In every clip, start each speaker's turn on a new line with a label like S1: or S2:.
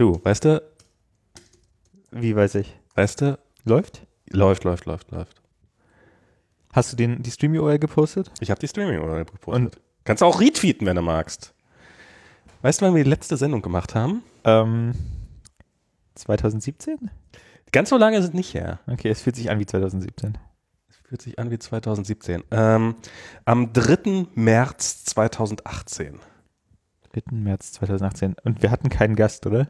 S1: Du, weißt du,
S2: Wie weiß ich?
S1: weißt du,
S2: Läuft?
S1: läuft, läuft, läuft, läuft.
S2: Hast du den, die Streamy-URL gepostet?
S1: Ich habe die Streaming-URL gepostet. Kannst du auch retweeten, wenn du magst. Weißt du, wann wir die letzte Sendung gemacht haben?
S2: Ähm, 2017?
S1: Ganz so lange sind nicht her.
S2: Okay, es fühlt sich an wie 2017.
S1: Fühlt sich an wie 2017. Ähm, am 3. März 2018.
S2: 3. März 2018. Und wir hatten keinen Gast, oder?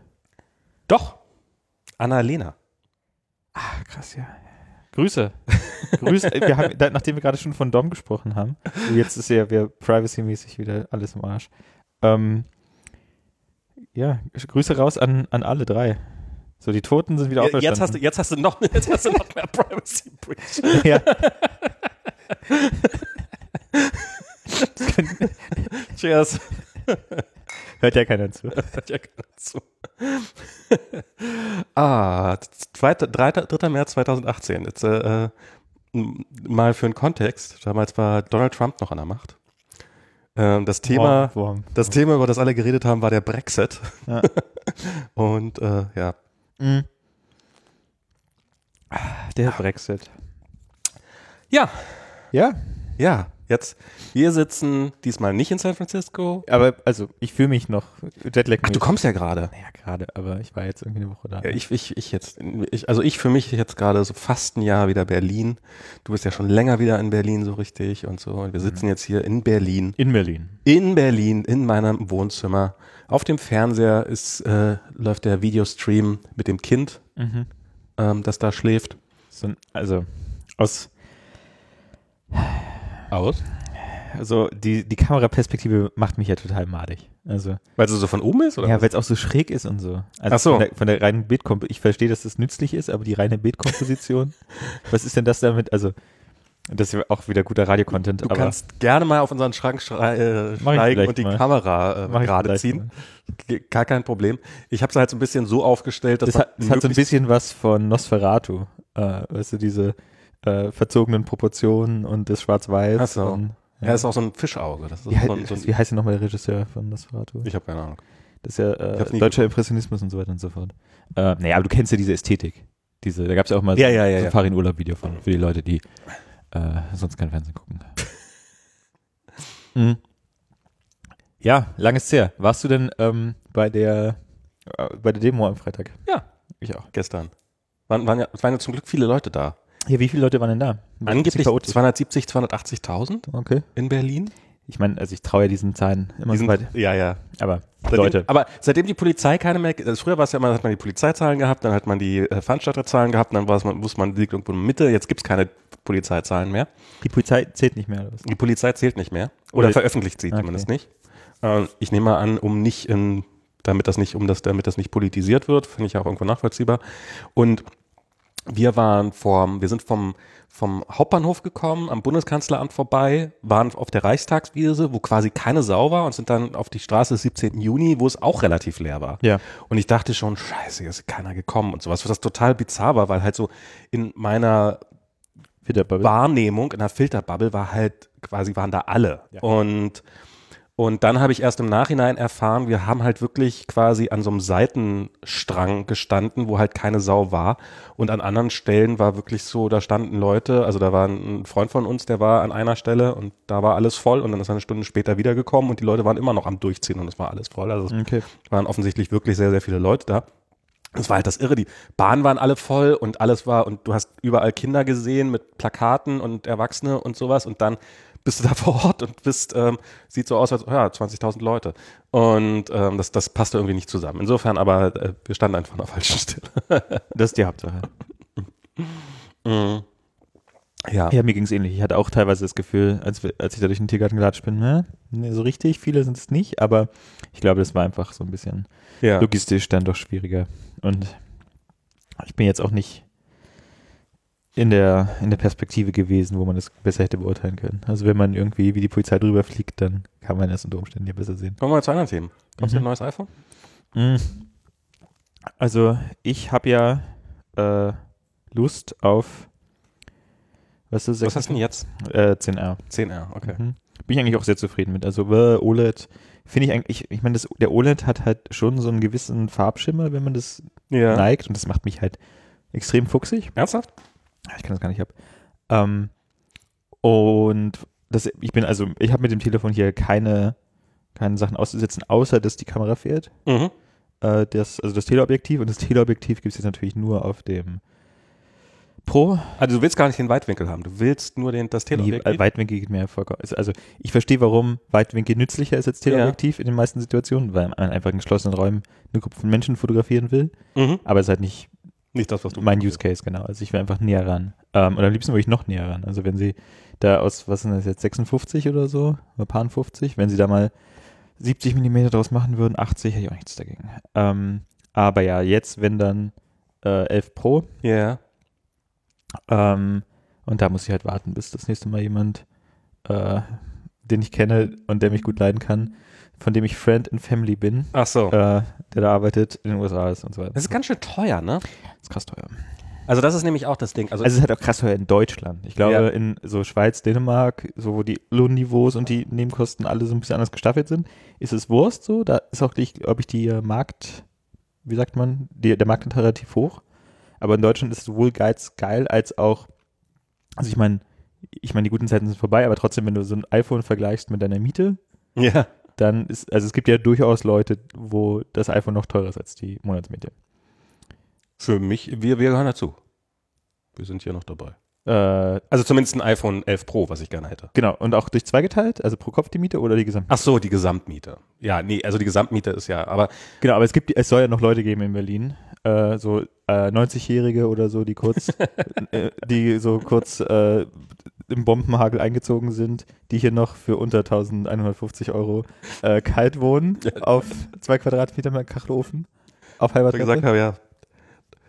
S1: Doch. Anna-Lena.
S2: Ah, krass, ja. Grüße. Grüße. Wir haben, da, nachdem wir gerade schon von Dom gesprochen haben, jetzt ist ja wir privacy-mäßig wieder alles im Arsch. Ähm, ja, Grüße raus an, an alle drei. So, die Toten sind wieder auferstanden.
S1: Jetzt hast, du, jetzt, hast du noch, jetzt hast du noch mehr Privacy Breach.
S2: ja.
S1: Cheers.
S2: Hört ja keiner zu.
S1: Hört ja keiner zu. ah, 2, 3, 3. März 2018. Jetzt, äh, mal für einen Kontext. Damals war Donald Trump noch an der Macht. Ähm, das Thema,
S2: Warm, warm.
S1: das Thema, über das alle geredet haben, war der Brexit.
S2: Ja.
S1: Und äh, ja,
S2: Mhm. Der Brexit.
S1: ja,
S2: Ja,
S1: ja. Jetzt, wir sitzen diesmal nicht in San Francisco.
S2: aber also ich fühle mich noch Jetlag.
S1: Ach, du kommst ja gerade.
S2: Naja, gerade, aber ich war jetzt irgendwie eine Woche da.
S1: Ja, ich, ich, ich jetzt, ich, also ich für mich jetzt gerade so fast ein Jahr wieder Berlin. Du bist ja schon länger wieder in Berlin so richtig und so. Und wir sitzen jetzt hier in Berlin,
S2: In Berlin.
S1: in Berlin, in meinem Wohnzimmer. Auf dem Fernseher ist, äh, läuft der Videostream mit dem Kind,
S2: Mhm.
S1: ähm, das da schläft.
S2: So, also aus
S1: Aus?
S2: Also die, die Kameraperspektive macht mich ja total madig. Also
S1: Weil sie so von oben ist? Oder
S2: ja, weil es auch so schräg ist und so. Also
S1: Ach so.
S2: Von der, von der reinen Bildkomposition. Ich verstehe, dass das nützlich ist, aber die reine Bildkomposition. was ist denn das damit? Also das ist ja auch wieder guter Radiocontent.
S1: Du
S2: aber
S1: kannst gerne mal auf unseren Schrank schrei äh, steigen und die
S2: mal.
S1: Kamera äh, gerade ziehen. Ge- Gar kein Problem. Ich habe es halt so ein bisschen so aufgestellt, dass
S2: das hat, das hat so ein bisschen was von Nosferatu. Äh, weißt du, diese äh, verzogenen Proportionen und das Schwarz-Weiß.
S1: Ach so.
S2: und-
S1: Ja, ist auch so ein Fischauge. Das ist
S2: Wie,
S1: so ein, so ein,
S2: wie heißt denn nochmal der Regisseur von Nosferatu?
S1: ich habe keine Ahnung.
S2: Das ist ja äh, deutscher Impressionismus und so weiter und so fort. Äh, naja, aber du kennst ja diese Ästhetik. Diese, da gab es ja auch mal
S1: Ja,
S2: so,
S1: ja, ja,
S2: so
S1: ja.
S2: ein Farin-Urlaub-Video von, für die Leute, die äh, sonst kein Fernsehen gucken. mhm. Ja, lang ist her. Warst du denn ähm, bei der äh, bei der Demo am Freitag?
S1: Ja.
S2: Ich auch.
S1: Gestern. Waren, waren, ja, es waren ja zum Glück viele Leute da.
S2: Ja, wie viele Leute waren denn da?
S1: Angeblich
S2: chaotisch.
S1: 270, 280.000
S2: Okay.
S1: in Berlin.
S2: Ich meine, also ich traue ja diesen Zahlen immer
S1: Die
S2: so weit.
S1: ja, ja.
S2: Aber
S1: Seitdem,
S2: Leute,
S1: Aber seitdem die Polizei keine mehr, also früher war es ja immer, hat man die Polizeizahlen gehabt, dann hat man die äh, Veranstalterzahlen gehabt, dann war es, man, wusste man, liegt irgendwo in der Mitte, jetzt gibt es keine Polizeizahlen mehr.
S2: die Polizei zählt nicht mehr. Oder was?
S1: Die Polizei zählt nicht mehr. Oder,
S2: Oder-
S1: veröffentlicht sie
S2: Okay.
S1: zumindest nicht. Äh, ich nehme mal an, um nicht in, damit das nicht, um das, damit das nicht politisiert wird, finde ich auch irgendwo nachvollziehbar. Und wir waren vom, wir sind vom, vom Hauptbahnhof gekommen, am Bundeskanzleramt vorbei, waren auf der Reichstagswiese, wo quasi keine Sau war und sind dann auf die Straße des 17. Juni, wo es auch relativ leer war.
S2: Ja.
S1: Und ich dachte schon, scheiße, hier ist keiner gekommen und sowas, was das total bizarr war, weil halt so in meiner. Wahrnehmung in der Filterbubble war halt quasi waren da alle.
S2: Ja.
S1: Und und dann habe ich erst im Nachhinein erfahren, wir haben halt wirklich quasi an so einem Seitenstrang gestanden, wo halt keine Sau war. Und an anderen Stellen war wirklich so, da standen Leute, also da war ein Freund von uns, der war an einer Stelle und da war alles voll und dann ist er eine Stunde später wiedergekommen und die Leute waren immer noch am Durchziehen und es war alles voll. Also es
S2: Okay.
S1: waren offensichtlich wirklich sehr, sehr viele Leute da. Das war halt das Irre. Die Bahnen waren alle voll und alles war, und du hast überall Kinder gesehen mit Plakaten und Erwachsene und sowas und dann bist du da vor Ort und bist, ähm, sieht so aus, als, ja, 20.000 Leute. Und ähm, das, das passte irgendwie nicht zusammen. Insofern aber, äh, wir standen einfach an der falschen Stelle.
S2: Das ist die Hauptsache.
S1: Mhm. Ja.
S2: Ja, mir ging es ähnlich. Ich hatte auch teilweise das Gefühl, als, als ich da durch den Tiergarten gelatscht bin, ne, ne, so richtig viele sind es nicht, aber ich glaube, das war einfach so ein bisschen
S1: ja.
S2: logistisch dann doch schwieriger. Und ich bin jetzt auch nicht in der, in der Perspektive gewesen, wo man das besser hätte beurteilen können. Also wenn man irgendwie wie die Polizei drüber fliegt, dann kann man das unter Umständen ja besser sehen.
S1: Kommen wir zu anderen Themen. Du
S2: Mhm.
S1: ein neues iPhone?
S2: Mm. Also ich habe ja äh, Lust auf was ist
S1: Was hast du denn jetzt?
S2: Äh, 10R.
S1: 10R, okay.
S2: Mhm. Bin ich eigentlich auch sehr zufrieden mit. Also äh, OLED finde ich eigentlich, ich meine, das- der OLED hat halt schon so einen gewissen Farbschimmer, wenn man das
S1: Ja.
S2: neigt und das macht mich halt extrem fuchsig.
S1: Ernsthaft?
S2: Ich kann das gar nicht ab. Ähm, und das, ich bin also, ich habe mit dem Telefon hier keine, keine Sachen auszusetzen, außer dass die Kamera fehlt.
S1: Mhm.
S2: Äh, das, also das Teleobjektiv und das Teleobjektiv gibt es jetzt natürlich nur auf dem Pro.
S1: Also du willst gar nicht den Weitwinkel haben, du willst nur den, das
S2: Nee,
S1: Teleobjektiv.
S2: äh, Weitwinkel geht mir vollkommen. Also, also ich verstehe, warum Weitwinkel nützlicher ist als Teleobjektiv in den meisten Situationen, weil man einfach in geschlossenen Räumen eine Gruppe von Menschen fotografieren will.
S1: mhm.
S2: Aber es ist halt nicht
S1: Nicht das, was du
S2: mein Use Case, genau. Also ich will einfach näher ran. Ähm, und am liebsten würde ich noch näher ran. Also wenn sie da aus, was sind das jetzt, 56 oder so, oder paar 50, wenn sie da mal 70 Millimeter draus machen würden, 80 hätte ich auch nichts dagegen. Ähm, aber ja, jetzt, wenn dann äh, 11 Pro,
S1: Ja.
S2: ähm, und da muss ich halt warten, bis das nächste Mal jemand, äh, den ich kenne und der mich gut leiden kann, von dem ich Friend and Family bin,
S1: Ach so.
S2: äh, der da arbeitet in den USA ist und so weiter.
S1: Das ist ganz schön teuer, ne?
S2: Das ist krass teuer.
S1: Also das ist nämlich auch das Ding. Also,
S2: Also es ist halt auch krass teuer in Deutschland. Ich glaube,
S1: Ja.
S2: in so Schweiz, Dänemark, so wo die Lohnniveaus und die Nebenkosten alle so ein bisschen anders gestaffelt sind, ist es Wurst so. Da ist auch, glaube ich, die äh, Markt, wie sagt man, die, der Marktanteil relativ hoch. Aber in Deutschland ist es sowohl Geiz geil als auch, also ich meine, ich meine, die guten Zeiten sind vorbei, aber trotzdem, wenn du so ein iPhone vergleichst mit deiner Miete,
S1: ja.
S2: Dann ist, also es gibt ja durchaus Leute, wo das iPhone noch teurer ist als die Monatsmiete.
S1: Für mich, wir, wir gehören dazu. Wir sind hier noch dabei.
S2: Äh,
S1: Also zumindest ein iPhone 11 Pro, was ich gerne hätte.
S2: genau, und auch durch zwei geteilt, also pro Kopf die Miete oder die Gesamtmiete?
S1: Ach so, die Gesamtmiete. Ja, nee, also die Gesamtmiete ist ja, aber
S2: Genau, aber es gibt, es soll ja noch Leute geben in Berlin, äh, so äh, 90-Jährige oder so, die kurz, äh, die so kurz äh, im Bombenhagel eingezogen sind, die hier noch für unter 1150 Euro äh, kalt wohnen, auf zwei Quadratmeter mit Kachelofen, auf halber
S1: ich gesagt
S2: Treppe.
S1: habe, ja,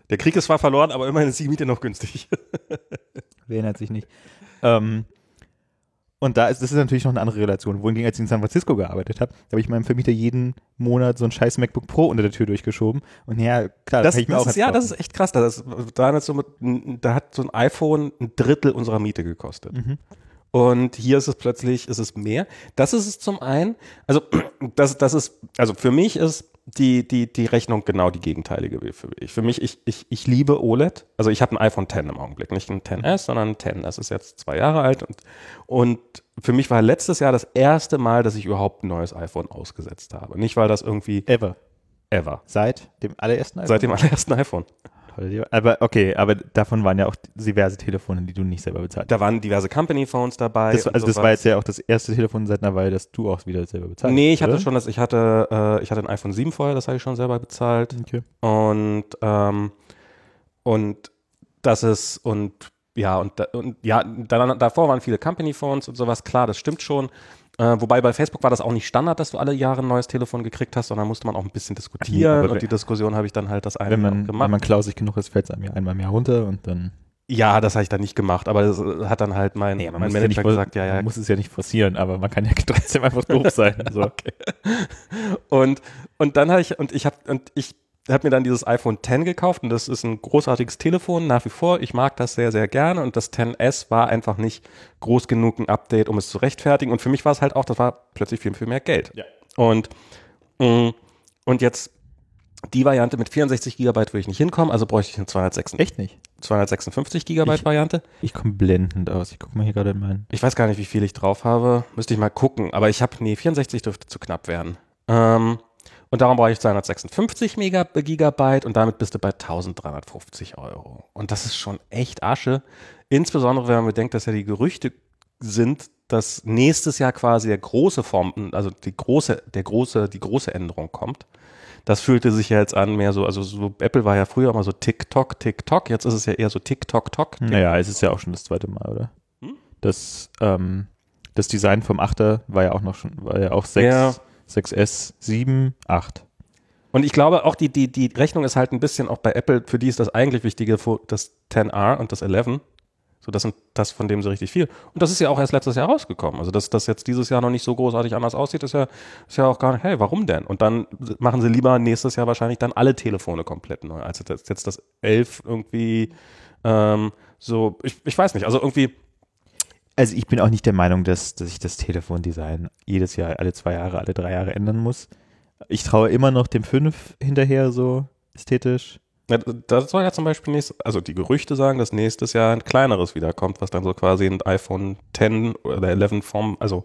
S1: der Krieg ist zwar verloren, aber immerhin ist die Miete noch günstig.
S2: Wer erinnert sich nicht? Ähm, und da ist, das ist natürlich noch eine andere Relation. Wohingegen, als ich in San Francisco gearbeitet habe, da habe ich meinem Vermieter jeden Monat so ein scheiß MacBook Pro unter der Tür durchgeschoben. Und ja, klar,
S1: Das,
S2: kann ich mir
S1: das
S2: auch
S1: ist, ja,
S2: kaufen.
S1: das ist echt krass. Das ist, da, hat so mit, da hat so ein iPhone ein Drittel unserer Miete gekostet.
S2: Mhm.
S1: Und hier ist es plötzlich, ist es mehr. Das ist es zum einen. Also, das, das ist, also für mich ist die, die, die Rechnung genau die gegenteilige wie für mich. Für mich, ich, ich, ich liebe OLED. Also ich habe ein iPhone 10 im Augenblick. Nicht ein 10S, sondern ein 10. Das ist jetzt zwei Jahre alt. Und, und für mich war letztes Jahr das erste Mal, dass ich überhaupt ein neues iPhone ausgesetzt habe. Nicht, weil das irgendwie
S2: Ever.
S1: ever.
S2: Seit dem allerersten iPhone?
S1: Seit dem allerersten iPhone.
S2: Aber okay, aber davon waren ja auch diverse Telefone, die du nicht selber bezahlt hast.
S1: Da waren diverse Company Phones dabei.
S2: Das, also das
S1: sowas.
S2: war jetzt ja auch das erste Telefon seit einer Weile, das du auch wieder selber bezahlt
S1: Nee,
S2: hast,
S1: ich hatte
S2: oder?
S1: schon das, ich hatte, äh, ich hatte ein iPhone 7 vorher, das habe ich schon selber bezahlt.
S2: Okay.
S1: Und, ähm, und das ist, und ja, und, und ja, dann, davor waren viele Company Phones und sowas, klar, das stimmt schon. Äh, wobei bei Facebook war das auch nicht Standard, dass du alle Jahre ein neues Telefon gekriegt hast, sondern musste man auch ein bisschen diskutieren.
S2: aber
S1: und die Diskussion habe ich dann halt das eine gemacht.
S2: wenn man klausig genug ist, fällt es einem ja einmal mehr runter und dann.
S1: ja, das habe ich dann nicht gemacht, aber das äh, hat dann halt mein,
S2: Nee, man
S1: mein
S2: muss, ja
S1: Manager
S2: nicht,
S1: gesagt, ja, ja,
S2: man muss es ja nicht forcieren, aber man kann ja trotzdem einfach doof sein. So.
S1: Und, und dann habe ich, und ich habe, und ich habe mir dann dieses iPhone X gekauft und das ist ein großartiges Telefon nach wie vor. Ich mag das sehr, sehr gerne und das XS war einfach nicht groß genug ein Update, um es zu rechtfertigen. Und für mich war es halt auch, das war plötzlich viel, viel mehr Geld.
S2: Ja.
S1: Und, mh, und jetzt die Variante mit 64 Gigabyte würde ich nicht hinkommen, also bräuchte ich eine 256,
S2: Echt nicht?
S1: 256 Gigabyte
S2: Ich-
S1: Variante.
S2: Ich komme blendend aus. Ich gucke mal hier gerade in meinen.
S1: Ich weiß gar nicht, wie viel ich drauf habe. Müsste ich mal gucken. Aber ich habe, nee, 64 dürfte zu knapp werden. Ähm, und darum brauche ich 256 Mega Gigabyte und damit bist du bei 1350 Euro. Und das ist schon echt Asche. Insbesondere, wenn man bedenkt, dass ja die Gerüchte sind, dass nächstes Jahr quasi der große Form, also die große, der große, die große Änderung kommt. Das fühlte sich ja jetzt an mehr so, also so, Apple war ja früher immer so TikTok, TikTok, jetzt ist es ja eher so TikTok, Tok.
S2: Naja, es ist ja auch schon das zweite Mal, oder?
S1: Hm?
S2: Das, ähm, das Design vom 8er war ja auch noch schon, war ja auch 6,
S1: Ja.
S2: 6S, 7, 8.
S1: Und ich glaube auch, die, die, die Rechnung ist halt ein bisschen auch bei Apple, für die ist das eigentlich Wichtige, das 10R und das 11. So, das sind das, von dem so richtig viel. Und das ist ja auch erst letztes Jahr rausgekommen. Also, dass das jetzt dieses Jahr noch nicht so großartig anders aussieht, ist ja, ist ja auch gar nicht, hey, warum denn? Und dann machen sie lieber nächstes Jahr wahrscheinlich dann alle Telefone komplett neu, als jetzt, jetzt das 11 irgendwie, ähm, so, ich, ich weiß nicht, also irgendwie,
S2: Also ich bin auch nicht der Meinung, dass, dass ich das Telefondesign jedes Jahr, alle zwei Jahre, alle drei Jahre ändern muss. Ich traue immer noch dem 5 hinterher so ästhetisch.
S1: Ja, das soll ja zum Beispiel nächstes, also die Gerüchte sagen, dass nächstes Jahr ein kleineres wiederkommt, was dann so quasi ein iPhone 10 oder 11 Form, also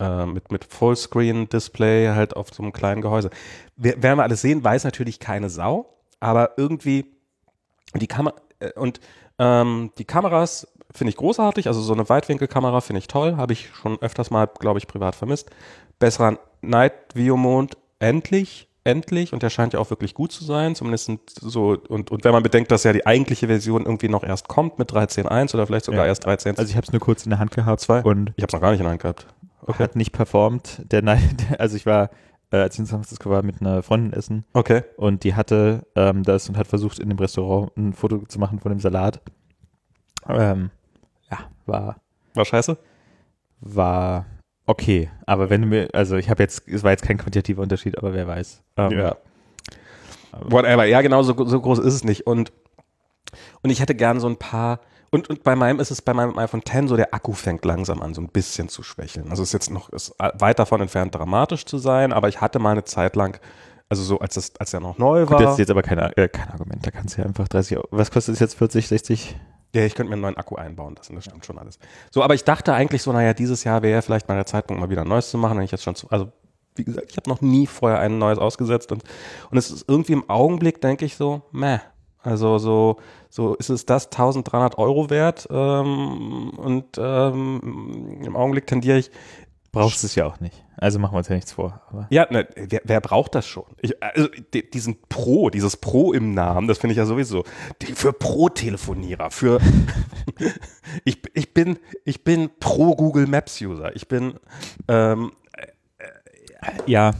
S1: äh, mit, mit Fullscreen-Display halt auf so einem kleinen Gehäuse. Wer, werden wir alles sehen, weiß natürlich keine Sau, aber irgendwie die Kamera äh, und ähm, die Kameras finde ich großartig, also so eine Weitwinkelkamera finde ich toll, habe ich schon öfters mal, glaube ich, privat vermisst. Besserer Night View Mond, endlich endlich und der scheint ja auch wirklich gut zu sein, zumindest so und, und wenn man bedenkt, dass ja die eigentliche Version irgendwie noch erst kommt mit 13.1 oder vielleicht sogar ja. erst 13.
S2: Also ich habe es nur kurz in der Hand gehabt Zwei.
S1: und ich habe es noch gar nicht in der Hand gehabt.
S2: Okay. Hat nicht performt. Der, also ich war äh, als ich in San Francisco war, mit einer Freundin essen.
S1: Okay.
S2: Und die hatte ähm, das und hat versucht, in dem Restaurant ein Foto zu machen von dem Salat. Ähm, ja, war.
S1: War scheiße?
S2: War okay. Aber wenn du mir, also ich habe jetzt, es war jetzt kein quantitativer Unterschied, aber wer weiß.
S1: Ähm, ja. Whatever. Ja, genau, so, so groß ist es nicht. Und, und ich hätte gern so ein paar, und, und bei meinem ist es bei meinem iPhone X so, der Akku fängt langsam an, so ein bisschen zu schwächeln. Also ist jetzt noch ist weit davon entfernt, dramatisch zu sein, aber ich hatte mal eine Zeit lang, also so als das, als er noch neu war.
S2: Gut, das ist jetzt aber kein, äh, kein Argument, da kannst du ja einfach 30 Euro. Was kostet es jetzt 40, 60?
S1: Ja, ich könnte mir einen neuen Akku einbauen lassen, das stimmt schon alles. So, aber ich dachte eigentlich so, naja, dieses Jahr wäre vielleicht mal der Zeitpunkt, mal wieder ein neues zu machen, wenn ich jetzt schon zu, also wie gesagt, ich habe noch nie vorher ein neues ausgesetzt und, und es ist irgendwie im Augenblick, denke ich so, meh. Also so, so ist es das 1300 Euro wert ähm, und ähm, im Augenblick tendiere ich.
S2: Brauchst es ja auch nicht. Also machen wir uns ja nichts vor.
S1: Aber. Ja, ne, wer, wer braucht das schon? Ich, also diesen Pro, dieses Pro im Namen, das finde ich ja sowieso. Für Pro-Telefonierer, für ich, ich bin ich bin Pro Google Maps User. Ich bin ähm,
S2: ja,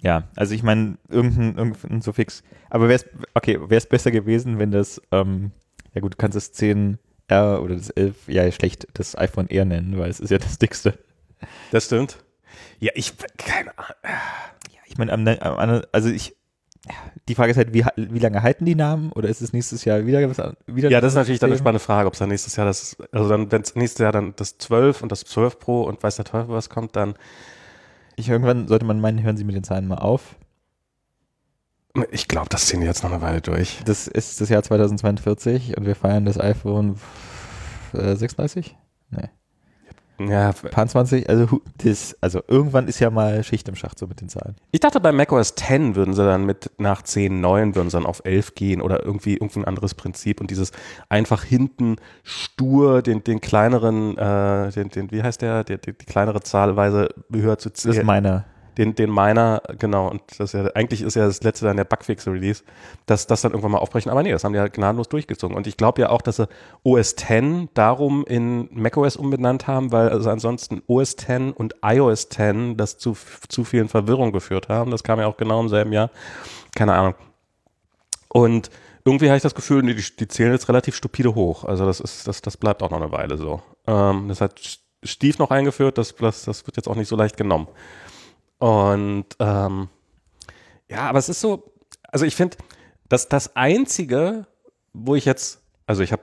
S2: ja, also ich meine, irgendein, irgendein Suffix. Aber wäre es, okay, wäre es besser gewesen, wenn das, ähm, ja gut, du kannst das 10R oder das 11, ja, schlecht das iPhone R nennen, weil es ist ja das dickste.
S1: Das stimmt. Ja, ich, keine Ahnung.
S2: Ja, ich meine, also ich, die Frage ist halt, wie, wie lange halten die Namen oder ist es nächstes Jahr wieder wieder
S1: Ja, das ist natürlich dann eine spannende Frage, ob es dann nächstes Jahr das, also dann, wenn es nächstes Jahr dann das 12 und das 12 Pro und weiß der Teufel was kommt, dann
S2: ich, irgendwann sollte man meinen, hören Sie mit den Zahlen mal auf.
S1: Ich glaube, das ziehen wir jetzt noch eine Weile durch.
S2: Das ist das Jahr 2042 und wir feiern das iPhone 36? Nee. Ja, paar 20, also, das, also irgendwann ist ja mal Schicht im Schacht so mit den Zahlen.
S1: Ich dachte bei macOS 10 würden sie dann mit nach 10, 9 würden sie dann auf 11 gehen oder irgendwie irgendein anderes Prinzip und dieses einfach hinten stur den, den kleineren, äh, den, den, wie heißt der, die, die, die kleinere Zahlweise höher zu
S2: ziehen. Das ist meine
S1: den, den Miner, genau, und das ja, eigentlich ist ja das letzte dann der Bugfix-Release, dass das dann irgendwann mal aufbrechen, aber nee, das haben die ja gnadenlos durchgezogen. Und ich glaube ja auch, dass sie OS X darum in macOS umbenannt haben, weil also ansonsten OS X und iOS X das zu, zu vielen Verwirrungen geführt haben. Das kam ja auch genau im selben Jahr. Keine Ahnung. Und irgendwie habe ich das Gefühl, die, die zählen jetzt relativ stupide hoch. Also das ist, das, das bleibt auch noch eine Weile so. Ähm, das hat Stief noch eingeführt, das, das, das wird jetzt auch nicht so leicht genommen. Und ähm, ja, aber es ist so, also ich finde, dass das Einzige, wo ich jetzt, also ich habe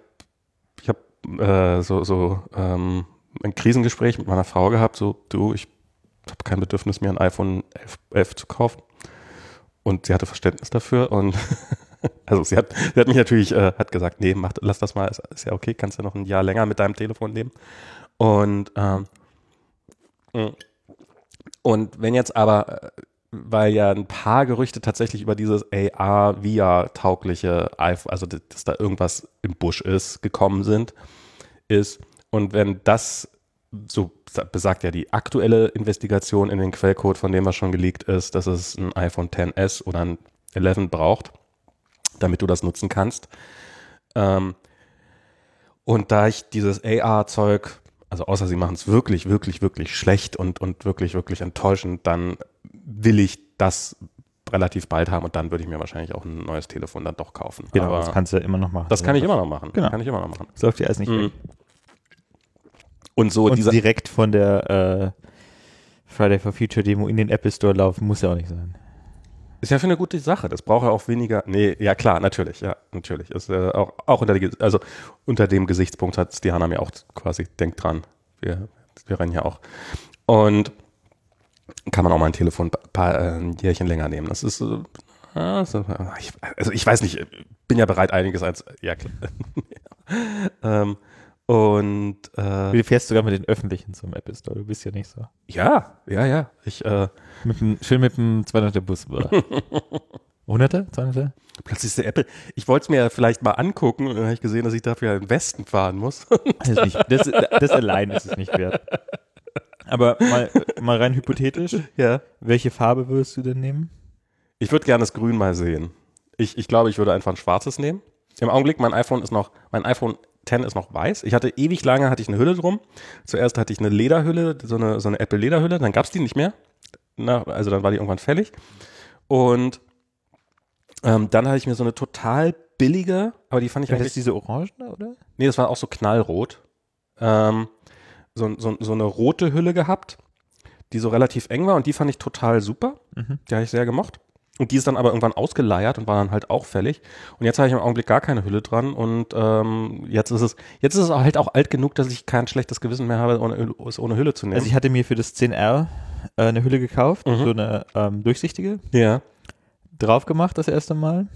S1: ich hab, äh, so, so ähm, ein Krisengespräch mit meiner Frau gehabt, so, du, ich habe kein Bedürfnis, mir ein iPhone 11, 11 zu kaufen. Und sie hatte Verständnis dafür und also sie hat, sie hat mich natürlich, äh, hat gesagt, nee, mach, lass das mal, ist, ist ja okay, kannst ja noch ein Jahr länger mit deinem Telefon leben. Und ähm, und wenn jetzt aber, äh, weil ja ein paar Gerüchte tatsächlich über dieses AR, VR-taugliche iPhone, also dass da irgendwas im Busch ist, gekommen sind, ist, und wenn das, so besagt ja die aktuelle Investigation in den Quellcode, von dem was schon geleakt ist, dass es ein iPhone XS oder ein 11 braucht, damit du das nutzen kannst. Ähm, und da ich dieses AR-Zeug also außer sie machen es wirklich, wirklich, wirklich schlecht und, und wirklich, wirklich enttäuschend, dann will ich das relativ bald haben und dann würde ich mir wahrscheinlich auch ein neues Telefon dann doch kaufen.
S2: Genau, Aber das kannst du ja immer noch machen.
S1: Das kann ich immer noch machen.
S2: Genau.
S1: Kann ich immer noch machen.
S2: Das läuft ja alles nicht mhm.
S1: Und so
S2: und direkt von der äh, Friday for Future Demo in den Apple Store laufen, muss ja auch nicht sein.
S1: Ist ja für eine gute Sache. Das braucht ja auch weniger. Nee, ja klar, natürlich, ja, natürlich. Ist äh, auch, auch unter, die, also unter dem Gesichtspunkt hat Stihana mir auch quasi, denkt dran. Wir, wir rennen ja auch. Und kann man auch mal ein Telefon ein paar äh, ein Jährchen länger nehmen. Das ist, äh, also, ich, also ich weiß nicht, bin ja bereit, einiges als, ja klar. ähm, und äh,
S2: Du fährst sogar mit den Öffentlichen zum Apple Store. Du bist ja nicht so.
S1: ja, ja, ja. Ich, äh,
S2: Mit dem, schön mit dem 200er Bus. 100er? 200er?
S1: plötzlich ist der Apple. Ich wollte es mir ja vielleicht mal angucken und dann habe ich gesehen, dass ich dafür in Westen fahren muss.
S2: Das, ist nicht, das, das allein ist es nicht wert. Aber mal, mal rein hypothetisch,
S1: ja.
S2: welche Farbe würdest du denn nehmen?
S1: Ich würde gerne das Grün mal sehen. Ich, ich glaube, ich würde einfach ein schwarzes nehmen. Im Augenblick, mein iPhone ist noch, mein iPhone 10 ist noch weiß. Ich hatte ewig lange, hatte ich eine Hülle drum. Zuerst hatte ich eine Lederhülle, so eine, so eine Apple-Lederhülle, dann gab's die nicht mehr. Na, also dann war die irgendwann fällig. Und ähm, dann hatte ich mir so eine total billige, aber die fand ich
S2: Das
S1: eigentlich
S2: ist diese Orangene, oder?
S1: Nee, das war auch so knallrot. Ähm, so, so, so eine rote Hülle gehabt, die so relativ eng war und die fand ich total super.
S2: Mhm.
S1: Die habe ich sehr gemocht. Und die ist dann aber irgendwann ausgeleiert und war dann halt auch fällig. Und jetzt habe ich im Augenblick gar keine Hülle dran und ähm, jetzt ist es jetzt ist es halt auch alt genug, dass ich kein schlechtes Gewissen mehr habe, ohne, es ohne Hülle zu nehmen.
S2: Also ich hatte mir für das 10R äh, eine Hülle gekauft,
S1: Mhm.
S2: so eine ähm, durchsichtige,
S1: ja.
S2: drauf gemacht das erste Mal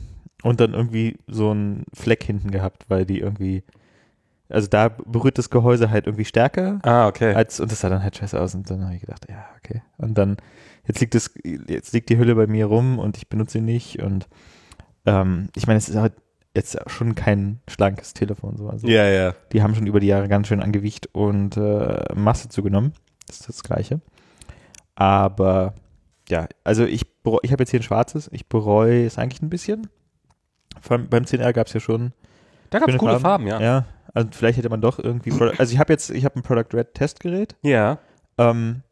S2: und dann irgendwie so einen Fleck hinten gehabt, weil die irgendwie, also da berührt das Gehäuse halt irgendwie stärker
S1: Ah, okay.
S2: als, und das sah dann halt scheiße aus und dann habe ich gedacht, ja, okay. Und dann, jetzt liegt das, jetzt liegt die Hülle bei mir rum und ich benutze sie nicht und ähm, ich meine, es ist halt jetzt schon kein schlankes Telefon so. Also
S1: Ja, ja.
S2: die haben schon über die Jahre ganz schön an Gewicht und äh, Masse zugenommen. Das ist das Gleiche. Aber ja, also ich, ich habe jetzt hier ein schwarzes. Ich bereue es eigentlich ein bisschen. Allem beim 10R gab es ja schon
S1: Da gab es coole Farben, ja.
S2: Ja, also vielleicht hätte man doch irgendwie. Also ich habe jetzt, ich habe ein Product Red Testgerät.
S1: Ja.
S2: Ähm,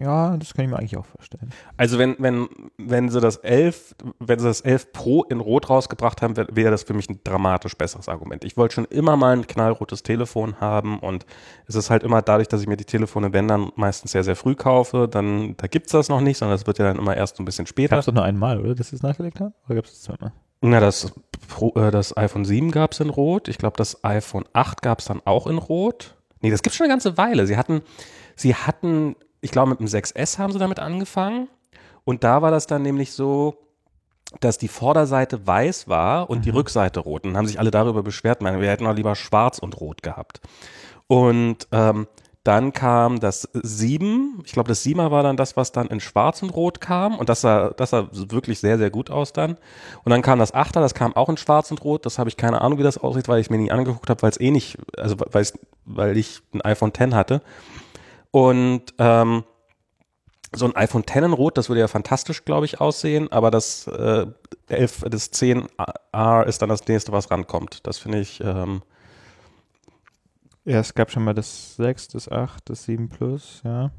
S2: ja, das kann ich mir eigentlich auch vorstellen.
S1: Also wenn, wenn, wenn sie das 11, wenn sie das 11 Pro in Rot rausgebracht haben, wär- wäre das für mich ein dramatisch besseres Argument. Ich wollte schon immer mal ein knallrotes Telefon haben und es ist halt immer dadurch, dass ich mir die Telefone, wenn dann meistens sehr, sehr früh kaufe, dann, da gibt's das noch nicht, sondern das wird ja dann immer erst so ein bisschen später.
S2: Gab es doch nur einmal, oder? Dass sie es nachgelegt haben? Oder gab es das zweimal?
S1: Na, das, Pro, äh, das iPhone 7 gab's in Rot. Ich glaube, das iPhone 8 gab's dann auch in Rot. Nee, das gibt's schon eine ganze Weile. Sie hatten, sie hatten, ich glaube, mit dem 6S haben sie damit angefangen. Und da war das dann nämlich so, dass die Vorderseite weiß war und die Rückseite rot. Und dann haben sich alle darüber beschwert, meine, wir hätten auch lieber schwarz und rot gehabt. Und ähm, dann kam das 7, ich glaube, das 7er war dann das, was dann in schwarz und rot kam. Und das sah, das sah wirklich sehr, sehr gut aus dann. Und dann kam das 8er, das kam auch in schwarz und rot. Das habe ich keine Ahnung, wie das aussieht, weil ich es mir nie angeguckt habe, weil es eh nicht, also weil, ich ein iPhone X hatte. Und ähm, so ein iPhone X in Rot, das würde ja fantastisch, glaube ich, aussehen, aber das äh, 11, das 10R ist dann das nächste, was rankommt. Das finde ich, ähm,
S2: Ja, es gab schon mal das 6, das 8, das 7 Plus, ja.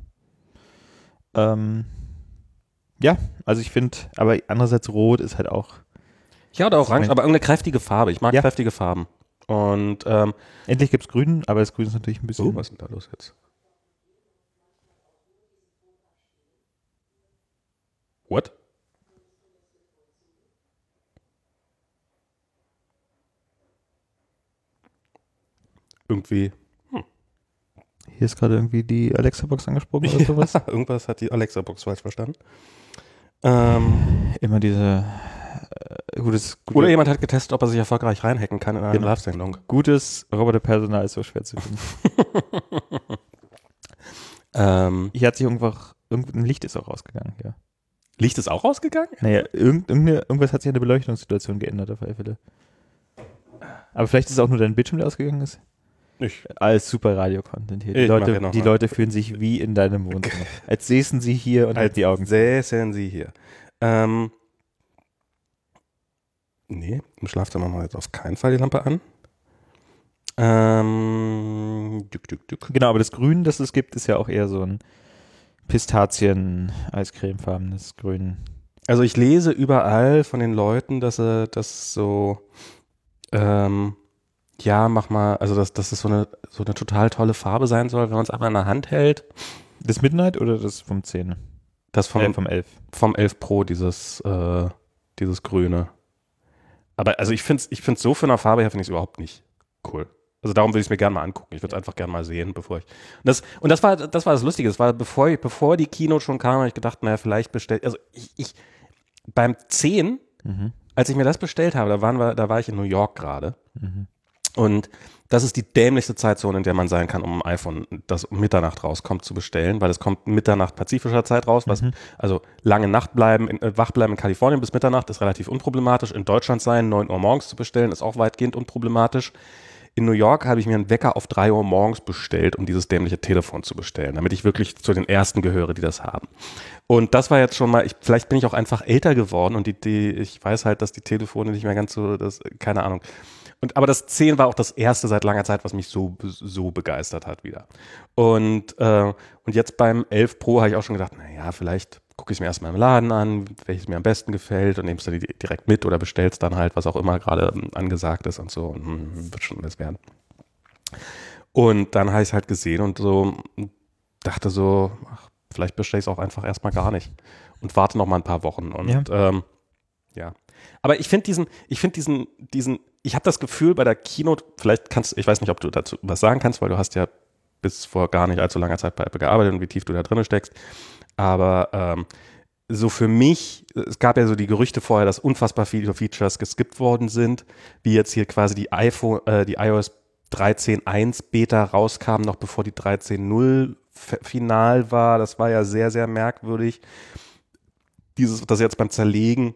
S2: Ähm, ja, also ich finde, aber andererseits Rot ist halt auch.
S1: ja, oder orange, aber irgendeine kräftige Farbe. Ich mag
S2: Ja.
S1: kräftige Farben. Und, ähm,
S2: Endlich gibt es Grün, aber das Grün ist natürlich ein bisschen.
S1: oh, was ist denn da los jetzt? What? Irgendwie,
S2: Hier ist gerade irgendwie die Alexa-Box angesprochen oder sowas.
S1: irgendwas hat die Alexa-Box falsch verstanden. Ähm,
S2: Immer diese äh, gutes, gute,
S1: oder jemand hat getestet, ob er sich erfolgreich reinhacken kann in eine
S2: Genau.
S1: Live-Sendung.
S2: gutes Roboterpersonal ist so schwer zu finden.
S1: Ähm,
S2: Hier hat sich irgendwas, irgendein Licht ist auch rausgegangen, ja.
S1: Licht ist auch rausgegangen?
S2: Naja, irgend, irgendwas hat sich an der Beleuchtungssituation geändert auf alle Fälle. Aber vielleicht ist es auch nur dein Bildschirm, der ausgegangen ist.
S1: Ich.
S2: Alles super Radio-Content hier. Die, Leute,
S1: ja
S2: die. Leute fühlen sich wie in deinem Wohnzimmer. Als säßen sie hier und
S1: Als
S2: hätten die Augen.
S1: Säßen Sie hier. Ähm, nee, im Schlafzimmer machen wir jetzt auf keinen Fall die Lampe an. Ähm, dück, dück, dück.
S2: Genau, aber das Grün, das es gibt, ist ja auch eher so ein Pistazien-Eiscremefarbenes Grün.
S1: Also ich lese überall von den Leuten, dass sie das so, ähm, ja, mach mal, also dass, dass es so eine, so eine total tolle Farbe sein soll, wenn man es einmal in der Hand hält.
S2: Das Midnight oder das vom 10?
S1: Das vom,
S2: äh, vom 11.
S1: vom 11 Pro, dieses, äh, dieses Grüne. Aber also ich finde es ich find's so von der Farbe her finde ich es überhaupt nicht cool. Also darum würde ich es mir gerne mal angucken. Ich würde es einfach gerne mal sehen, bevor ich. Und das, und das war, das war das Lustige. Das war, bevor ich, bevor die Keynote schon kam, habe ich gedacht, naja, vielleicht bestellt. Also ich, ich beim 10,
S2: Mhm.
S1: als ich mir das bestellt habe, da waren wir, da war ich in New York gerade.
S2: Mhm.
S1: Und das ist die dämlichste Zeitzone, in der man sein kann, um ein iPhone, das um Mitternacht rauskommt, zu bestellen, weil es kommt Mitternacht pazifischer Zeit raus, was,
S2: Mhm.
S1: also lange Nacht bleiben, in, äh, wach bleiben in Kalifornien bis Mitternacht ist relativ unproblematisch. In Deutschland sein, 9 Uhr morgens zu bestellen, ist auch weitgehend unproblematisch. In New York habe ich mir einen Wecker auf 3 Uhr morgens bestellt, um dieses dämliche Telefon zu bestellen, damit ich wirklich zu den ersten gehöre, die das haben. Und das war jetzt schon mal, ich, vielleicht bin ich auch einfach älter geworden und die, die, ich weiß halt, dass die Telefone nicht mehr ganz so, das, keine Ahnung. Und, aber das 10 war auch das erste seit langer Zeit, was mich so, so begeistert hat wieder. Und, äh, und jetzt beim 11 Pro habe ich auch schon gedacht, naja, vielleicht gucke ich es mir erstmal im Laden an, welches mir am besten gefällt und nehme es dann di- direkt mit oder bestellst dann halt, was auch immer gerade ähm, angesagt ist und so und hm, wird schon alles werden. Und dann habe ich es halt gesehen und so dachte so, ach, vielleicht bestelle ich es auch einfach erstmal gar nicht und warte noch mal ein paar Wochen und
S2: Ja.
S1: ähm, ja. Aber ich finde diesen, ich finde diesen, diesen, ich habe das Gefühl bei der Keynote, vielleicht kannst, ich weiß nicht, ob du dazu was sagen kannst, weil du hast ja bis vor gar nicht allzu langer Zeit bei Apple gearbeitet und wie tief du da drin steckst. Aber ähm, so für mich, es gab ja so die Gerüchte vorher, dass unfassbar viele Features geskippt worden sind, wie jetzt hier quasi die iPhone, äh, die iOS 13.1 Beta rauskam, noch bevor die 13.0 f- final war. Das war ja sehr, sehr merkwürdig. Dieses, das jetzt beim Zerlegen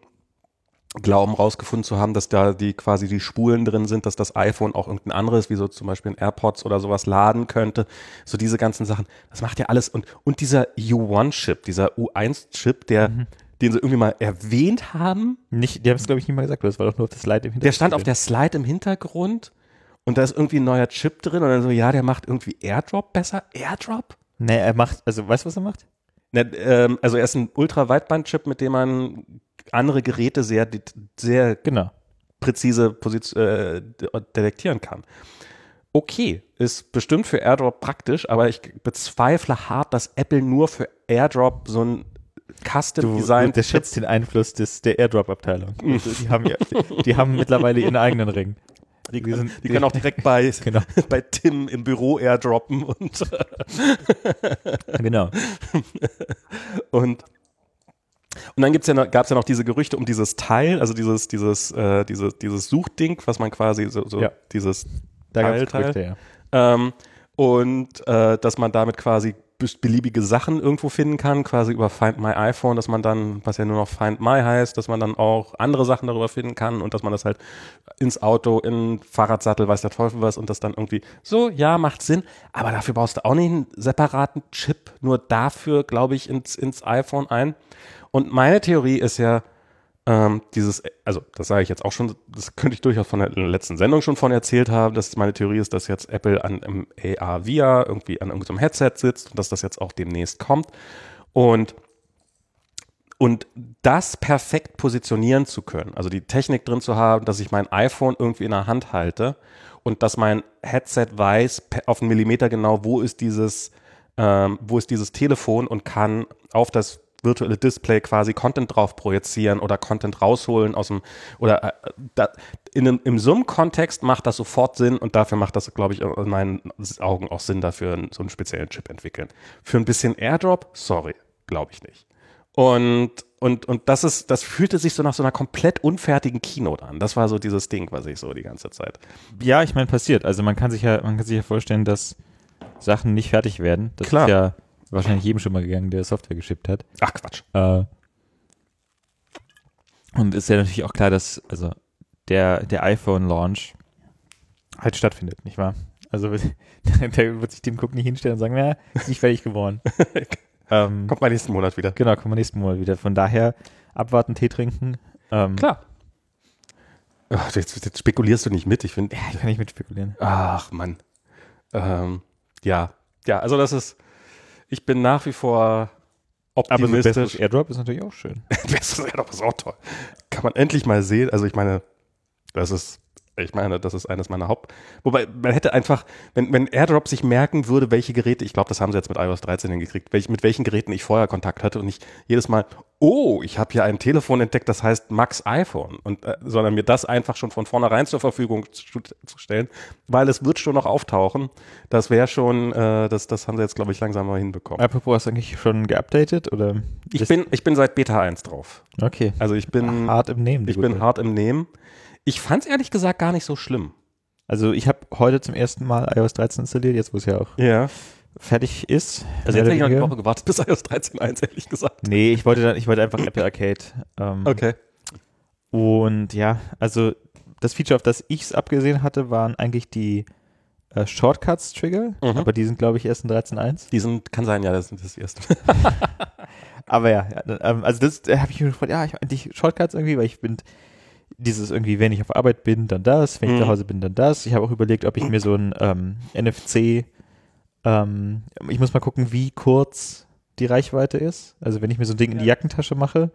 S1: glauben rausgefunden zu haben, dass da die quasi die Spulen drin sind, dass das iPhone auch irgendein anderes, wie so zum Beispiel ein AirPods oder sowas laden könnte. So diese ganzen Sachen. Das macht ja alles. Und, und dieser U1-Chip, dieser U1-Chip, der, den sie irgendwie mal erwähnt haben,
S2: Nicht, die haben es, glaube ich, nie mal gesagt, das war doch nur auf das Slide im Hintergrund.
S1: der stand auf der Slide im Hintergrund und da ist irgendwie ein neuer Chip drin und dann so, ja, der macht irgendwie Airdrop besser. Airdrop?
S2: Nee, er macht, also weißt du, was er macht?
S1: Ne, ähm, also er ist ein Ultra-Weitband-Chip, mit dem man andere Geräte sehr, sehr
S2: Genau.
S1: präzise Position, äh, detektieren kann. Okay, ist bestimmt für AirDrop praktisch, aber ich bezweifle hart, dass Apple nur für AirDrop so ein custom design
S2: der schätzt den Einfluss des, der Airdrop-Abteilung. Also die, haben ja, die haben mittlerweile ihren eigenen Ring.
S1: die,
S2: die sind-
S1: die können auch direkt bei,
S2: Genau.
S1: bei Tim im Büro airdroppen und,
S2: Genau.
S1: und und dann gibt's ja noch, gab's ja noch diese Gerüchte um dieses Teil, also dieses, dieses, äh, dieses, dieses Suchding, was man quasi so, so
S2: Ja.
S1: dieses
S2: Da gab
S1: Teil,
S2: es Gerüchte, ja.
S1: Ähm, und äh, dass man damit quasi beliebige Sachen irgendwo finden kann, quasi über Find My iPhone, dass man dann, was ja nur noch Find My heißt, dass man dann auch andere Sachen darüber finden kann und dass man das halt ins Auto, in Fahrradsattel, weiß der Teufel was und das dann irgendwie so, ja, macht Sinn, aber dafür baust du auch nicht einen separaten Chip, nur dafür, glaube ich, ins, ins iPhone ein. Und meine Theorie ist ja, ähm, dieses, also das sage ich jetzt auch schon, das könnte ich durchaus von der letzten Sendung schon von erzählt haben, dass meine Theorie ist, dass jetzt Apple an einem AR VR irgendwie an irgendeinem Headset sitzt und dass das jetzt auch demnächst kommt. Und und das perfekt positionieren zu können, also die Technik drin zu haben, dass ich mein iPhone irgendwie in der Hand halte und dass mein Headset weiß auf einen Millimeter genau, wo ist dieses, ähm, wo ist dieses Telefon und kann auf das virtuelle Display quasi Content drauf projizieren oder Content rausholen aus dem oder äh, da, in einem, im Zoom-Kontext macht das sofort Sinn und dafür macht das, glaube ich, in meinen Augen auch Sinn dafür, so einen speziellen Chip entwickeln. Für ein bisschen Airdrop, sorry, glaube ich nicht. Und, und, und das ist, das fühlte sich so nach so einer komplett unfertigen Keynote an. Das war so dieses Ding, was ich so die ganze Zeit.
S2: Ja, ich meine, passiert. Also man kann sich ja, man kann sich ja vorstellen, dass Sachen nicht fertig werden. Das
S1: Klar.
S2: ist ja wahrscheinlich jedem schon mal gegangen, der Software geschippt hat.
S1: Ach Quatsch.
S2: Äh, und ist ja natürlich auch klar, dass also der, der iPhone-Launch halt stattfindet, nicht wahr? Also da wird sich Tim Cook nicht hinstellen und sagen, na, ist nicht fertig geworden. ähm,
S1: Kommt mal nächsten Monat wieder.
S2: genau, kommen wir nächsten Mal wieder. Von daher abwarten, Tee trinken. Ähm,
S1: Klar. Ach, jetzt, jetzt spekulierst du nicht mit. Ich finde,
S2: Ja, ich kann nicht mit spekulieren.
S1: ach Mann. Ähm, ja, ja, also das ist, ich bin nach wie vor
S2: Aber so
S1: optimistisch.
S2: besseres Airdrop ist natürlich auch schön.
S1: ja doch ist auch toll. Kann man endlich mal sehen. Also ich meine, das ist Ich meine, das ist eines meiner Haupt. Wobei, man hätte einfach, wenn, wenn AirDrop sich merken würde, welche Geräte, ich glaube, das haben sie jetzt mit iOS 13 hingekriegt, welch, mit welchen Geräten ich vorher Kontakt hatte und nicht jedes Mal, oh, ich habe hier ein Telefon entdeckt, das heißt Max iPhone. Und, äh, sondern mir das einfach schon von vornherein zur Verfügung zu, zu stellen, weil es wird schon noch auftauchen. Das wäre schon, äh, das, das haben sie jetzt, glaube ich, langsam mal hinbekommen.
S2: Apropos, hast du eigentlich schon geupdatet oder?
S1: Ich bin, ich bin seit Beta 1 drauf.
S2: Okay.
S1: Also ich bin
S2: hart im Nehmen.
S1: Ich bin hart im Nehmen. Ich fand es ehrlich gesagt gar nicht so schlimm.
S2: Also ich habe heute zum ersten Mal iOS 13 installiert, jetzt wo es ja auch
S1: ja.
S2: Fertig ist.
S1: Also jetzt hätte ich noch eine Woche gewartet bis iOS 13.1, ehrlich gesagt.
S2: Nee, ich wollte dann, ich wollte einfach Apple Arcade.
S1: Ähm, okay.
S2: Und ja, also das Feature, auf das ich es abgesehen hatte, waren eigentlich die äh, Shortcuts-Trigger, mhm. aber die sind, glaube ich, erst in 13.1.
S1: Die sind, kann sein, ja, das sind das erste.
S2: aber ja, ja ähm, also das da habe ich mir gefragt, ja, ich eigentlich Shortcuts irgendwie, weil ich bin dieses irgendwie, wenn ich auf Arbeit bin, dann das, wenn ich mhm. zu Hause bin, dann das. Ich habe auch überlegt, ob ich mir so ein ähm, NFC, ähm, ich muss mal gucken, wie kurz die Reichweite ist. Also wenn ich mir so ein Ding in die Jackentasche mache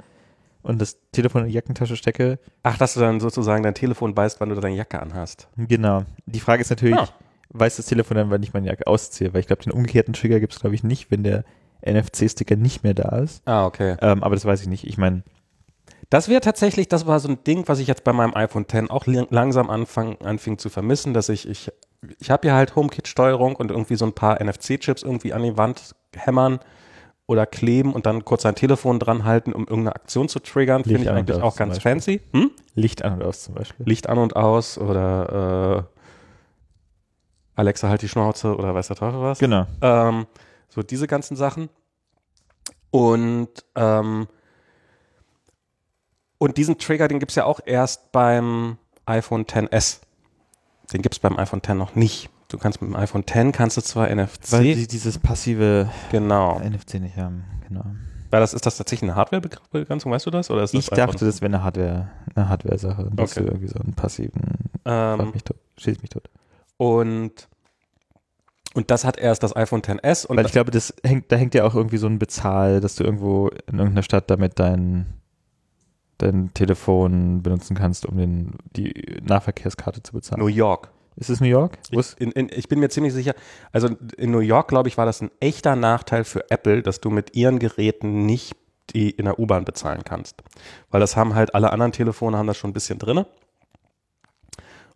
S2: und das Telefon in die Jackentasche stecke.
S1: Ach, dass du dann sozusagen dein Telefon weißt, wann du deine Jacke anhast.
S2: Genau. Die Frage ist natürlich, ah. weiß das Telefon dann, wann ich meine Jacke ausziehe? Weil ich glaube, den umgekehrten Trigger gibt es, glaube ich, nicht, wenn der NFC-Sticker nicht mehr da ist.
S1: Ah, okay.
S2: Ähm, aber das weiß ich nicht. Ich meine,
S1: das wäre tatsächlich, das war so ein Ding, was ich jetzt bei meinem iPhone X auch langsam anfang, anfing zu vermissen, dass ich, ich, ich habe ja halt HomeKit-Steuerung und irgendwie so ein paar NFC-Chips irgendwie an die Wand hämmern oder kleben und dann kurz ein Telefon dran halten, um irgendeine Aktion zu triggern, finde ich eigentlich auch ganz fancy.
S2: Hm? Licht an und aus zum Beispiel.
S1: Licht an und aus oder äh, Alexa halt die Schnauze oder weiß der Teufel was.
S2: Genau.
S1: Ähm, so diese ganzen Sachen. Und ähm, und diesen Trigger, den gibt es ja auch erst beim iPhone XS. Den gibt es beim iPhone X noch nicht. Du kannst mit dem iPhone X kannst du zwar NFC.
S2: Weil die dieses passive
S1: genau.
S2: NFC nicht haben, genau.
S1: Weil das, ist das tatsächlich eine Hardware-Begrenzung, weißt du das? Oder ist
S2: das
S1: ich
S2: dachte, das wäre eine Hardware, eine Hardware-Sache. Dass okay. du irgendwie so einen passiven
S1: ähm,
S2: mich tot, schießt mich tot.
S1: Und und das hat erst das iPhone XS. Und
S2: Weil ich glaube, das hängt, da hängt ja auch irgendwie so ein Bezahl, dass du irgendwo in irgendeiner Stadt damit dein dein Telefon benutzen kannst, um den, die Nahverkehrskarte zu bezahlen.
S1: New York.
S2: Ist es New York?
S1: Ich, in, in, ich bin mir ziemlich sicher, also in New York, glaube ich, war das ein echter Nachteil für Apple, dass du mit ihren Geräten nicht die in der U-Bahn bezahlen kannst. Weil das haben halt alle anderen Telefone haben das schon ein bisschen drin.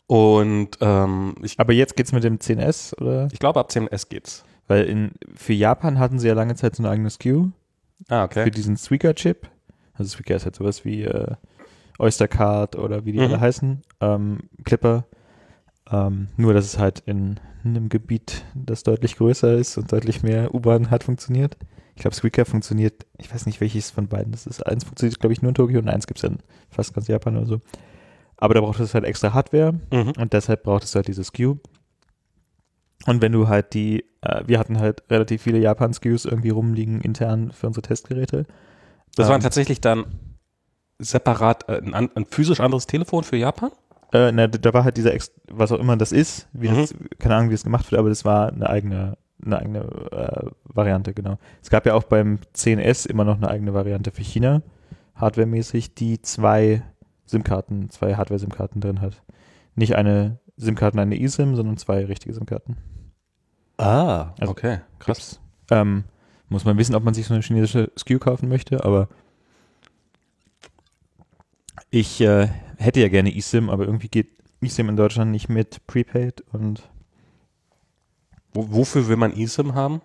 S1: Und ähm, ich,
S2: Aber jetzt geht's mit dem 10S, oder?
S1: Ich glaube, ab 10S geht's.
S2: Weil in, für Japan hatten sie ja lange Zeit so ein eigenes SKU.
S1: Ah, okay.
S2: Für diesen Suica-Chip. Also Squeaker ist halt sowas wie äh, Oystercard oder wie die mhm. alle heißen, ähm, Clipper. Ähm, nur, dass es halt in einem Gebiet, das deutlich größer ist und deutlich mehr U-Bahn hat, funktioniert. Ich glaube, Squeaker funktioniert, ich weiß nicht, welches von beiden das ist. Eins funktioniert, glaube ich, nur in Tokio und eins gibt es in fast ganz Japan oder so. Aber da braucht es halt extra Hardware mhm. und deshalb braucht es halt dieses SKU. Und wenn du halt die, äh, wir hatten halt relativ viele Japan-SKUs irgendwie rumliegen intern für unsere Testgeräte.
S1: Das ähm, war tatsächlich dann separat äh, ein, ein, physisch anderes Telefon für Japan?
S2: Äh, na, da war halt dieser, Ex was auch immer das ist, wie mhm. das, keine Ahnung, wie das gemacht wird, aber das war eine eigene, eine eigene äh, Variante, genau. Es gab ja auch beim 10S immer noch eine eigene Variante für China, hardwaremäßig, die zwei SIM-Karten, zwei Hardware-SIM-Karten drin hat. Nicht eine SIM-Karte, eine eSIM, sondern zwei richtige SIM-Karten.
S1: Ah, also, okay,
S2: krass. Ähm, muss man wissen, ob man sich so eine chinesische SKU kaufen möchte, aber ich äh, hätte ja gerne eSIM, aber irgendwie geht eSIM in Deutschland nicht mit Prepaid und
S1: wofür will man eSIM haben?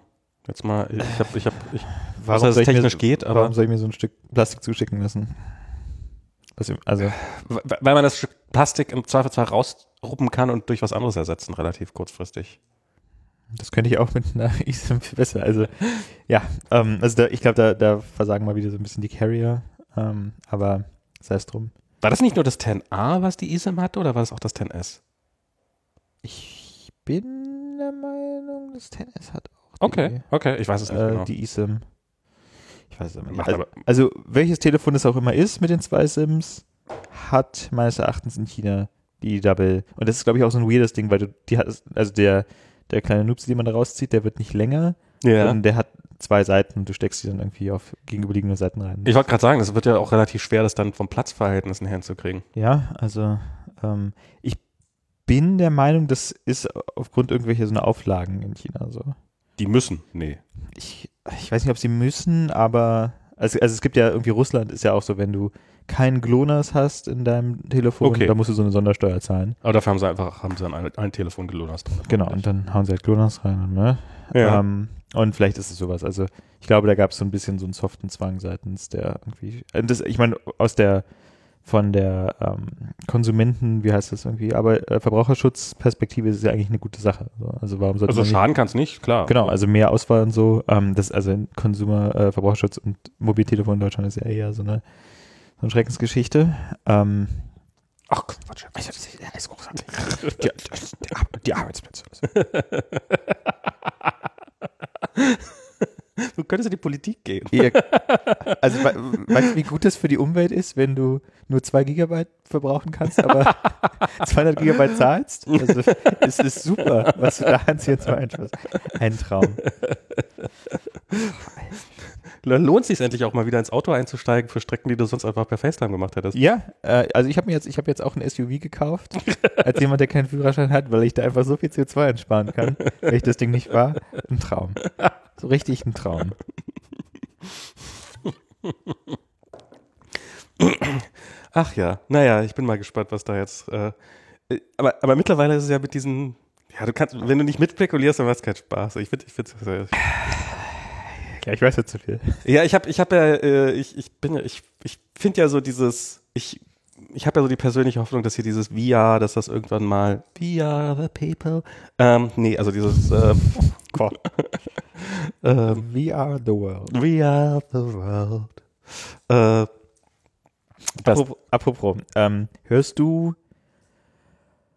S1: Jetzt mal, ich habe, ich habe, ich,
S2: warum was das technisch
S1: mir, geht, aber
S2: warum soll ich mir so ein Stück Plastik zuschicken lassen?
S1: Also, weil man das Stück Plastik im Zweifelsfall rausruppen kann und durch was anderes ersetzen, relativ kurzfristig.
S2: Das könnte ich auch mit einer eSIM viel besser. Also ja, ähm, also da, ich glaube, da, da versagen mal wieder so ein bisschen die Carrier, ähm, aber sei es drum.
S1: War das nicht nur das 10a, was die eSIM hatte, oder war das auch das 10s?
S2: Ich bin der Meinung, das 10s hat auch
S1: Okay, die, okay, ich weiß es nicht äh, genau.
S2: Die eSIM. Ich weiß es nicht. Also, also, welches Telefon es auch immer ist mit den zwei SIMs, hat meines Erachtens in China die Double. Und das ist, glaube ich, auch so ein weirdes Ding, weil du die hast, also der der kleine Nupsi, den man da rauszieht, der wird nicht länger.
S1: Ja.
S2: Sondern der hat zwei Seiten und du steckst die dann irgendwie auf gegenüberliegende Seiten rein.
S1: Ich wollte gerade sagen, das wird ja auch relativ schwer, das dann vom Platzverhältnissen herzukriegen.
S2: Ja, also ähm, ich bin der Meinung, das ist aufgrund irgendwelcher so eine Auflagen in China so.
S1: Die müssen, nee.
S2: Ich, ich weiß nicht, ob sie müssen, aber also, also es gibt ja irgendwie Russland ist ja auch so, wenn du keinen GLONASS hast in deinem Telefon,
S1: Okay.
S2: dann musst du so eine Sondersteuer zahlen.
S1: Aber dafür haben sie einfach, haben sie dann ein, ein Telefon gelonert.
S2: Genau, und dann hauen sie halt GLONASS rein, ne?
S1: Ja.
S2: Ähm, und vielleicht ist es sowas. Also ich glaube, da gab es so ein bisschen so einen soften Zwang seitens der irgendwie. äh, Das, ich meine, aus der von der ähm, Konsumenten, wie heißt das irgendwie, aber äh, Verbraucherschutzperspektive ist es ja eigentlich eine gute Sache. So, Also warum sollte
S1: also schaden kann es nicht, klar.
S2: Genau, also mehr Auswahl und so. Ähm, das, also Konsumer, äh, Verbraucherschutz und Mobiltelefon in Deutschland ist ja eher so eine, so eine Schreckensgeschichte. Ähm,
S1: Ach Quatsch.
S2: großartig. Die, die, Arbeitsplätze.
S1: Du könntest in die Politik gehen.
S2: Ja, also we weißt du, wie gut das für die Umwelt ist, wenn du nur 2 Gigabyte verbrauchen kannst, aber 200 Gigabyte zahlst? Also es ist super, was du da an CO2 einsparst. Ein Traum.
S1: Dann lohnt es sich endlich auch mal wieder ins Auto einzusteigen für Strecken, die du sonst einfach per FaceTime gemacht hättest.
S2: Ja, äh, also ich habe mir jetzt, ich habe jetzt auch ein SUV gekauft, als jemand, der keinen Führerschein hat, weil ich da einfach so viel CO2 einsparen kann, wenn ich das Ding nicht war. Ein Traum. So richtig ein Traum.
S1: Ach ja, naja, ich bin mal gespannt, was da jetzt. Äh, aber, aber mittlerweile ist es ja mit diesen. Ja, du kannst, wenn du nicht mitspekulierst, dann macht es keinen Spaß. Ich finde, ich finde,
S2: Ja, ich weiß jetzt zu viel.
S1: ja, ich habe, ich habe ja, äh, ich, ich bin ja, ich, ich finde ja so dieses, ich, ich habe ja so die persönliche Hoffnung, dass hier dieses VR, dass das irgendwann mal VR the people, ähm, nee, also dieses, äh, ähm,
S2: We are the world.
S1: We are the world. Äh, das,
S2: Apropos, apropos ähm, hörst du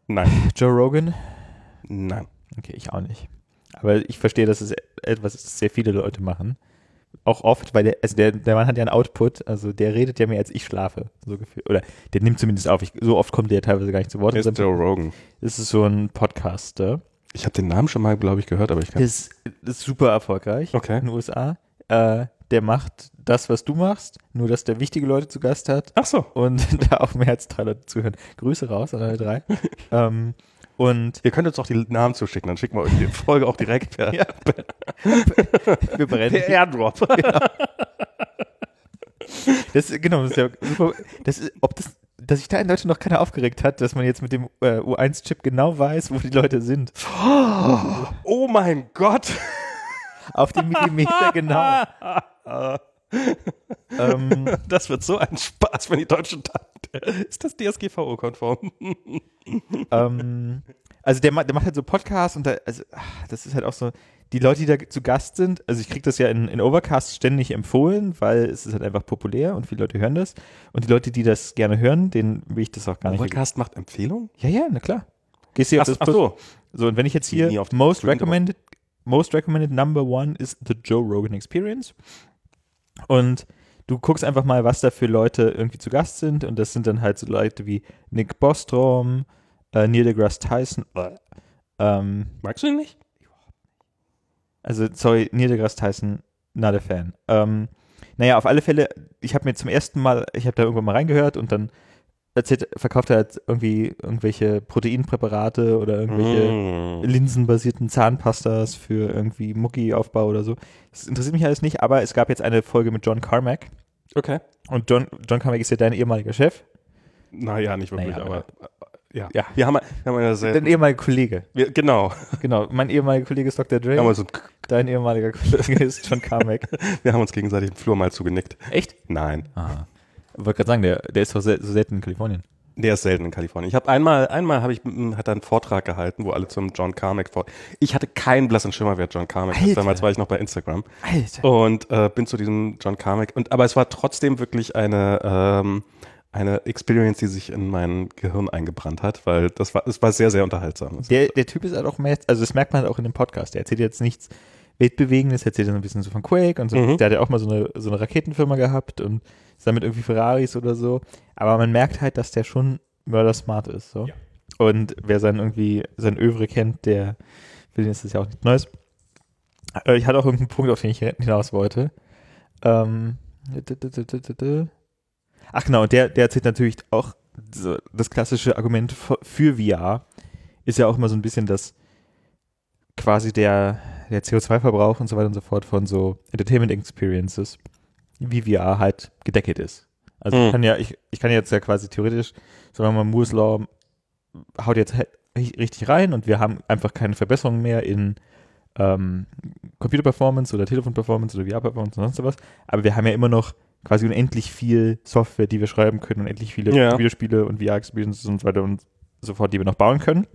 S1: nein,
S2: Joe Rogan?
S1: nein.
S2: Okay, ich auch nicht. Aber ich verstehe, dass es etwas ist, das sehr viele Leute machen. Auch oft, weil der, also der, der Mann hat ja einen Output, also der redet ja mehr als ich schlafe, so gefühlt. Oder der nimmt zumindest auf. Ich, so oft kommt der teilweise gar nicht zu Wort.
S1: Hier ist Joe Rogan.
S2: Das ist so ein Podcaster.
S1: Ich habe den Namen schon mal, glaube ich, gehört, aber ich kann.
S2: Das ist super erfolgreich
S1: Okay.
S2: in den USA. Äh, der macht das, was du machst, nur dass der wichtige Leute zu Gast hat
S1: Ach so.
S2: und da auch mehr als drei Leute zuhören. Grüße raus an alle drei. ähm, und
S1: Ihr könnt uns auch die Namen zuschicken, dann schicken wir euch die Folge auch direkt per,
S2: Ja. wir brennen
S1: per Airdrop.
S2: Das, genau, das ist ja super. Das ist, ob das, dass sich da in Deutschland noch keiner aufgeregt hat, dass man jetzt mit dem äh, U1-Chip genau weiß, wo die Leute sind.
S1: Oh mein Gott.
S2: Auf den Millimeter genau. ähm,
S1: Das wird so ein Spaß, wenn die Deutschen dann. Ist das DSGVO-konform?
S2: ähm, also der, der macht halt so Podcasts und da, also, ach, das ist halt auch so, die Leute, die da zu Gast sind, also ich kriege das ja in, in Overcast ständig empfohlen, weil es ist halt einfach populär und viele Leute hören das. Und die Leute, die das gerne hören, denen will ich das auch gar nicht.
S1: Overcast macht Empfehlung?
S2: Ja, ja, na klar. Gehst du auf das
S1: ach so.
S2: So, und wenn ich jetzt hier most recommended, most recommended number one is the Joe Rogan Experience. Und du guckst einfach mal, was da für Leute irgendwie zu Gast sind. Und das sind dann halt so Leute wie Nick Bostrom, äh, Neil deGrasse Tyson. Äh, ähm,
S1: Magst du ihn nicht?
S2: also, sorry, Neil deGrasse Tyson, not a fan. Ähm, naja, auf alle Fälle, ich habe mir zum ersten Mal, ich habe da irgendwann mal reingehört und dann erzählt, verkauft er halt irgendwie irgendwelche Proteinpräparate oder irgendwelche
S1: Mm.
S2: linsenbasierten Zahnpastas für irgendwie Muckiaufbau oder so. Das interessiert mich alles nicht, aber es gab jetzt eine Folge mit John Carmack.
S1: Okay.
S2: Und John, John Carmack ist ja dein ehemaliger Chef.
S1: Naja, nicht wirklich,
S2: Naja,
S1: aber. äh, Ja.
S2: Ja.
S1: Wir haben, wir haben ja
S2: Dein ehemaliger Kollege.
S1: Wir, genau.
S2: Genau. Mein ehemaliger Kollege ist Dr. Dre.
S1: uns,
S2: Dein ehemaliger Kollege ist John Carmack.
S1: wir haben uns gegenseitig im Flur mal zugenickt.
S2: Echt?
S1: Nein.
S2: Aha. Ich wollte gerade sagen, der, der ist doch so selten in Kalifornien.
S1: Der ist selten in Kalifornien. Ich habe einmal, einmal habe ich, hat er einen Vortrag gehalten, wo alle zum John Carmack vor. Ich hatte keinen blassen Schimmer, wer John Carmack ist. Damals war ich noch bei Instagram
S2: Alter.
S1: und äh, bin zu diesem John Carmack. Und aber es war trotzdem wirklich eine ähm, eine Experience, die sich in mein Gehirn eingebrannt hat, weil das war, es war sehr, sehr unterhaltsam.
S2: Der, der Typ ist halt auch mehr, also das merkt man halt auch in dem Podcast. Der erzählt jetzt nichts Weltbewegendes, erzählt dann ein bisschen so von Quake und so.
S1: Mhm.
S2: Der hat ja auch mal so eine, so eine Raketenfirma gehabt und ist damit irgendwie Ferraris oder so. Aber man merkt halt, dass der schon mörder smart ist. So.
S1: Ja.
S2: Und wer sein irgendwie sein Övre kennt, der für den ist das ja auch nichts Neues. Äh, Ich hatte auch irgendeinen Punkt, auf den ich hinaus wollte. Ähm, ach genau, und der, der erzählt natürlich auch so das klassische Argument für für VR. ist ja auch immer so ein bisschen das quasi der, der CO2-Verbrauch und so weiter und so fort von so Entertainment Experiences, wie VR halt gedeckelt ist. Also
S1: Mhm.
S2: ich kann ja, ich, ich kann jetzt ja quasi theoretisch, sagen wir mal, Moore's Law haut jetzt richtig rein und wir haben einfach keine Verbesserung mehr in ähm, Computer-Performance oder Telefon-Performance oder VR-Performance und sonst was. Aber wir haben ja immer noch quasi unendlich viel Software, die wir schreiben können, unendlich viele
S1: Ja.
S2: Videospiele und VR-Experiences und so weiter und so fort, die wir noch bauen können.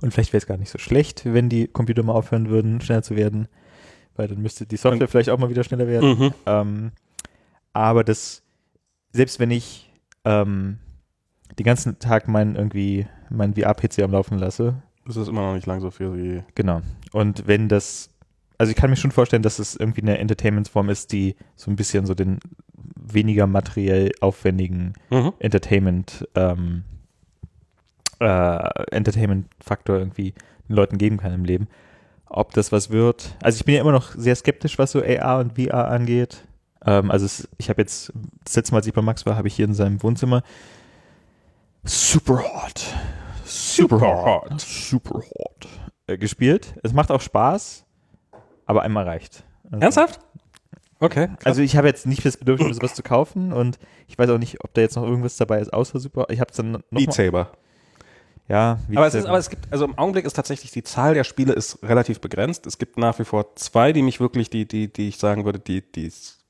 S2: Und vielleicht wäre es gar nicht so schlecht, wenn die Computer mal aufhören würden, schneller zu werden, weil dann müsste die Software vielleicht auch mal wieder schneller werden.
S1: Mhm.
S2: Ähm, aber das, selbst wenn ich ähm, den ganzen Tag meinen irgendwie meinen VR-PC am Laufen lasse,
S1: Das ist immer noch nicht lang so viel wie.
S2: genau. Und wenn das, also ich kann mir schon vorstellen, dass es irgendwie eine Entertainment-Form ist, die so ein bisschen so den weniger materiell aufwendigen
S1: Mhm.
S2: Entertainment, ähm, äh, Entertainment-Faktor irgendwie den Leuten geben kann im Leben. Ob das was wird. Also ich bin ja immer noch sehr skeptisch, was so AR und VR angeht. Ähm, also es, ich habe jetzt, das letzte Mal, als ich bei Max war, habe ich hier in seinem Wohnzimmer Super Hot. Super Hot. Super Hot. Äh, gespielt. Es macht auch Spaß, aber einmal reicht. Also,
S1: Ernsthaft? Okay.
S2: also ich habe jetzt nicht das Bedürfnis, sowas zu kaufen und ich weiß auch nicht, ob da jetzt noch irgendwas dabei ist, außer Super. Ich habe es dann noch
S1: Beat
S2: mal,
S1: Saber.
S2: Ja, wie
S1: Aber es, ist, aber es gibt, also im Augenblick ist tatsächlich die Zahl der Spiele ist relativ begrenzt. Es gibt nach wie vor zwei, die mich wirklich, die, die, die ich sagen würde, die, die es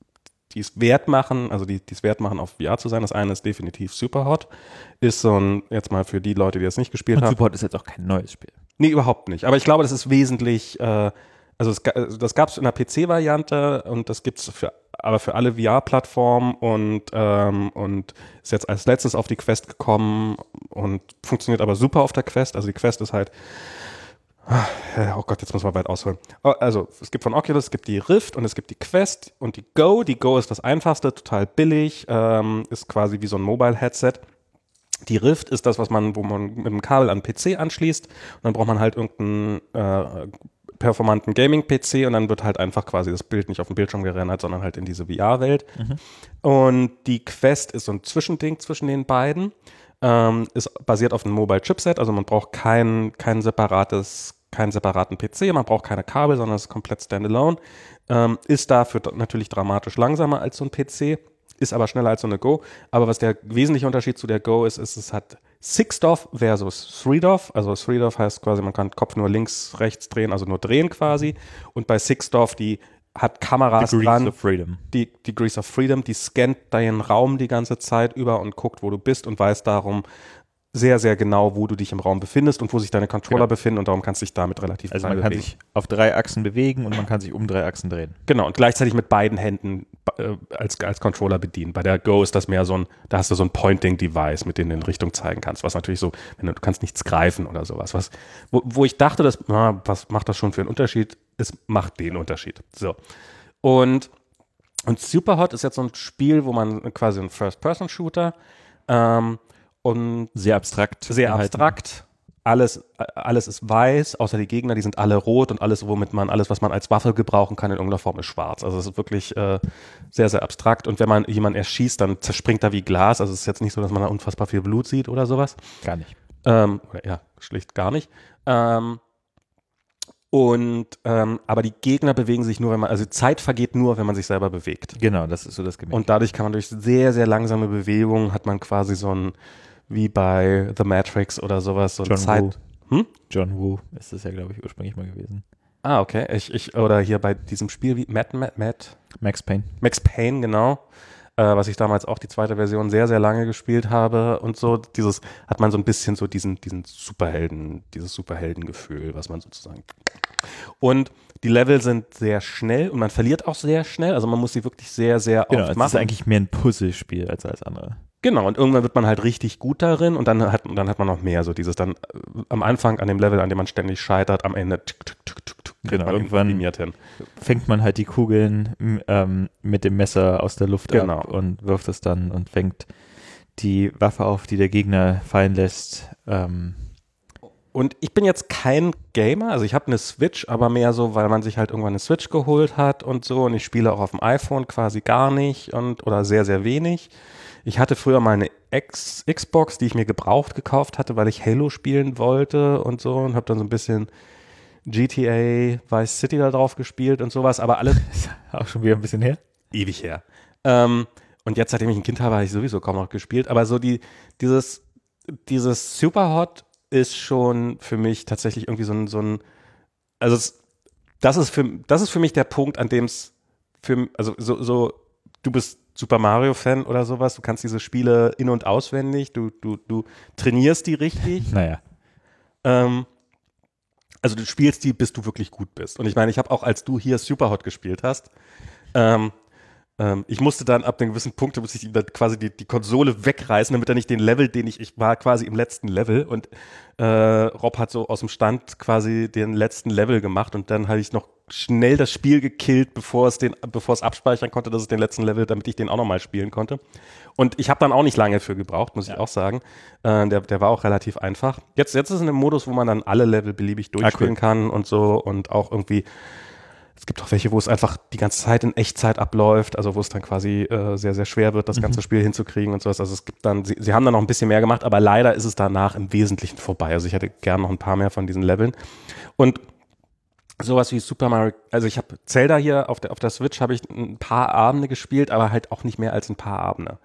S1: die es wert machen, also die, die es wert machen, auf VR zu sein. Das eine ist definitiv Superhot. Ist so ein, jetzt mal für die Leute, die das nicht gespielt
S2: und
S1: haben.
S2: Superhot ist jetzt auch kein neues Spiel.
S1: Nee, überhaupt nicht. Aber ich glaube, das ist wesentlich, äh, also es, das gab es in der PC-Variante und das gibt's für aber für alle VR-Plattformen und, ähm, und ist jetzt als letztes auf die Quest gekommen und funktioniert aber super auf der Quest. Also die Quest ist halt, ah, oh Gott, jetzt muss man weit ausholen. Oh, Also es gibt von Oculus, es gibt die Rift und es gibt die Quest und die Go. Die Go ist das einfachste, total billig, ähm, ist quasi wie so ein Mobile-Headset. Die Rift ist das, was man, wo man mit dem Kabel an den PC anschließt und dann braucht man halt irgendeinen äh, performanten Gaming-PC und dann wird halt einfach quasi das Bild nicht auf den Bildschirm gerendert, sondern halt in diese VR-Welt. Und die Quest ist so ein Zwischending zwischen den beiden. Ähm, ist basiert auf einem Mobile-Chipset, also man braucht kein, kein separates, keinen separaten PC, man braucht keine Kabel, sondern es ist komplett standalone. Ähm, ist dafür natürlich dramatisch langsamer als so ein PC, ist aber schneller als so eine Go. Aber was der wesentliche Unterschied zu der Go ist, ist, es hat Six-DOF versus Three-DOF. Also Three-DOF heißt quasi, man kann Kopf nur links, rechts drehen, also nur drehen quasi. Und bei Six-DOF, die hat Kameras
S2: Degrees
S1: dran
S2: of Freedom.
S1: die Degrees of Freedom, die scannt deinen Raum die ganze Zeit über und guckt, wo du bist und weiß darum sehr, sehr genau, wo du dich im Raum befindest und wo sich deine Controller
S2: Genau.
S1: befinden und darum kannst du dich damit relativ
S2: Also man kann
S1: bewegen.
S2: sich auf drei Achsen bewegen und man kann sich um drei Achsen drehen.
S1: Genau, und gleichzeitig mit beiden Händen äh, als, als Controller bedienen. Bei der Go ist das mehr so ein, da hast du so ein Pointing-Device, mit dem du in Richtung zeigen kannst, was natürlich so, wenn du, du kannst nichts greifen oder sowas, was, wo, wo ich dachte, das, na, was macht das schon für einen Unterschied? Es macht den Unterschied. So. Und, und Superhot ist jetzt so ein Spiel, wo man quasi ein First-Person-Shooter, ähm, und
S2: Sehr abstrakt.
S1: sehr
S2: gehalten.
S1: abstrakt. Alles, äh, alles ist weiß, außer die Gegner, die sind alle rot und alles, womit man, alles, was man als Waffe gebrauchen kann, in irgendeiner Form ist schwarz. Also es ist wirklich äh, sehr, sehr abstrakt. Und wenn man jemanden erschießt, dann zerspringt er wie Glas. Also es ist jetzt nicht so, dass man da unfassbar viel Blut sieht oder sowas.
S2: Gar nicht.
S1: Ähm, oder ja, schlicht gar nicht. Ähm, und ähm, aber die Gegner bewegen sich nur, wenn man, also Zeit vergeht nur, wenn man sich selber bewegt.
S2: Genau, das ist so das Gimmick.
S1: Und dadurch kann man durch sehr, sehr langsame Bewegungen hat man quasi so ein, wie bei The Matrix oder sowas, so
S2: John
S1: Zeit.
S2: Woo.
S1: Hm?
S2: John Woo ist das ja, glaube ich, ursprünglich mal gewesen.
S1: Ah, okay. Ich, ich, oder hier bei diesem Spiel wie Matt, Matt, Matt,
S2: Max Payne.
S1: Max Payne, genau. Äh, was ich damals auch die zweite Version sehr, sehr lange gespielt habe und so. Dieses hat man so ein bisschen so diesen, diesen Superhelden, dieses Superheldengefühl, was man sozusagen. Und die Level sind sehr schnell und man verliert auch sehr schnell. Also man muss sie wirklich sehr, sehr
S2: Genau,
S1: oft
S2: es
S1: machen.
S2: ist eigentlich mehr ein Puzzlespiel als alles andere.
S1: Genau, und irgendwann wird man halt richtig gut darin und dann hat, dann hat man noch mehr, so dieses dann äh, am Anfang an dem Level, an dem man ständig scheitert, am Ende tück, tück, tück, tück, tück,
S2: Genau,
S1: man
S2: irgendwann-
S1: hin.
S2: Fängt man halt die Kugeln ähm, mit dem Messer aus der Luft
S1: Genau.
S2: ab und wirft es dann und fängt die Waffe auf, die der Gegner fallen lässt. Ähm,
S1: Und ich bin jetzt kein Gamer, also ich habe eine Switch, aber mehr so, weil man sich halt irgendwann eine Switch geholt hat und so und ich spiele auch auf dem iPhone quasi gar nicht und oder sehr, sehr wenig. Ich hatte früher mal eine X Xbox, die ich mir gebraucht gekauft hatte, weil ich Halo spielen wollte und so und habe dann so ein bisschen GTA Vice City da drauf gespielt und sowas, aber alles
S2: auch schon wieder ein bisschen her.
S1: ewig her. Ähm, und jetzt, seitdem ich ein Kind habe, habe ich sowieso kaum noch gespielt. Aber so die, dieses, dieses Superhot ist schon für mich tatsächlich irgendwie so ein, so ein also es, das ist für, das ist für mich der Punkt, an dem es für, also so, so, du bist Super Mario Fan oder sowas, du kannst diese Spiele in- und auswendig, du, du, du trainierst die richtig.
S2: Naja.
S1: Ähm, also du spielst die, bis du wirklich gut bist. Und ich meine, ich habe auch, als du hier Superhot gespielt hast, ähm, ähm, ich musste dann ab einem gewissen Punkt, musste ich dann quasi die, die Konsole wegreißen, damit er nicht den Level, den ich, ich war quasi im letzten Level und äh, Rob hat so aus dem Stand quasi den letzten Level gemacht und dann hatte ich noch schnell das Spiel gekillt, bevor es den, bevor es abspeichern konnte, dass es den letzten Level, damit ich den auch nochmal spielen konnte. Und ich habe dann auch nicht lange für gebraucht, muss ich auch sagen. Äh, der, der war auch relativ einfach. Jetzt, jetzt ist es in einem Modus, wo man dann alle Level beliebig durchspielen kann und so und auch irgendwie es gibt auch welche, wo es einfach die ganze Zeit in Echtzeit abläuft, also wo es dann quasi äh, sehr, sehr schwer wird, das ganze Spiel hinzukriegen und sowas. Also es gibt dann, sie, sie haben dann noch ein bisschen mehr gemacht, aber leider ist es danach im Wesentlichen vorbei. Also ich hätte gern noch ein paar mehr von diesen Leveln. Und sowas wie Super Mario, also ich habe Zelda hier auf der, auf der Switch habe ich ein paar Abende gespielt, aber halt auch nicht mehr als ein paar Abende.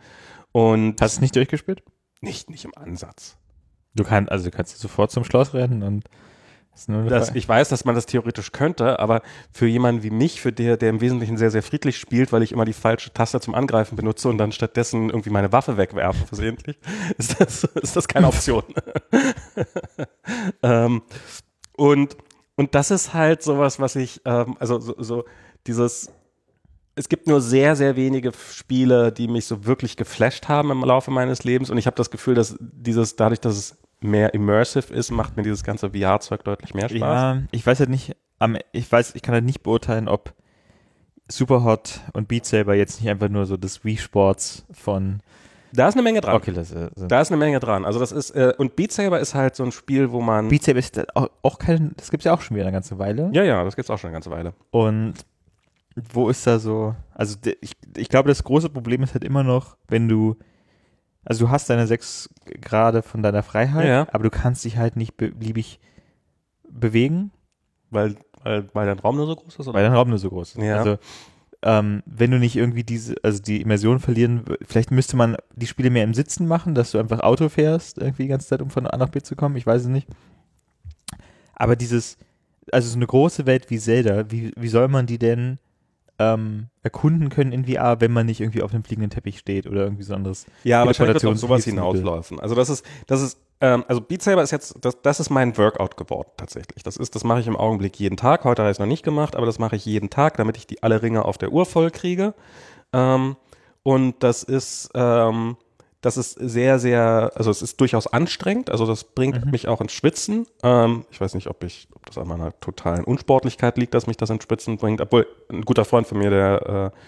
S1: Und
S2: Hast du es nicht durchgespielt?
S1: nicht, nicht im Ansatz.
S2: Du kannst, also du kannst sofort zum Schloss rennen und das
S1: ich weiß, dass man das theoretisch könnte, aber für jemanden wie mich, für der, der im Wesentlichen sehr, sehr friedlich spielt, weil ich immer die falsche Taste zum Angreifen benutze und dann stattdessen irgendwie meine Waffe wegwerfe versehentlich, ist das, ist das keine Option. ähm, und, und das ist halt sowas, was ich, ähm, also so, so dieses, es gibt nur sehr, sehr wenige Spiele, die mich so wirklich geflasht haben im Laufe meines Lebens und ich habe das Gefühl, dass dieses, dadurch, dass es mehr immersive ist, macht mir dieses ganze VR-Zeug deutlich mehr Spaß.
S2: Ja, ich weiß halt nicht, ich weiß, ich kann halt nicht beurteilen, ob Superhot und Beat Saber jetzt nicht einfach nur so das Wii Sports von
S1: Da ist eine Menge dran.
S2: Oculus äh, sind.
S1: Da ist eine Menge dran. Also das ist, äh, und Beat Saber ist halt so ein Spiel, wo man.
S2: Beat Saber ist auch, auch kein, das gibt's ja auch schon wieder eine ganze Weile.
S1: ja, ja, das gibt's auch schon eine ganze Weile.
S2: Und wo ist da so, also ich, ich glaube, das große Problem ist halt immer noch, wenn du, also du hast deine sechs Grade von deiner Freiheit,
S1: Ja.
S2: aber du kannst dich halt nicht beliebig bewegen,
S1: Weil, weil, weil dein Raum nur so groß ist? Oder?
S2: weil dein Raum nur so groß ist.
S1: Ja.
S2: Also ähm, wenn du nicht irgendwie diese, also die Immersion verlieren, vielleicht müsste man die Spiele mehr im Sitzen machen, dass du einfach Auto fährst, irgendwie die ganze Zeit, um von A nach B zu kommen, ich weiß es nicht. Aber dieses, also so eine große Welt wie Zelda, wie, wie soll man die denn ähm, erkunden können in VR, wenn man nicht irgendwie auf einem fliegenden Teppich steht oder irgendwie so anderes?
S1: Ja, wahrscheinlich wird auf sowas hinauslaufen. Also das ist, das ist, ähm, also Beat Saber ist jetzt, das, das ist mein Workout geworden tatsächlich. Das ist, das mache ich im Augenblick jeden Tag. Heute habe ich es noch nicht gemacht, aber das mache ich jeden Tag, damit ich die alle Ringe auf der Uhr voll kriege. Ähm, und das ist, ähm, das ist sehr, sehr, also es ist durchaus anstrengend. Also das bringt mich auch ins Schwitzen. Ähm, ich weiß nicht, ob ich, ob das an meiner totalen Unsportlichkeit liegt, dass mich das ins Schwitzen bringt. Obwohl ein guter Freund von mir, der, äh,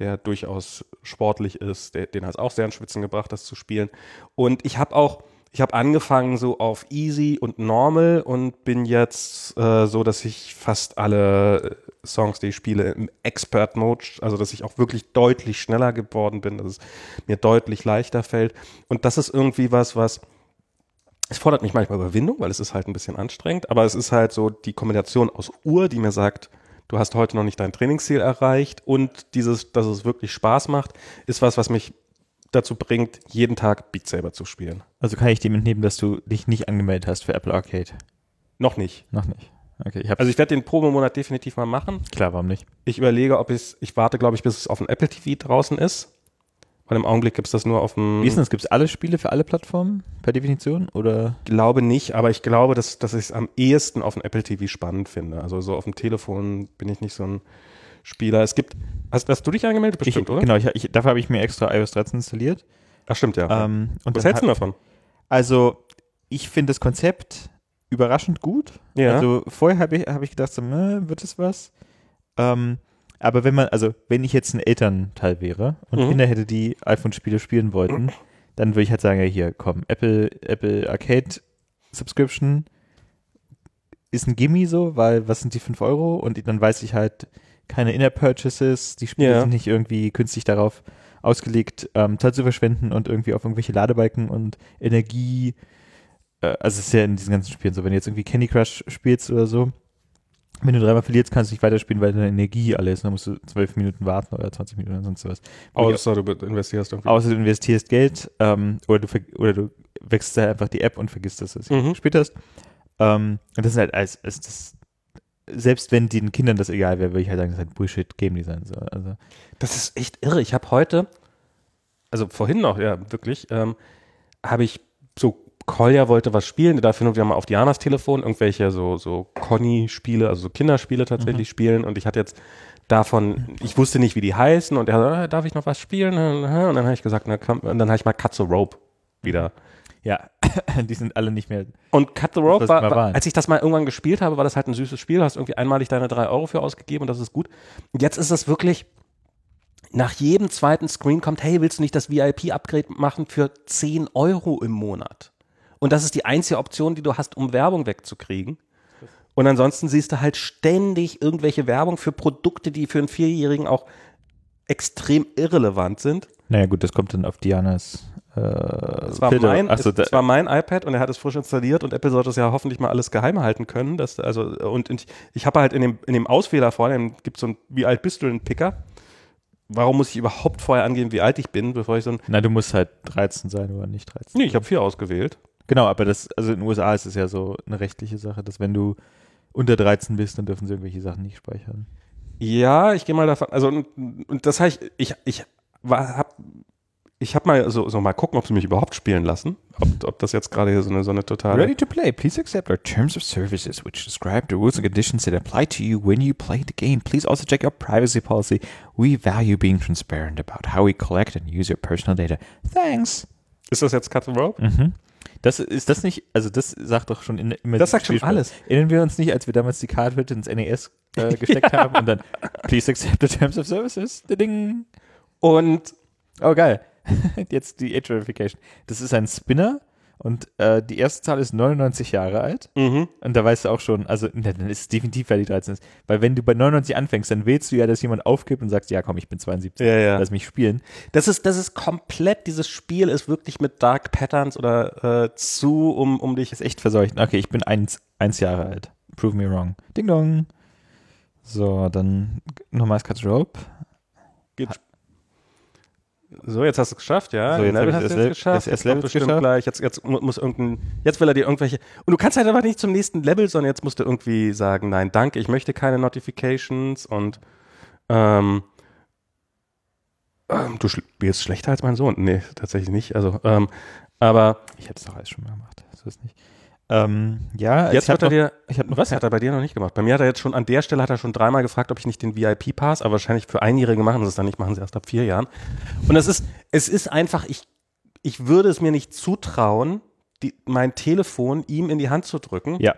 S1: der durchaus sportlich ist, der, den hat es auch sehr ins Schwitzen gebracht, das zu spielen. Und ich habe auch, ich habe angefangen so auf Easy und Normal und bin jetzt äh, so, dass ich fast alle äh, Songs, die ich spiele, im Expert-Mode, also dass ich auch wirklich deutlich schneller geworden bin, dass es mir deutlich leichter fällt. Und das ist irgendwie was, was es fordert mich manchmal Überwindung, weil es ist halt ein bisschen anstrengend, aber es ist halt so die Kombination aus Uhr, die mir sagt, du hast heute noch nicht dein Trainingsziel erreicht und dieses, dass es wirklich Spaß macht, ist was, was mich dazu bringt, jeden Tag Beat Saber zu spielen.
S2: Also kann ich dem entnehmen, dass du dich nicht angemeldet hast für Apple Arcade?
S1: Noch nicht.
S2: Noch nicht. Okay, ich habe
S1: Also ich werde den Probemonat definitiv mal machen.
S2: klar, warum nicht?
S1: Ich überlege, ob ich ich warte, glaube ich, bis es auf dem Apple TV draußen ist. Weil im Augenblick gibt es das nur auf dem.
S2: Wie ist denn das? Gibt es alle Spiele für alle Plattformen per Definition? Oder?
S1: glaube nicht, aber ich glaube, dass, dass ich es am ehesten auf dem Apple TV spannend finde. Also so auf dem Telefon bin ich nicht so ein Spieler. Es gibt. Hast, hast du dich angemeldet? Bestimmt,
S2: ich,
S1: oder?
S2: Genau, ich, ich, dafür habe ich mir extra iOS 13 installiert.
S1: Ach, stimmt, ja.
S2: Ähm,
S1: Was hältst du davon?
S2: Also, ich finde das Konzept überraschend gut.
S1: Ja.
S2: Also, vorher habe ich, hab ich gedacht, so, äh, wird es was? Ähm, aber wenn man, also, wenn ich jetzt ein Elternteil wäre und
S1: Mhm.
S2: Kinder hätte, die iPhone-Spiele spielen wollten, dann würde ich halt sagen, ja, hier, komm, Apple, Apple Arcade Subscription ist ein Gimme so, weil was sind die 5 Euro? Und dann weiß ich halt keine Inner Purchases, die Spiele
S1: Ja.
S2: sind nicht irgendwie künstlich darauf ausgelegt, ähm, Zeit zu verschwenden und irgendwie auf irgendwelche Ladebalken und Energie. Äh, also es ist ja in diesen ganzen Spielen so, wenn du jetzt irgendwie Candy Crush spielst oder so, wenn du dreimal verlierst, kannst du nicht weiterspielen, weil deine Energie alle ist. Dann musst du zwölf Minuten warten oder 20 Minuten oder sonst was.
S1: Außer du investierst irgendwie.
S2: Außer du investierst Geld ähm, oder, du oder du wechselst halt einfach die App und vergisst, dass du es
S1: Mhm.
S2: gespielt hast. Ähm, und das ist halt als, als das, selbst wenn den Kindern das egal wäre, würde ich halt sagen, das ist halt Bullshit Game Design. So. Also,
S1: Das ist echt irre. Ich habe heute, also vorhin noch, ja, wirklich, ähm, habe ich so, Kolja wollte was spielen, der darf hin und wieder mal auf Dianas Telefon irgendwelche so, so Conny-Spiele, also so Kinderspiele tatsächlich spielen und ich hatte jetzt davon, ich wusste nicht, wie die heißen und er ah, darf ich noch was spielen? Und dann habe ich gesagt, na, komm, und dann habe ich mal Cut the Rope wieder.
S2: Ja, die sind alle nicht mehr.
S1: Und Cut the Rope war, war, als ich das mal irgendwann gespielt habe, war das halt ein süßes Spiel, hast irgendwie einmalig deine drei Euro für ausgegeben und das ist gut. Und jetzt ist es wirklich, nach jedem zweiten Screen kommt, hey, willst du nicht das VIP-Upgrade machen für 10 Euro im Monat? Und das ist die einzige Option, die du hast, um Werbung wegzukriegen. Und ansonsten siehst du halt ständig irgendwelche Werbung für Produkte, die für einen Vierjährigen auch extrem irrelevant sind.
S2: Naja, gut, das kommt dann auf Dianas. Äh,
S1: Das war, mein,
S2: Achso,
S1: es, das war mein iPad und er hat es frisch installiert und Apple sollte es ja hoffentlich mal alles geheim halten können. Dass, also, und ich, ich habe halt in dem, in dem Auswähler vorne, gibt so ein, wie alt bist du denn, Picker? Warum muss ich überhaupt vorher angeben, wie alt ich bin, bevor ich so ein.
S2: na, du musst halt 13 sein oder nicht 13.
S1: Nee, ich habe vier ausgewählt.
S2: Genau, aber das, also in den USA ist es ja so eine rechtliche Sache, dass wenn du unter 13 bist, dann dürfen sie irgendwelche Sachen nicht speichern.
S1: Ja, ich gehe mal davon, also und, und das heißt, ich, ich war, hab, ich habe mal so, so mal gucken, ob sie mich überhaupt spielen lassen. Ob, ob das jetzt gerade hier so eine, so eine totale.
S2: Ready to play. Please accept our terms of services, which describe the rules and conditions that apply to you when you play the game. Please also check our privacy policy. We value being transparent about how we collect and use your personal data. Thanks.
S1: Ist das jetzt Cut the Rope?
S2: Mhm. Das ist das nicht, also das sagt doch schon in, immer
S1: Das sagt schon alles.
S2: Erinnern wir uns nicht, als wir damals die Cartridge ins NES äh, gesteckt haben und dann Please accept the terms of services. Ding.
S1: Und
S2: Oh, geil. Jetzt die Age Verification. Das ist ein Spinner und äh, die erste Zahl ist 99 Jahre alt.
S1: mhm.
S2: Und da weißt du auch schon, also na, dann ist es definitiv, wer die 13 ist. Weil wenn du bei 99 anfängst, dann willst du ja, dass jemand aufgibt und sagst, ja komm, ich bin 72,
S1: Ja, ja.
S2: lass mich spielen.
S1: Das ist, das ist komplett, dieses Spiel ist wirklich mit Dark Patterns oder äh, zu, um, um dich.
S2: Ist echt verseucht. Okay, ich bin eins, eins Jahre alt. Prove me wrong. Ding dong. So, dann nochmal Cut Rope.
S1: So, jetzt hast du es geschafft, ja.
S2: So, jetzt
S1: Level hast du jetzt geschafft. Jetzt
S2: Level
S1: bestimmt
S2: geschafft.
S1: gleich. Jetzt, jetzt mu- muss irgendein, jetzt will er dir irgendwelche. Und du kannst halt aber nicht zum nächsten Level, sondern jetzt musst du irgendwie sagen, nein, danke, ich möchte keine Notifications und ähm, ähm, du spielst schlechter als mein Sohn. Nee, tatsächlich nicht. Also, ähm, aber
S2: Ich hätte es doch alles schon mal gemacht. So ist nicht. Ähm, ja,
S1: jetzt
S2: hab
S1: er
S2: noch,
S1: dir.
S2: ich hab noch
S1: Was hat er bei dir noch nicht gemacht? Bei mir hat er jetzt schon an der Stelle hat er schon dreimal gefragt, ob ich nicht den VIP-Pass, aber wahrscheinlich für Einjährige machen sie es dann nicht, machen sie erst ab vier Jahren. Und es ist, es ist einfach, ich, ich würde es mir nicht zutrauen, die, mein Telefon ihm in die Hand zu drücken.
S2: Ja.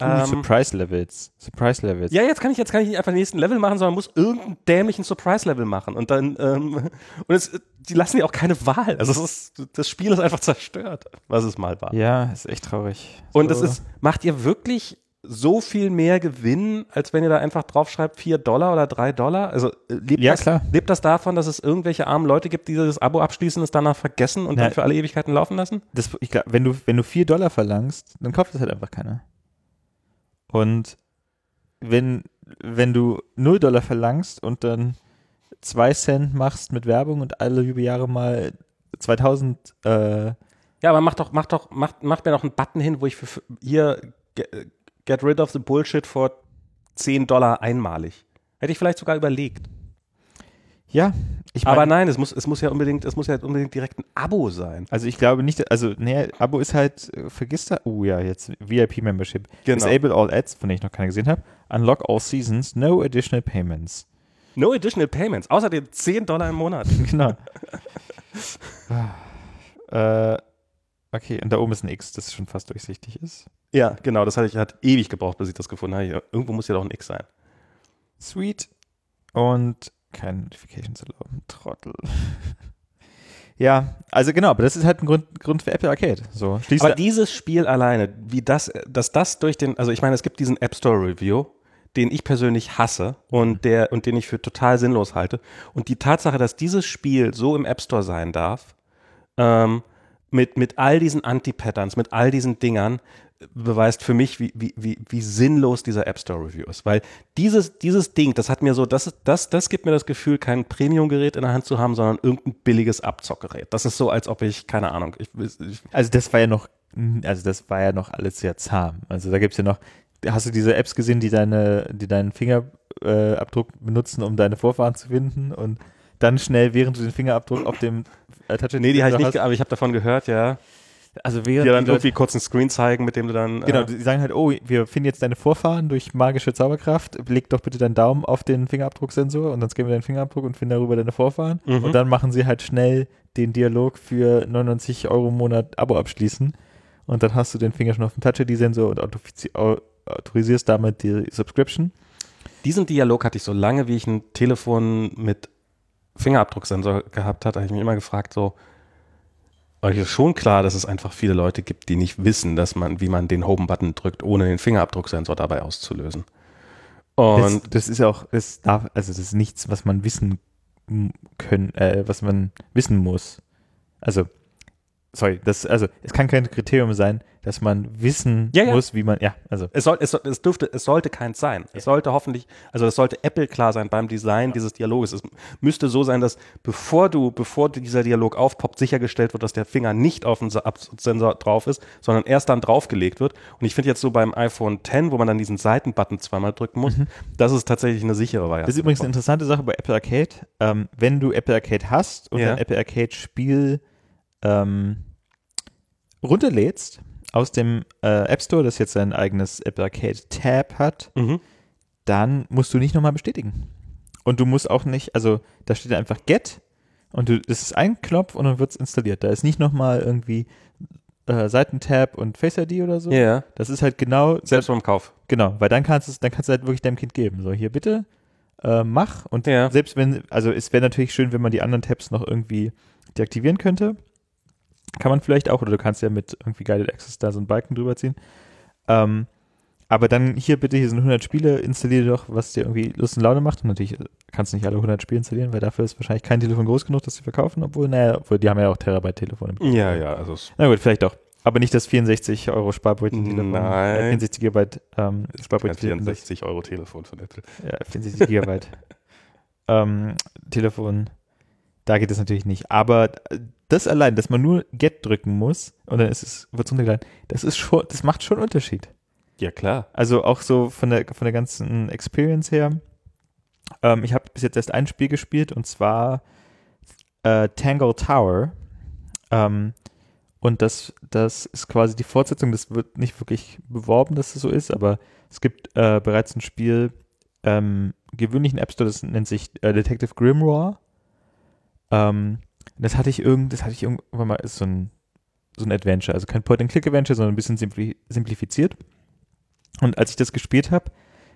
S1: Ähm,
S2: Surprise Levels. Surprise Levels.
S1: Ja, jetzt kann ich, jetzt kann ich nicht einfach den nächsten Level machen, sondern muss irgendeinen dämlichen Surprise-Level machen. Und dann, ähm, und es, die lassen ja auch keine Wahl. Also ist, das Spiel ist einfach zerstört, was es mal war.
S2: Ja, ist echt traurig.
S1: Und
S2: So.
S1: es ist, macht ihr wirklich so viel mehr Gewinn, als wenn ihr da einfach draufschreibt, 4 Dollar oder 3 Dollar? Also äh, lebt,
S2: Ja,
S1: das,
S2: klar.
S1: lebt das davon, dass es irgendwelche armen Leute gibt, die dieses Abo abschließen, es danach vergessen und
S2: Nein.
S1: dann für alle Ewigkeiten laufen lassen?
S2: das, ich glaub, wenn du, wenn du 4 Dollar verlangst, dann kauft das halt einfach keiner. Und wenn, wenn du 0 Dollar verlangst und dann 2 Cent machst mit Werbung und alle Jahre mal 2000, äh,
S1: Ja, aber mach doch, mach doch, mach, mach mir doch einen Button hin, wo ich für, für hier get, get rid of the bullshit for 10 Dollar einmalig. Hätte ich vielleicht sogar überlegt.
S2: Ja, ich
S1: aber
S2: mein-
S1: nein, es muss, es muss ja unbedingt, es muss ja unbedingt direkt ein Abo sein.
S2: Also ich glaube nicht, also nee, Abo ist halt, äh, vergiss da, oh ja, jetzt VIP-Membership.
S1: Genau.
S2: Disable all ads, von denen ich noch keine gesehen habe. Unlock all seasons, no additional payments.
S1: No additional payments, außerdem 10 Dollar im Monat.
S2: genau. äh, okay, und da oben ist ein X, das schon fast durchsichtig ist.
S1: Ja, genau, das hatte ich, hat ewig gebraucht, bis ich das gefunden habe. Irgendwo muss ja doch ein X sein.
S2: Sweet. Und keine Notifications erlauben. Trottel. ja, also genau, aber das ist halt ein Grund, Grund für Apple Arcade. So,
S1: Aber dieses Spiel alleine, wie das, dass das durch den, also ich meine, es gibt diesen App Store Review, den ich persönlich hasse und der und den ich für total sinnlos halte. Und die Tatsache, dass dieses Spiel so im App Store sein darf, ähm, mit, mit all diesen Anti-Patterns, mit all diesen Dingern, beweist für mich, wie, wie, wie, wie sinnlos dieser App Store Review ist. Weil dieses, dieses Ding, das hat mir so, das, das, das gibt mir das Gefühl, kein Premium-Gerät in der Hand zu haben, sondern irgendein billiges Abzockgerät. Das ist so, als ob ich, keine Ahnung. Ich, ich,
S2: also das war ja noch, also das war ja noch alles sehr zahm. Also da gibt es ja noch, hast du diese Apps gesehen, die deine, die deinen Fingerabdruck äh, benutzen, um deine Vorfahren zu finden und dann schnell, während du den Fingerabdruck auf dem
S1: äh, Touch Nee, die habe ich nicht, aber ich habe davon gehört, ja.
S2: Also während
S1: die dann die irgendwie kurz einen Screen zeigen, mit dem du dann.
S2: Genau, äh, die sagen halt, oh, wir finden jetzt deine Vorfahren durch magische Zauberkraft. Leg doch bitte deinen Daumen auf den Fingerabdrucksensor und dann scannen wir deinen Fingerabdruck und finden darüber deine Vorfahren. Mhm. Und dann machen sie halt schnell den Dialog für 99 Euro im Monat Abo abschließen. Und dann hast du den Finger schon auf dem Touch-ID-Sensor und autorisierst damit die Subscription.
S1: Diesen Dialog hatte ich so lange, wie ich ein Telefon mit Fingerabdrucksensor gehabt hatte, habe ich mich immer gefragt, so, euch ist schon klar, dass es einfach viele Leute gibt, die nicht wissen, dass man, wie man den Home-Button drückt, ohne den Fingerabdrucksensor dabei auszulösen.
S2: Und das, das ist auch, das darf, also das ist nichts, was man wissen können, äh, was man wissen muss. Also sorry, das, also es kann kein Kriterium sein, dass man wissen ja, ja. muss, wie man, ja, also.
S1: Es, soll, es, es dürfte, es sollte keins sein. Ja. Es sollte hoffentlich, also es sollte Apple klar sein beim Design dieses Dialoges. Es müsste so sein, dass bevor du, bevor dieser Dialog aufpoppt, sichergestellt wird, dass der Finger nicht auf dem Sensor drauf ist, sondern erst dann draufgelegt wird. Und ich finde jetzt so beim iPhone X, wo man dann diesen Seitenbutton zweimal drücken muss, mhm. das ist tatsächlich eine sichere Variante.
S2: Das ist übrigens eine interessante Sache bei Apple Arcade. Ähm, wenn du Apple Arcade hast und ein Apple Arcade Spiel ähm, runterlädst aus dem äh, App Store, das jetzt sein eigenes Apple Arcade Tab hat, mhm. dann musst du nicht nochmal bestätigen. Und du musst auch nicht, also da steht einfach Get und du, das ist ein Knopf und dann wird es installiert. Da ist nicht nochmal irgendwie äh, Seitentab und Face ID oder so.
S1: Ja. Yeah.
S2: Das ist halt genau.
S1: Selbst beim Kauf.
S2: Genau, weil dann kannst du es, dann kannst du halt wirklich deinem Kind geben. So, hier bitte, äh, mach. Und ja. selbst wenn, also es wäre natürlich schön, wenn man die anderen Tabs noch irgendwie deaktivieren könnte. Kann man vielleicht auch, oder du kannst ja mit irgendwie Guided Access da so einen Balken drüber ziehen. Ähm, aber dann hier bitte, hier sind 100 Spiele, installiere doch, was dir irgendwie Lust und Laune macht. Und natürlich kannst du nicht alle 100 Spiele installieren, weil dafür ist wahrscheinlich kein Telefon groß genug, das sie verkaufen, obwohl, naja, obwohl die haben ja auch Terabyte-Telefone.
S1: Ja, ja, also.
S2: Na gut, vielleicht doch. Aber nicht das 64 Euro Sparbrötchen-Telefon.
S1: Nein. Äh,
S2: 64 Gigabyte ähm,
S1: Sparbrötchen. 64 Euro Telefon von Apple.
S2: Ja, 64 Gigabyte ähm, Telefon. Da geht es natürlich nicht. Aber das allein, dass man nur Get drücken muss und dann ist es, wird es runtergeladen, das ist schon, das macht schon einen Unterschied.
S1: Ja, klar.
S2: Also auch so von der, von der ganzen Experience her. Ähm, ich habe bis jetzt erst ein Spiel gespielt und zwar äh, Tangle Tower. Ähm, und das, das ist quasi die Fortsetzung, das wird nicht wirklich beworben, dass es so ist, aber es gibt äh, bereits ein Spiel, ähm, gewöhnlichen App Store, das nennt sich äh, Detective Grimoire. Ähm, das hatte ich irgend, das hatte ich irgendwann mal, ist so ein, so ein Adventure, also kein Point-and-Click-Adventure, sondern ein bisschen simpli simplifiziert. Und als ich das gespielt habe,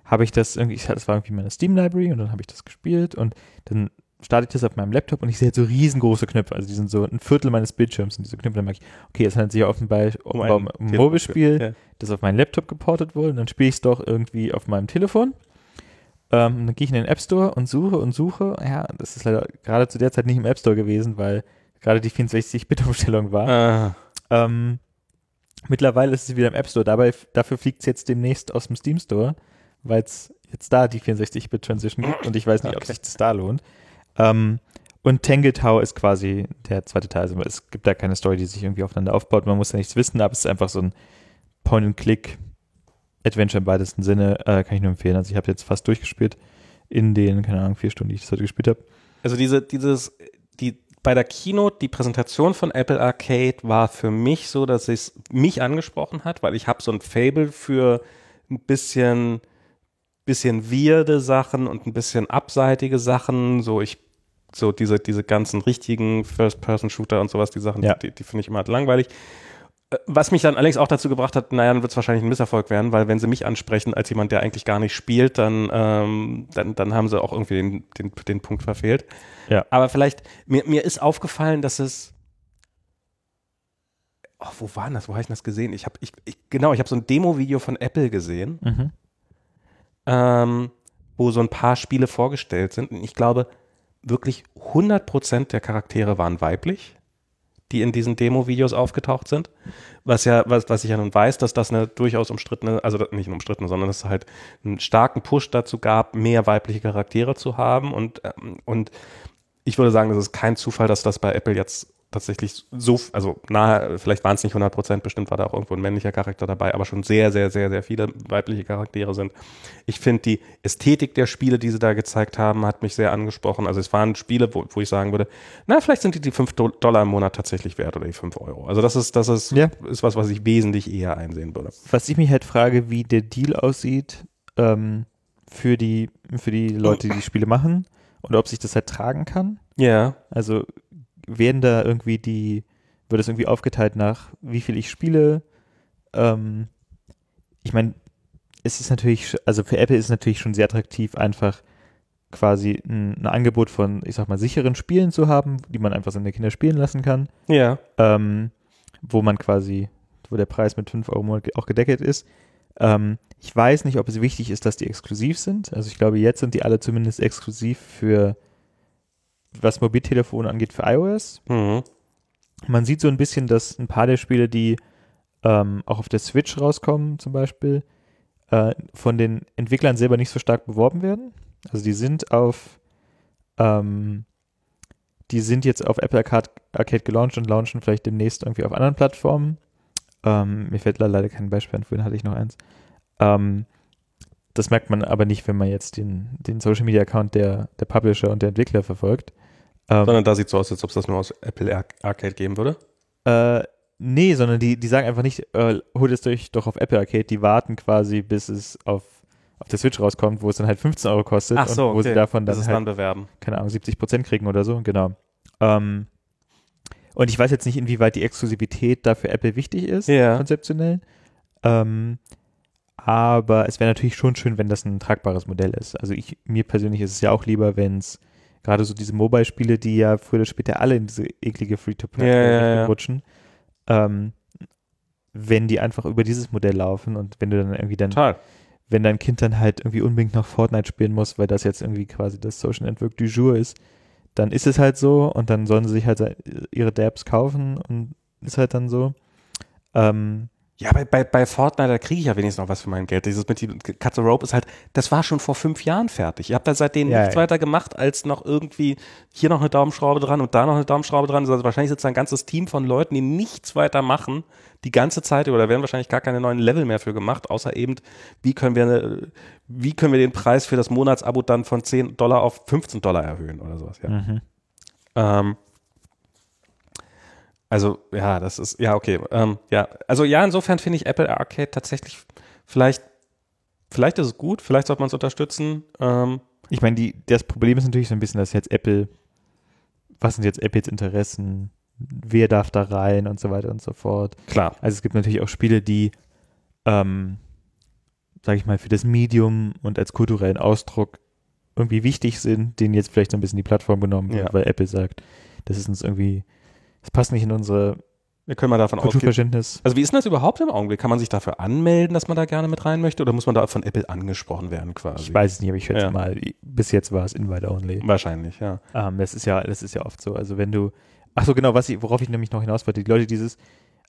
S2: habe ich das irgendwie, das war irgendwie meine Steam-Library und dann habe ich das gespielt und dann starte ich das auf meinem Laptop und ich sehe so riesengroße Knöpfe, also die sind so ein Viertel meines Bildschirms und diese Knöpfe, dann merke ich, okay, es handelt sich offenbar um, um ein, um ein Mobile-Spiel, ja. das auf meinen Laptop geportet wurde und dann spiele ich es doch irgendwie auf meinem Telefon ähm, dann gehe ich in den App Store und suche und suche. Ja, das ist leider gerade zu der Zeit nicht im App Store gewesen, weil gerade die 64-Bit-Umstellung war. Ah. Ähm, mittlerweile ist es wieder im App Store. Dabei, dafür fliegt es jetzt demnächst aus dem Steam Store, weil es jetzt da die 64-Bit-Transition gibt und ich weiß nicht, okay. ob sich das da lohnt. Ähm, und Tangle Tower ist quasi der zweite Teil. Also es gibt da keine Story, die sich irgendwie aufeinander aufbaut. Man muss ja nichts wissen, aber es ist einfach so ein Point-and-Click Adventure im weitesten Sinne, äh, kann ich nur empfehlen. Also ich habe jetzt fast durchgespielt in den, keine Ahnung, vier Stunden, die ich das heute gespielt habe.
S1: Also diese, dieses, die, bei der Keynote, die Präsentation von Apple Arcade war für mich so, dass es mich angesprochen hat, weil ich habe so ein Fable für ein bisschen, bisschen weirde Sachen und ein bisschen abseitige Sachen. So ich, so diese, diese ganzen richtigen First-Person-Shooter und sowas, die Sachen, ja. die, die finde ich immer halt langweilig. Was mich dann allerdings auch dazu gebracht hat, naja, dann wird es wahrscheinlich ein Misserfolg werden, weil wenn sie mich ansprechen als jemand, der eigentlich gar nicht spielt, dann, ähm, dann, dann haben sie auch irgendwie den, den, den Punkt verfehlt.
S2: Ja.
S1: Aber vielleicht, mir, mir ist aufgefallen, dass es Oh, wo war das? Wo habe ich das gesehen? Ich habe, ich, ich, genau, ich habe so ein Demo-Video von Apple gesehen. Mhm. ähm, wo so ein paar Spiele vorgestellt sind. Und ich glaube, wirklich 100% der Charaktere waren weiblich, die in diesen Demo-Videos aufgetaucht sind. Was ja, was, was ich ja nun weiß, dass das eine durchaus umstrittene, also nicht umstrittene, sondern dass es halt einen starken Push dazu gab, mehr weibliche Charaktere zu haben. Und, ähm, und ich würde sagen, das ist kein Zufall, dass das bei Apple jetzt tatsächlich so, also nahe, vielleicht waren es nicht 100 Prozent, bestimmt war da auch irgendwo ein männlicher Charakter dabei, aber schon sehr, sehr, sehr, sehr viele weibliche Charaktere sind. Ich finde die Ästhetik der Spiele, die sie da gezeigt haben, hat mich sehr angesprochen. Also es waren Spiele, wo, wo ich sagen würde, na, vielleicht sind die die 5 Dollar im Monat tatsächlich wert oder die 5 Euro. Also das ist, das ist, ja. ist was, was ich wesentlich eher einsehen würde.
S2: Was ich mich halt frage, wie der Deal aussieht, ähm, für die, für die Leute, die die Spiele machen und ob sich das halt tragen kann.
S1: Ja.
S2: Also werden da irgendwie die, wird das irgendwie aufgeteilt nach, wie viel ich spiele? Ähm, ich meine, es ist natürlich, also für Apple ist es natürlich schon sehr attraktiv, einfach quasi ein, ein, Angebot von, ich sag mal, sicheren Spielen zu haben, die man einfach seine Kinder spielen lassen kann.
S1: Ja.
S2: Ähm, wo man quasi, wo der Preis mit 5 Euro auch gedeckelt ist. Ähm, ich weiß nicht, ob es wichtig ist, dass die exklusiv sind. Also ich glaube, jetzt sind die alle zumindest exklusiv für was Mobiltelefone angeht, für iOS. Mhm. Man sieht so ein bisschen, dass ein paar der Spiele, die ähm, auch auf der Switch rauskommen, zum Beispiel, äh, von den Entwicklern selber nicht so stark beworben werden. Also die sind auf, ähm, die sind jetzt auf Apple Arcade, Arcade gelauncht und launchen vielleicht demnächst irgendwie auf anderen Plattformen. Ähm, mir fällt leider kein Beispiel an, vorhin hatte ich noch eins. Ähm, das merkt man aber nicht, wenn man jetzt den, den Social Media Account der, der Publisher und der Entwickler verfolgt.
S1: Ähm, sondern da sieht es so aus, als ob es das nur aus Apple Arcade geben würde?
S2: Äh, nee, sondern die, die sagen einfach nicht, äh, holt es euch doch auf Apple Arcade. Die warten quasi, bis es auf, auf der Switch rauskommt, wo es dann halt 15 Euro kostet.
S1: Ach so,
S2: und wo
S1: okay.
S2: sie davon dann,
S1: halt,
S2: dann
S1: bewerben.
S2: Keine Ahnung, 70 Prozent kriegen oder so, genau. Ähm, und ich weiß jetzt nicht, inwieweit die Exklusivität da für Apple wichtig ist,
S1: ja.
S2: konzeptionell. Ähm, aber es wäre natürlich schon schön, wenn das ein tragbares Modell ist. Also ich, mir persönlich ist es ja auch lieber, wenn es gerade so diese Mobile-Spiele, die ja früher oder später alle in diese eklige Free-to-Play
S1: ja, ja,
S2: rutschen, ähm, wenn die einfach über dieses Modell laufen und wenn du dann irgendwie dann,
S1: Total.
S2: wenn dein Kind dann halt irgendwie unbedingt noch Fortnite spielen muss, weil das jetzt irgendwie quasi das Social Network du jour ist, dann ist es halt so und dann sollen sie sich halt ihre Dabs kaufen und ist halt dann so. Ähm,
S1: ja, bei, bei, bei Fortnite, da kriege ich ja wenigstens noch was für mein Geld. Dieses mit dem Cut the Rope ist halt, das war schon vor fünf Jahren fertig. Ihr habt da seitdem ja, nichts ja. weiter gemacht, als noch irgendwie hier noch eine Daumenschraube dran und da noch eine Daumenschraube dran. Also wahrscheinlich sitzt da ein ganzes Team von Leuten, die nichts weiter machen, die ganze Zeit über. Da werden wahrscheinlich gar keine neuen Level mehr für gemacht, außer eben, wie können wir, wie können wir den Preis für das Monatsabo dann von 10 Dollar auf 15 Dollar erhöhen oder sowas, ja. Mhm. Ähm, also, ja, das ist, ja, okay. Ähm, ja, also ja, insofern finde ich Apple Arcade tatsächlich vielleicht, vielleicht ist es gut, vielleicht sollte man es unterstützen. Ähm,
S2: ich meine, die, das Problem ist natürlich so ein bisschen, dass jetzt Apple, was sind jetzt Apples Interessen, wer darf da rein und so weiter und so fort.
S1: Klar.
S2: Also es gibt natürlich auch Spiele, die, ähm, sage ich mal, für das Medium und als kulturellen Ausdruck irgendwie wichtig sind, denen jetzt vielleicht so ein bisschen die Plattform genommen wird,
S1: Ja.
S2: weil Apple sagt, das ist uns irgendwie das passt nicht in unsere
S1: wir können mal davon ausgehen. Also wie ist denn das überhaupt im Augenblick? Kann man sich dafür anmelden, dass man da gerne mit rein möchte oder muss man da von Apple angesprochen werden quasi?
S2: Ich weiß es nicht, aber ich schätze
S1: Ja.
S2: mal, bis jetzt war es Invite Only.
S1: Wahrscheinlich, ja.
S2: Ähm, das ist ja, das ist ja oft so. Also wenn du, ach so genau, was ich, worauf ich nämlich noch hinaus wollte, die Leute dieses,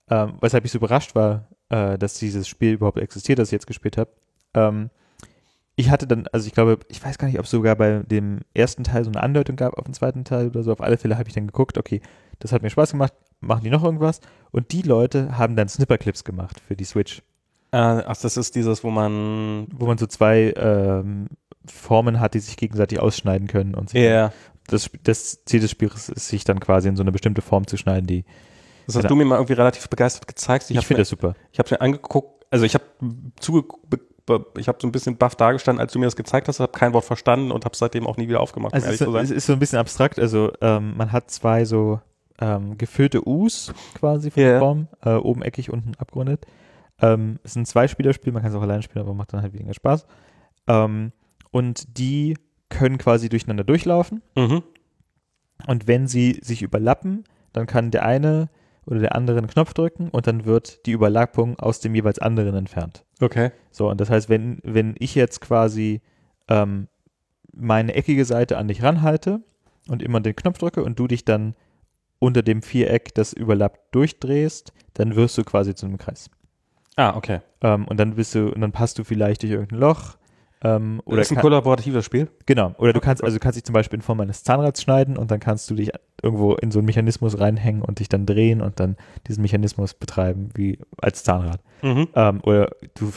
S2: ähm, weshalb ich so überrascht war, äh, dass dieses Spiel überhaupt existiert, das ich jetzt gespielt habe. Ähm, ich hatte dann, also ich glaube, ich weiß gar nicht, ob es sogar bei dem ersten Teil so eine Andeutung gab auf den zweiten Teil oder so. Auf alle Fälle habe ich dann geguckt, okay, das hat mir Spaß gemacht, machen die noch irgendwas? Und die Leute haben dann Snipperclips gemacht für die Switch,
S1: Äh, ach, das ist dieses, wo man.
S2: wo man so zwei ähm, Formen hat, die sich gegenseitig ausschneiden können und so.
S1: Ja.
S2: Das, das Ziel des Spiels ist, sich dann quasi in so eine bestimmte Form zu schneiden, die
S1: Das hast du mir mal irgendwie relativ begeistert gezeigt.
S2: ich,
S1: hab's
S2: finde das super.
S1: Ich habe es mir angeguckt, also ich habe zugeguckt, ich habe so ein bisschen baff dargestanden, als du mir das gezeigt hast, habe kein Wort verstanden und habe es seitdem auch nie wieder aufgemacht, um
S2: Also
S1: ehrlich
S2: es ist,
S1: sein.
S2: es ist so ein bisschen abstrakt. Also ähm, man hat zwei so ähm, gefüllte U's quasi von der Form, äh, oben eckig, unten abgerundet. Ähm, es ist ein Zweispielerspiel, man kann es auch alleine spielen, aber macht dann halt weniger Spaß. Ähm, und die können quasi durcheinander durchlaufen.
S1: Mhm.
S2: Und wenn sie sich überlappen, dann kann der eine oder der andere einen Knopf drücken und dann wird die Überlappung aus dem jeweils anderen entfernt.
S1: Okay.
S2: So, und das heißt, wenn, wenn ich jetzt quasi ähm, meine eckige Seite an dich ranhalte und immer den Knopf drücke und du dich dann unter dem Viereck, das überlappt, durchdrehst, dann wirst du quasi zu einem Kreis.
S1: Ah, okay.
S2: Ähm, und dann bist du, und dann passt du vielleicht durch irgendein Loch. Ähm, oder
S1: das ist ein
S2: kann-
S1: kollaboratives Spiel?
S2: Genau. Oder du kannst, also du kannst dich zum Beispiel in Form eines Zahnrads schneiden und dann kannst du dich irgendwo in so einen Mechanismus reinhängen und dich dann drehen und dann diesen Mechanismus betreiben, wie als Zahnrad.
S1: Mhm.
S2: Ähm, oder du,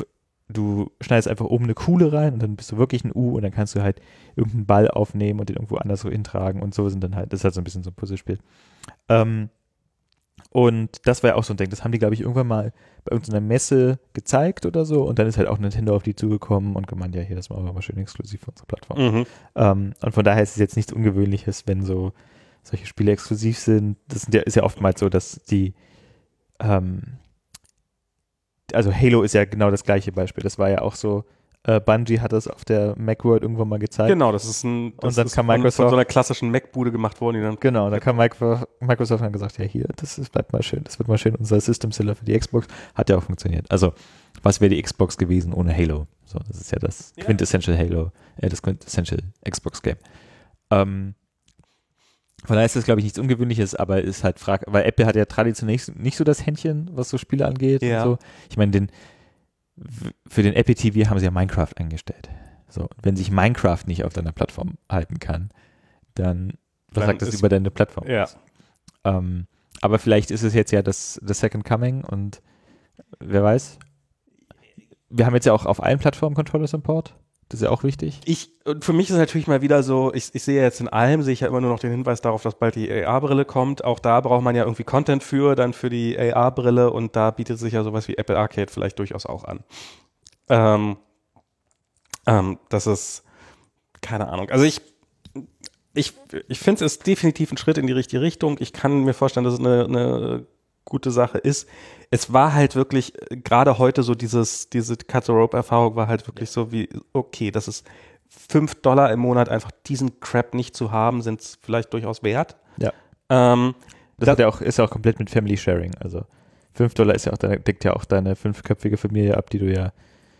S2: du schneidest einfach oben eine Kuhle rein und dann bist du wirklich ein U und dann kannst du halt irgendeinen Ball aufnehmen und den irgendwo anders so hintragen und so sind dann halt, das ist halt so ein bisschen so ein Puzzlespiel. Ähm, und das war ja auch so ein Ding, das haben die, glaube ich, irgendwann mal bei irgendeiner Messe gezeigt oder so und dann ist halt auch Nintendo auf die zugekommen und gemeint, ja, hier, das machen wir mal schön exklusiv für unsere Plattform.
S1: Mhm.
S2: Ähm, und von daher ist es jetzt nichts Ungewöhnliches, wenn so solche Spiele exklusiv sind. Das sind ja, ist ja oftmals so, dass die, ähm, also Halo ist ja genau das gleiche Beispiel. Das war ja auch so, äh, Bungie hat das auf der Macworld irgendwann mal gezeigt.
S1: Genau, das ist ein das
S2: Und dann
S1: ist
S2: kam
S1: von-
S2: Microsoft-
S1: von so einer klassischen Mac-Bude gemacht worden, die dann
S2: Genau, da kam Microsoft, hat gesagt, ja hier, das ist, bleibt mal schön, das wird mal schön unser System Seller für die Xbox. Hat ja auch funktioniert. Also, was wäre die Xbox gewesen ohne Halo? So, das ist ja das
S1: Ja.
S2: Quintessential Halo, äh, das Quintessential Xbox Game. Ähm, von daher ist das, glaube ich, nichts Ungewöhnliches, aber ist halt frag, weil Apple hat ja traditionell nicht, so das Händchen, was so Spiele angeht.
S1: Ja.
S2: So. Ich meine, den, für den Apple TV haben sie ja Minecraft eingestellt. So, wenn sich Minecraft nicht auf deiner Plattform halten kann, dann was
S1: Dann
S2: sagt das über deine Plattform?
S1: Ja.
S2: Ähm, aber vielleicht ist es jetzt ja das, das Second Coming und wer weiß. Wir haben jetzt ja auch auf allen Plattformen Controller Support. Das ist ja auch wichtig.
S1: Ich, und für mich ist es natürlich mal wieder so, ich, ich sehe jetzt in allem, sehe ich ja immer nur noch den Hinweis darauf, dass bald die AR-Brille kommt. Auch da braucht man ja irgendwie Content für, dann für die AR-Brille und da bietet sich ja sowas wie Apple Arcade vielleicht durchaus auch an. Ähm, ähm, das ist, keine Ahnung. Also ich, ich, ich finde es ist definitiv ein Schritt in die richtige Richtung. Ich kann mir vorstellen, dass es eine, eine gute Sache ist. Es war halt wirklich, äh, gerade heute so dieses, diese Cut-the-Rope-Erfahrung war halt wirklich so wie, okay, das ist fünf Dollar im Monat einfach diesen Crap nicht zu haben, sind es vielleicht durchaus wert.
S2: Ja.
S1: Ähm,
S2: Das,
S1: Das-
S2: hat ja auch, ist ja auch komplett mit Family Sharing. Also 5 Dollar ist ja auch, deine, deckt ja auch deine fünfköpfige Familie ab, die du ja,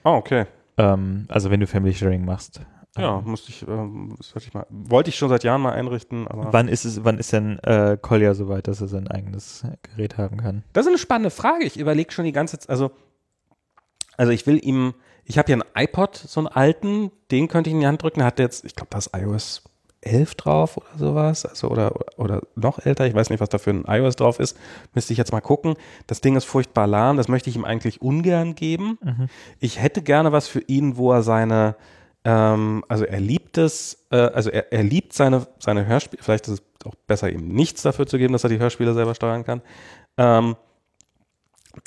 S1: oh, okay.
S2: ähm, also wenn du Family Sharing machst.
S1: Ja,
S2: Ähm,
S1: musste ich, ähm, ich mal, wollte ich schon seit Jahren mal einrichten, aber.
S2: Wann ist es, wann ist denn äh, Collier so weit, dass er sein eigenes Gerät haben kann?
S1: Das ist eine spannende Frage. Ich überlege schon die ganze Zeit, also, also ich will ihm, ich habe ja einen iPod, so einen alten, den könnte ich in die Hand drücken. Hat jetzt, ich glaube, da ist iOS 11 drauf oder sowas, also oder, oder noch älter. Ich weiß nicht, was da für ein iOS drauf ist. Müsste ich jetzt mal gucken. Das Ding ist furchtbar lahm. Das möchte ich ihm eigentlich ungern geben. Ich hätte gerne was für ihn, wo er seine, ähm, also er liebt es, äh, also er, er liebt seine, seine Hörspiele. Vielleicht ist es auch besser, ihm nichts dafür zu geben, dass er die Hörspiele selber steuern kann. Ähm,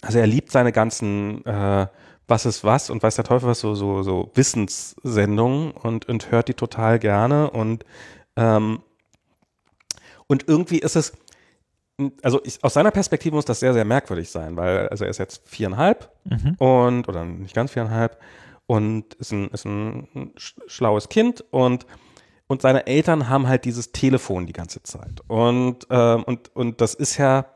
S1: also er liebt seine ganzen äh, Was ist was und weiß der Teufel was, so, so, so Wissenssendungen und, und hört die total gerne und ähm, und irgendwie ist es, also ich, aus seiner Perspektive muss das sehr, sehr merkwürdig sein, weil also er ist jetzt viereinhalb
S2: Mhm.
S1: und, oder nicht ganz viereinhalb und ist ein, ist ein sch- schlaues Kind und und seine Eltern haben halt dieses Telefon die ganze Zeit. Und, ähm, und, und das ist ja,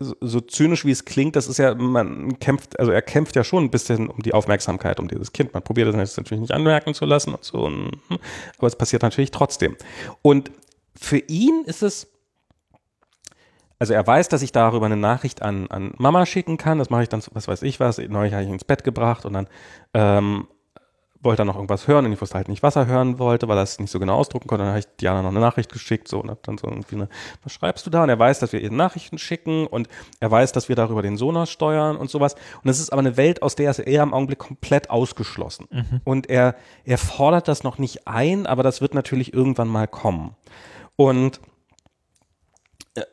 S1: so, so zynisch wie es klingt, das ist ja, man kämpft, also er kämpft ja schon ein bisschen um die Aufmerksamkeit um dieses Kind. Man probiert das natürlich nicht anmerken zu lassen und so, hm, aber es passiert natürlich trotzdem. Und für ihn ist es, also er weiß, dass ich darüber eine Nachricht an, an Mama schicken kann. Das mache ich dann, was weiß ich was. Neulich habe ich ihn ins Bett gebracht und dann ähm, wollte er noch irgendwas hören und ich wusste halt nicht, was er hören wollte, weil er es nicht so genau ausdrucken konnte. Dann habe ich Diana noch eine Nachricht geschickt so und hab dann so irgendwie eine, was schreibst du da? Und er weiß, dass wir ihr Nachrichten schicken und er weiß, dass wir darüber den Sonos steuern und sowas. Und es ist aber eine Welt, aus der ist er im Augenblick komplett ausgeschlossen. Und er, er fordert das noch nicht ein, aber das wird natürlich irgendwann mal kommen. Und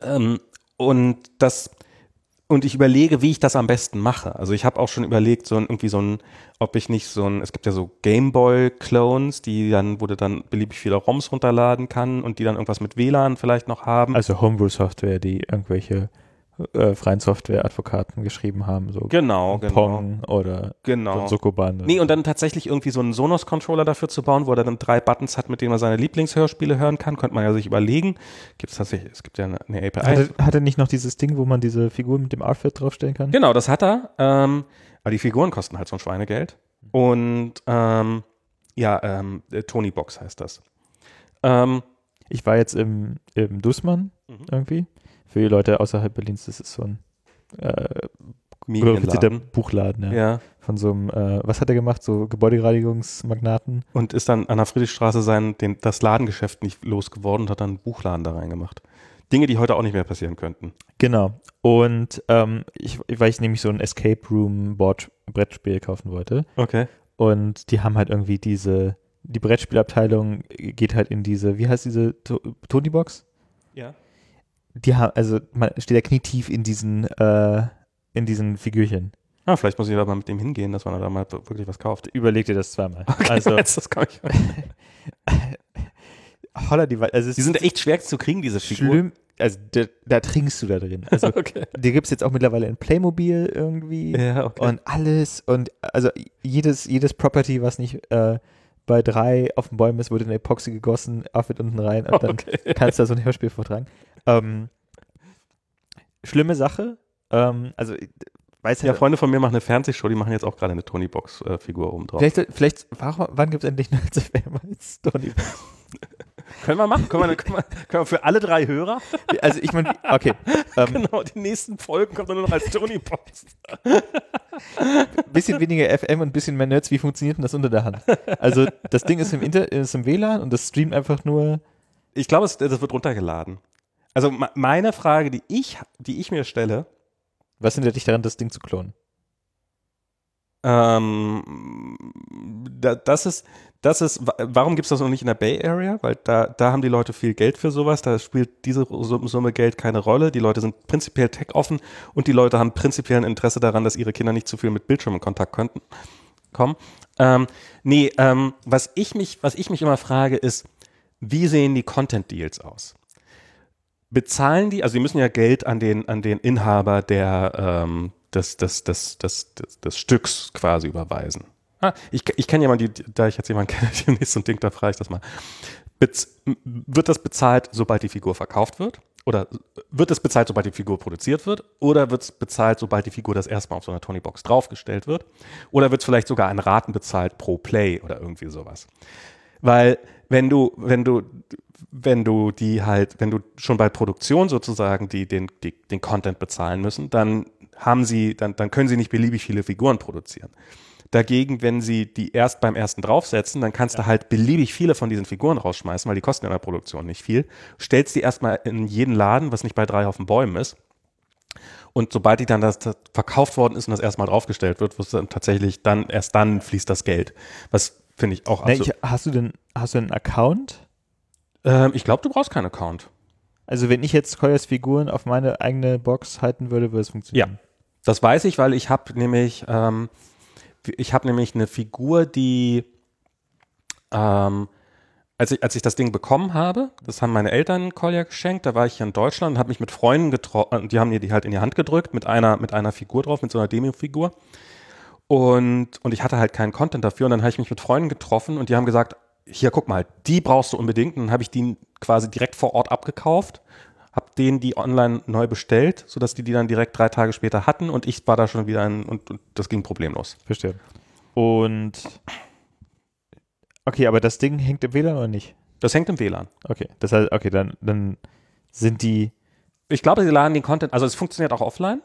S1: ähm, und das und ich überlege, wie ich das am besten mache. Also ich habe auch schon überlegt, so ein, irgendwie so ein, ob ich nicht so ein, es gibt ja so Gameboy-Clones, die dann, wo du dann beliebig viele ROMs runterladen kann und die dann irgendwas mit WLAN vielleicht noch haben.
S2: Also Homebrew-Software, die irgendwelche äh, freien Software-Advokaten geschrieben haben, so
S1: Genau, genau.
S2: Pong oder
S1: Genau.
S2: Sokoban.
S1: Nee, und dann tatsächlich irgendwie so einen Sonos-Controller dafür zu bauen, wo er dann drei Buttons hat, mit denen man seine Lieblingshörspiele hören kann, könnte man ja sich überlegen. Gibt es tatsächlich, es gibt ja eine, eine API.
S2: hat, er, hat er nicht noch dieses Ding, wo man diese Figur mit dem Outfit draufstellen kann?
S1: Genau, das hat er. Ähm, aber die Figuren kosten halt so ein Schweinegeld. Und ähm, ja, ähm, äh, Tony Box heißt das. Ähm,
S2: Ich war jetzt im, im Dussmann
S1: Mhm.
S2: irgendwie. Für die Leute außerhalb Berlins, das ist so ein äh, glorifizierter. Buchladen, ja.
S1: Ja.
S2: Von so einem, äh, was hat er gemacht? So Gebäudereinigungsmagnaten.
S1: Und ist dann an der Friedrichstraße sein, den, das Ladengeschäft nicht losgeworden und hat dann einen Buchladen da reingemacht. Dinge, die heute auch nicht mehr passieren könnten.
S2: Genau. Und ähm, ich, weil ich nämlich so ein Escape Room Board Brettspiel kaufen wollte.
S1: Okay.
S2: Und die haben halt irgendwie diese, die Brettspielabteilung geht halt in diese, wie heißt diese To- Tony Box?
S1: Ja.
S2: Die haben, also man steht da knietief in diesen, äh, in diesen Figürchen.
S1: Ah, vielleicht muss ich da mal mit dem hingehen, dass man da mal wirklich was kauft.
S2: Überleg dir das zweimal. Also,
S1: Jetzt, das kann ich.
S2: holla die, also
S1: Die sind echt schwer zu kriegen, diese Figuren.
S2: schlimm, also da, da trinkst du da drin. Also
S1: Okay.
S2: die gibt es jetzt auch mittlerweile in Playmobil irgendwie.
S1: Ja, okay.
S2: und alles und also jedes, jedes Property, was nicht äh, bei drei auf den Bäumen ist, wurde in Epoxy gegossen, Outfit unten rein und dann
S1: okay.
S2: kannst du da so ein Hörspiel vortragen. Ähm, schlimme Sache. Ähm, also ich weiß
S1: Ja, Freunde von mir machen eine Fernsehshow, die machen jetzt auch gerade eine Tony Box äh, Figur oben drauf.
S2: vielleicht, vielleicht warum, wann gibt es endlich eine Story?
S1: Können wir machen? Können wir, können, wir, können wir für alle drei Hörer?
S2: Also ich meine, okay. Ähm,
S1: Genau, die nächsten Folgen kommen dann nur noch als Tony Box.
S2: bisschen weniger FM und ein bisschen mehr Nerds, wie funktioniert denn das unter der Hand? Also das Ding ist im, Inter ist im WLAN und das streamt einfach nur.
S1: Ich glaube, es- das wird runtergeladen. Also me- meine Frage, die ich, die ich mir stelle,
S2: Was hindert dich daran, das Ding zu klonen?
S1: ähm, da, das ist, das ist, wa- warum gibt es das noch nicht in der Bay Area? Weil da, da haben die Leute viel Geld für sowas, da spielt diese Sum- Summe Geld keine Rolle. Die Leute sind prinzipiell tech-offen und die Leute haben prinzipiell ein Interesse daran, dass ihre Kinder nicht zu viel mit Bildschirm in Kontakt könnten, kommen. Ähm, nee, ähm, was ich mich, was ich mich immer frage, ist, wie sehen die Content Deals aus? Bezahlen die, also die müssen ja Geld an den, an den Inhaber der, ähm, des, des, des, des, des, des Stücks quasi überweisen. Ah, ich ich kenne jemanden, die, da ich jetzt jemanden kenne, der nicht so ein Ding, da frage ich das mal. Bez wird das bezahlt, sobald die Figur verkauft wird? Oder wird es bezahlt, sobald die Figur produziert wird? Oder wird es bezahlt, sobald die Figur das erste Mal auf so einer Tony-Box draufgestellt wird? Oder wird es vielleicht sogar an Raten bezahlt pro Play oder irgendwie sowas? Weil wenn du, wenn du, wenn du die halt, wenn du schon bei Produktion sozusagen die, den, die, den Content bezahlen müssen, dann haben sie, dann, dann können sie nicht beliebig viele Figuren produzieren. Dagegen, wenn sie die erst beim ersten draufsetzen, dann kannst du halt beliebig viele von diesen Figuren rausschmeißen, weil die kosten in der Produktion nicht viel. Stellst die erstmal in jeden Laden, was nicht bei drei auf den Bäumen ist. Und sobald die dann das, das verkauft worden ist und das erstmal draufgestellt wird, wirst du dann tatsächlich dann, erst dann fließt das Geld. Was finde ich auch
S2: Nee,
S1: absolut.
S2: ich, hast du denn, hast du einen Account?
S1: ähm, ich glaube, du brauchst keinen Account.
S2: Also wenn ich jetzt Koyas Figuren auf meine eigene Box halten würde, würde es funktionieren.
S1: Das weiß ich, weil ich habe nämlich, ähm, ich habe nämlich eine Figur, die, ähm, als ich, als ich das Ding bekommen habe, das haben meine Eltern Kolja geschenkt, da war ich hier in Deutschland und habe mich mit Freunden getroffen, die haben mir die halt in die Hand gedrückt mit einer, mit einer Figur drauf, mit so einer Demo-Figur. Und, und ich hatte halt keinen Content dafür und dann habe ich mich mit Freunden getroffen und die haben gesagt, hier guck mal, die brauchst du unbedingt. Und dann habe ich die quasi direkt vor Ort abgekauft, habe denen die online neu bestellt, sodass die die dann direkt drei Tage später hatten und ich war da schon wieder ein, und, und das ging problemlos.
S2: Verstehe. Und okay, aber das Ding hängt im WLAN oder nicht?
S1: Das hängt im WLAN.
S2: Okay, das heißt, okay, dann, dann sind die.
S1: Ich glaube, sie laden den Content, also es funktioniert auch offline.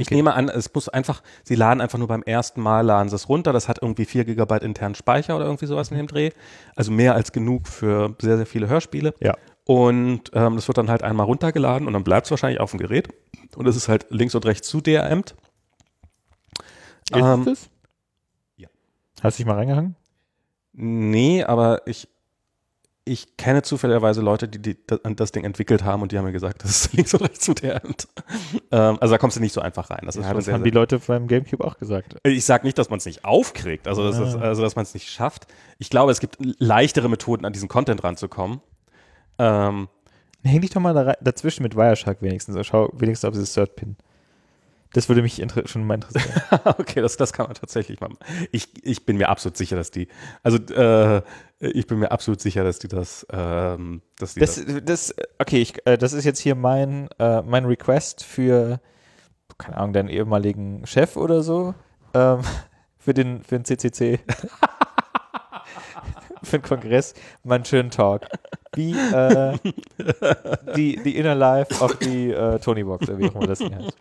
S1: Ich
S2: Okay.
S1: nehme an, es muss einfach, sie laden einfach nur beim ersten Mal, laden sie es runter. Das hat irgendwie 4 Gigabyte internen Speicher oder irgendwie sowas in dem Dreh. Also mehr als genug für sehr, sehr viele Hörspiele.
S2: Ja.
S1: Und ähm, das wird dann halt einmal runtergeladen und dann bleibt es wahrscheinlich auf dem Gerät. Und es ist halt links und rechts zu DRMt.
S2: Ist
S1: Ähm,
S2: das?
S1: ja.
S2: Hast du dich mal reingehangen?
S1: Nee, aber ich, ich kenne zufälligerweise Leute, die, die das, das Ding entwickelt haben und die haben mir gesagt, das ist links und rechts zu DRMt. ähm, also da kommst du nicht so einfach rein. Das
S2: Ja, das
S1: sehr,
S2: haben
S1: sehr
S2: die Leute beim Gamecube auch gesagt.
S1: Ich sage nicht, dass man es nicht aufkriegt, also, das
S2: Ah.
S1: also dass man es nicht schafft. Ich glaube, es gibt leichtere Methoden, an diesen Content ranzukommen. Ähm,
S2: Häng dich doch mal da dazwischen mit Wireshark wenigstens. Schau wenigstens auf dieses Third-Pin. Das würde mich schon mal interessieren.
S1: okay, das, das kann man tatsächlich machen. Ich, ich bin mir absolut sicher, dass die, also äh, ich bin mir absolut sicher, dass die das, ähm, dass die
S2: das, das, das okay, ich, äh, das ist jetzt hier mein, äh, mein Request für, keine Ahnung, deinen ehemaligen Chef oder so, ähm, für den, für den CCC. für den Kongress mal einen schönen Talk. Wie äh, die, die Inner Life of the uh, Tony Box, oder wie auch immer das heißt.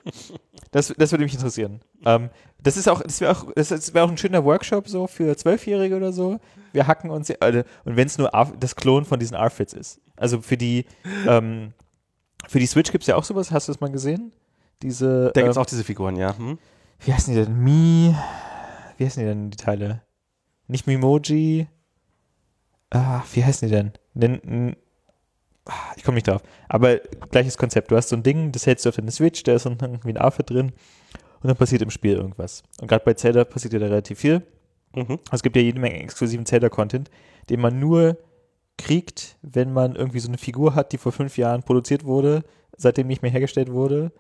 S2: Das, das würde mich interessieren. Ähm, das ist auch, das wäre auch, das wäre auch ein schöner Workshop so für Zwölfjährige oder so. Wir hacken uns, äh, und wenn es nur das Klon von diesen R-Fits ist. Also für die, ähm, für die Switch gibt es ja auch sowas, hast du das mal gesehen? Diese,
S1: da gibt es ähm, auch diese Figuren, ja. Hm?
S2: Wie heißen die denn? Mi, wie heißen die denn, die Teile? Nicht Mimoji, ah, wie heißen die denn? Nen, ah, ich komme nicht drauf. Aber gleiches Konzept. Du hast so ein Ding, das hältst du auf deine Switch, da ist so irgendwie ein Outfit drin und dann passiert im Spiel irgendwas. Und gerade bei Zelda passiert ja da relativ viel. Mhm. Es gibt ja jede Menge exklusiven Zelda-Content, den man nur kriegt, wenn man irgendwie so eine Figur hat, die vor fünf Jahren produziert wurde, seitdem nicht mehr hergestellt wurde.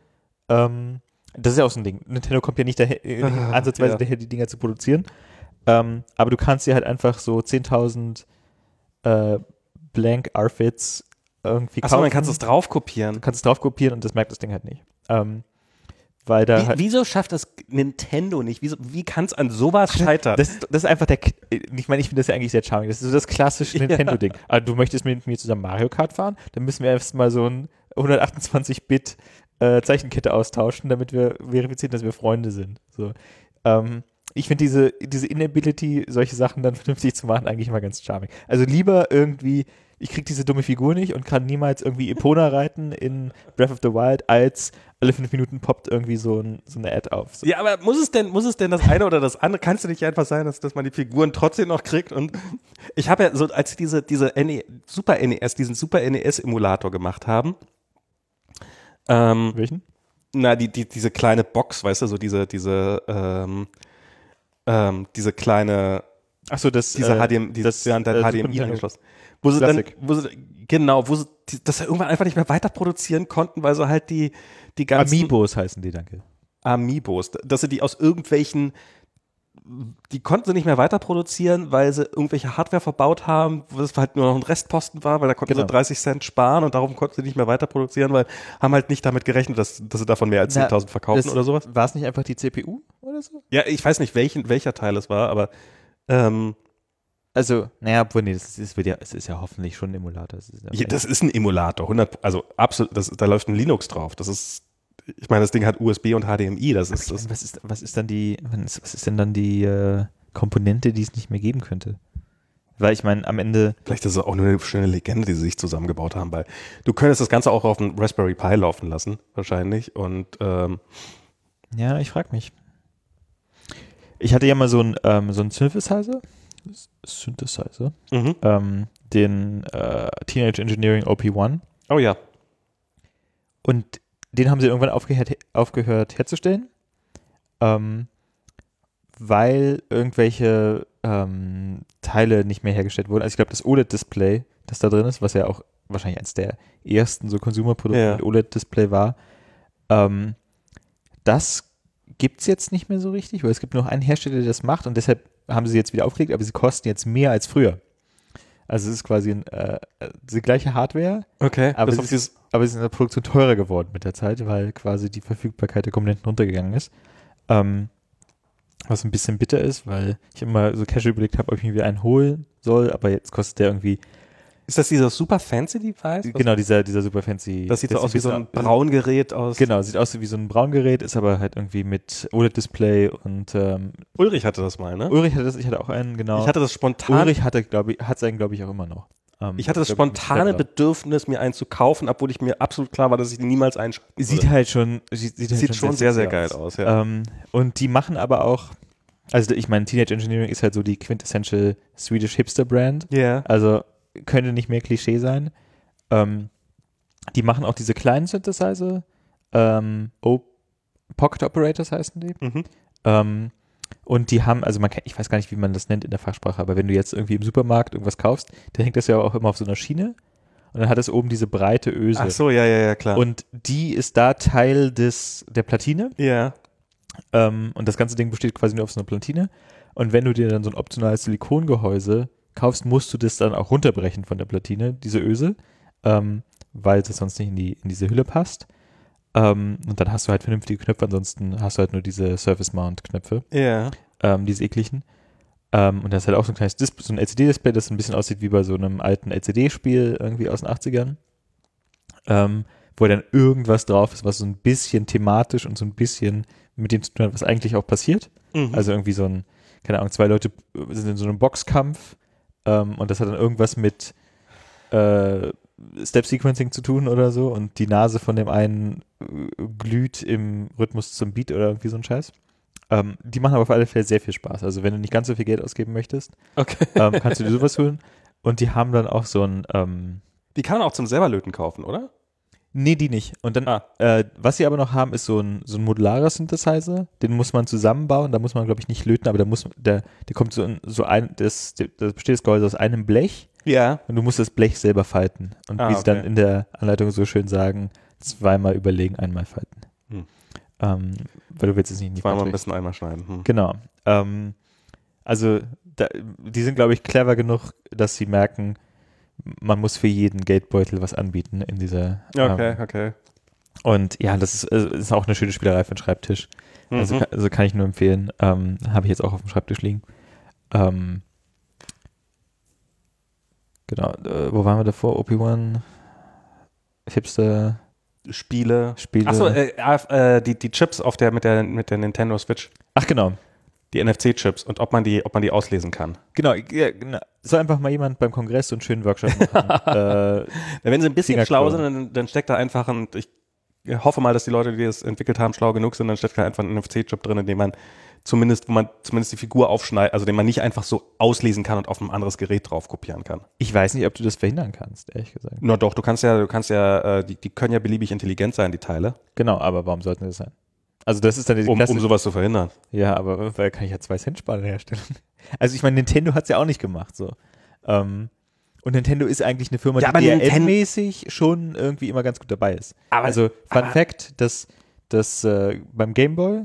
S2: Ähm, das ist ja auch so ein Ding. Nintendo kommt ja nicht daher, äh, ansatzweise ja. daher, die Dinger zu produzieren. Ähm, aber du kannst dir halt einfach so 10.000 äh, Blank Outfits irgendwie
S1: Achso, dann kannst du es drauf kopieren. Du
S2: kannst es drauf kopieren und das merkt das Ding halt nicht. Ähm, weil da
S1: wie,
S2: halt
S1: wieso schafft das Nintendo nicht? Wieso, wie kann es an sowas scheitern?
S2: Das, das, ist einfach der. Ich meine, ich finde das ja eigentlich sehr charming. Das ist so das klassische Nintendo-Ding. Ja. Also, du möchtest mit mir zusammen Mario Kart fahren? Dann müssen wir erstmal so ein 128-Bit äh, Zeichenkette austauschen, damit wir verifizieren, dass wir Freunde sind. So. Ähm, ich finde diese, diese Inability, solche Sachen dann vernünftig zu machen, eigentlich immer ganz charming. Also lieber irgendwie, ich kriege diese dumme Figur nicht und kann niemals irgendwie Epona reiten in Breath of the Wild, als alle fünf Minuten poppt irgendwie so, ein, so eine Ad auf. So.
S1: Ja, aber muss es denn, muss es denn das eine oder das andere? Kannst du nicht einfach sein, dass, dass man die Figuren trotzdem noch kriegt? Und ich habe ja so, als sie diese, diese NE, Super NES, diesen Super NES-Emulator gemacht haben.
S2: Ähm, Welchen?
S1: Na, die, die, diese kleine Box, weißt du, so diese, diese, ähm, ähm, diese kleine,
S2: ach so, das,
S1: diese äh, HDMI, das, ja, äh, HDMI angeschlossen. Wo sie dann, wo sie, genau, wo sie das irgendwann einfach nicht mehr weiter produzieren konnten, weil sie halt die, die ganzen.
S2: Amiibos heißen die, danke.
S1: Amiibos, dass sie die aus irgendwelchen die konnten sie nicht mehr weiter produzieren, weil sie irgendwelche Hardware verbaut haben, wo es halt nur noch ein Restposten war, weil da konnten genau. sie 30 Cent sparen und darum konnten sie nicht mehr weiter produzieren, weil haben halt nicht damit gerechnet, dass, dass sie davon mehr als 10.000 verkaufen oder sowas.
S2: War es nicht einfach die CPU oder so?
S1: Ja, ich weiß nicht, welchen, welcher Teil es war, aber ähm,
S2: also, naja, obwohl, nee, das ist, ja, es ist ja hoffentlich schon ein Emulator.
S1: Das ist, ja, das ist ein Emulator, 100, also absolut, das, da läuft ein Linux drauf. Das ist ich meine, das Ding hat USB und HDMI. Das ist das.
S2: Was ist, was ist dann die, was ist denn dann die äh, Komponente, die es nicht mehr geben könnte? Weil ich meine, am Ende.
S1: Vielleicht ist es auch nur eine schöne Legende, die sie sich zusammengebaut haben, weil du könntest das Ganze auch auf einem Raspberry Pi laufen lassen, wahrscheinlich. Und ähm,
S2: ja, ich frage mich. Ich hatte ja mal so einen ähm, so Synthesizer, Synthesizer, mhm. ähm, den äh, Teenage Engineering OP1.
S1: Oh ja.
S2: Und den haben sie irgendwann aufgehört, aufgehört herzustellen, ähm, weil irgendwelche ähm, Teile nicht mehr hergestellt wurden. Also ich glaube, das OLED-Display, das da drin ist, was ja auch wahrscheinlich eines der ersten so Consumer-Produkte ja. mit OLED-Display war, ähm, das gibt es jetzt nicht mehr so richtig, weil es gibt nur einen Hersteller, der das macht und deshalb haben sie jetzt wieder aufgelegt, aber sie kosten jetzt mehr als früher. Also es ist quasi ein, äh, die gleiche Hardware,
S1: okay,
S2: aber, es ist, aber es ist in der Produktion teurer geworden mit der Zeit, weil quasi die Verfügbarkeit der Komponenten runtergegangen ist. Ähm, was ein bisschen bitter ist, weil ich immer so casual überlegt habe, ob ich mir wieder einen holen soll, aber jetzt kostet der irgendwie
S1: ist das dieser super fancy Device?
S2: Genau, dieser, dieser super fancy.
S1: Das sieht so aus wie so ein Braungerät aus.
S2: Genau, sieht aus wie so ein Braungerät, ist aber halt irgendwie mit OLED-Display und ähm,
S1: Ulrich hatte das mal, ne?
S2: Ulrich hatte das, ich hatte auch einen, genau.
S1: Ich hatte das spontan.
S2: Ulrich hatte, glaube ich, hat es einen, glaube ich, auch immer noch.
S1: Ähm, ich hatte das spontane Bedürfnis, mir einen zu kaufen, obwohl ich mir absolut klar war, dass ich niemals einschalte.
S2: Sieht halt schon, sieht, sieht,
S1: halt sieht schon, sehr, sehr, geil aus. aus
S2: ja. Ähm, und die machen aber auch, also ich meine, Teenage Engineering ist halt so die quintessential Swedish Hipster Brand.
S1: Ja. Yeah.
S2: Also könnte nicht mehr Klischee sein. Ähm, die machen auch diese kleinen Synthesizer. Ähm, Pocket Operators heißen die. Mhm. Ähm, und die haben, also man kann, ich weiß gar nicht, wie man das nennt in der Fachsprache, aber wenn du jetzt irgendwie im Supermarkt irgendwas kaufst, dann hängt das ja auch immer auf so einer Schiene. Und dann hat es oben diese breite Öse.
S1: Ach so, ja, ja, ja, klar.
S2: Und die ist da Teil des, der Platine.
S1: ja.
S2: Ähm, und das ganze Ding besteht quasi nur auf so einer Platine. Und wenn du dir dann so ein optionales Silikongehäuse kaufst, musst du das dann auch runterbrechen von der Platine, diese Öse, ähm, weil das sonst nicht in, die, in diese Hülle passt. Ähm, und dann hast du halt vernünftige Knöpfe, ansonsten hast du halt nur diese Surface Mount Knöpfe,
S1: Ja.
S2: ähm, diese ekligen. Ähm, und das ist halt auch so ein kleines Display, so ein LCD-Display, das ein bisschen aussieht wie bei so einem alten LCD-Spiel irgendwie aus den 80ern. Ähm, wo dann irgendwas drauf ist, was so ein bisschen thematisch und so ein bisschen mit dem zu tun hat, was eigentlich auch passiert.
S1: Mhm.
S2: Also irgendwie so ein, keine Ahnung, zwei Leute sind in so einem Boxkampf ähm, und das hat dann irgendwas mit äh, Step-Sequencing zu tun oder so und die Nase von dem einen äh, glüht im Rhythmus zum Beat oder irgendwie so ein Scheiß. Ähm, die machen aber auf alle Fälle sehr viel Spaß. Also wenn du nicht ganz so viel Geld ausgeben möchtest,
S1: okay.
S2: ähm, kannst du dir sowas holen. Und die haben dann auch so ein, ähm,
S1: Die kann man auch zum selberlöten kaufen, oder?
S2: Nee, die nicht. Und dann,
S1: Ah.
S2: äh, was sie aber noch haben, ist so ein, so ein modularer Synthesizer. Den muss man zusammenbauen. Da muss man, glaube ich, nicht löten, aber da muss, der, der kommt so, in, so ein, das, das besteht das Gehäuse aus einem Blech
S1: Ja.
S2: und du musst das Blech selber falten. Und
S1: Ah,
S2: wie sie dann
S1: okay.
S2: in der Anleitung so schön sagen, zweimal überlegen, einmal falten.
S1: Hm.
S2: Ähm, weil du willst es nicht in die
S1: Zweimal ein bisschen einmal schneiden. Hm.
S2: Genau. Ähm, also da, die sind, glaube ich, clever genug, dass sie merken, man muss für jeden Geldbeutel was anbieten in dieser.
S1: Okay,
S2: Ähm,
S1: okay.
S2: und ja, das ist, ist auch eine schöne Spielerei für den Schreibtisch. Also,
S1: Mhm.
S2: kann, also kann ich nur empfehlen. Ähm, Habe ich jetzt auch auf dem Schreibtisch liegen. Ähm, genau. Äh, wo waren wir davor? OP1, Hipster,
S1: Spiele.
S2: Spiele.
S1: Achso, äh, äh, die, die Chips auf der, mit der, mit der Nintendo Switch.
S2: Ach genau.
S1: Die NFC-Chips und ob man die, ob man die auslesen kann.
S2: Genau, ja, genau. Soll einfach mal jemand beim Kongress so einen schönen Workshop machen. äh,
S1: Wenn sie ein bisschen schlau sind, dann, dann steckt da einfach ein, ich hoffe mal, dass die Leute, die das entwickelt haben, schlau genug sind, dann steckt da einfach ein NFC-Chip drin, in dem man zumindest, wo man zumindest die Figur aufschneidet, also den man nicht einfach so auslesen kann und auf ein anderes Gerät drauf kopieren kann.
S2: ich weiß nicht, ob du das verhindern kannst, ehrlich gesagt.
S1: Na doch, du kannst ja, du kannst ja, äh, die, die können ja beliebig intelligent sein, die Teile,
S2: Genau, aber warum sollten das sein? Also das ist dann die
S1: um, um
S2: klassische-
S1: sowas zu verhindern.
S2: Ja, aber weil kann ich ja zwei Cent sparen herstellen. Also ich meine, Nintendo hat's ja auch nicht gemacht so. Ähm, und Nintendo ist eigentlich eine Firma,
S1: Ja,
S2: die
S1: Ninten-
S2: DRM-mäßig schon irgendwie immer ganz gut dabei ist.
S1: Aber-
S2: also Fun
S1: aber-
S2: Fact, dass, dass äh, beim Gameboy,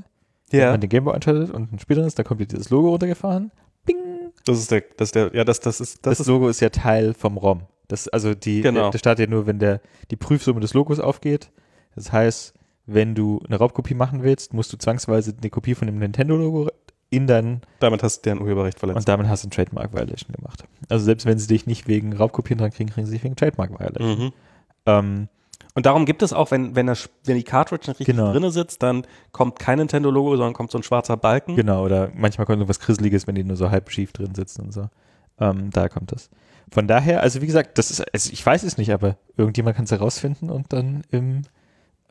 S2: wenn man den Gameboy einschaltet und ein Spiel drin ist, dann kommt dieses Logo runtergefahren. Bing!
S1: Das ist der, das ist der, ja, das, das ist, das,
S2: Das,
S1: ist,
S2: Logo ist ja Teil vom ROM. Das, also die,
S1: Genau.
S2: der, der startet ja nur, wenn der, die Prüfsumme des Logos aufgeht. Das heißt, wenn du eine Raubkopie machen willst, musst du zwangsweise eine Kopie von dem Nintendo-Logo in deinen
S1: damit hast du deren Urheberrecht verletzt.
S2: und damit hast du ein Trademark Violation gemacht. Also selbst wenn sie dich nicht wegen Raubkopien dran kriegen, kriegen sie dich wegen Trademark Violation.
S1: Mhm.
S2: Ähm,
S1: Und darum gibt es auch, wenn, wenn, das, wenn die Cartridge nicht richtig
S2: Genau.
S1: drinne sitzt, dann kommt kein Nintendo-Logo, sondern kommt so ein schwarzer Balken.
S2: genau, oder manchmal kommt irgendwas Grisseliges, wenn die nur so halb schief drin sitzen und so. Ähm, daher kommt das. Von daher, also wie gesagt, das ist, also ich weiß es nicht, aber irgendjemand kann es herausfinden und dann im,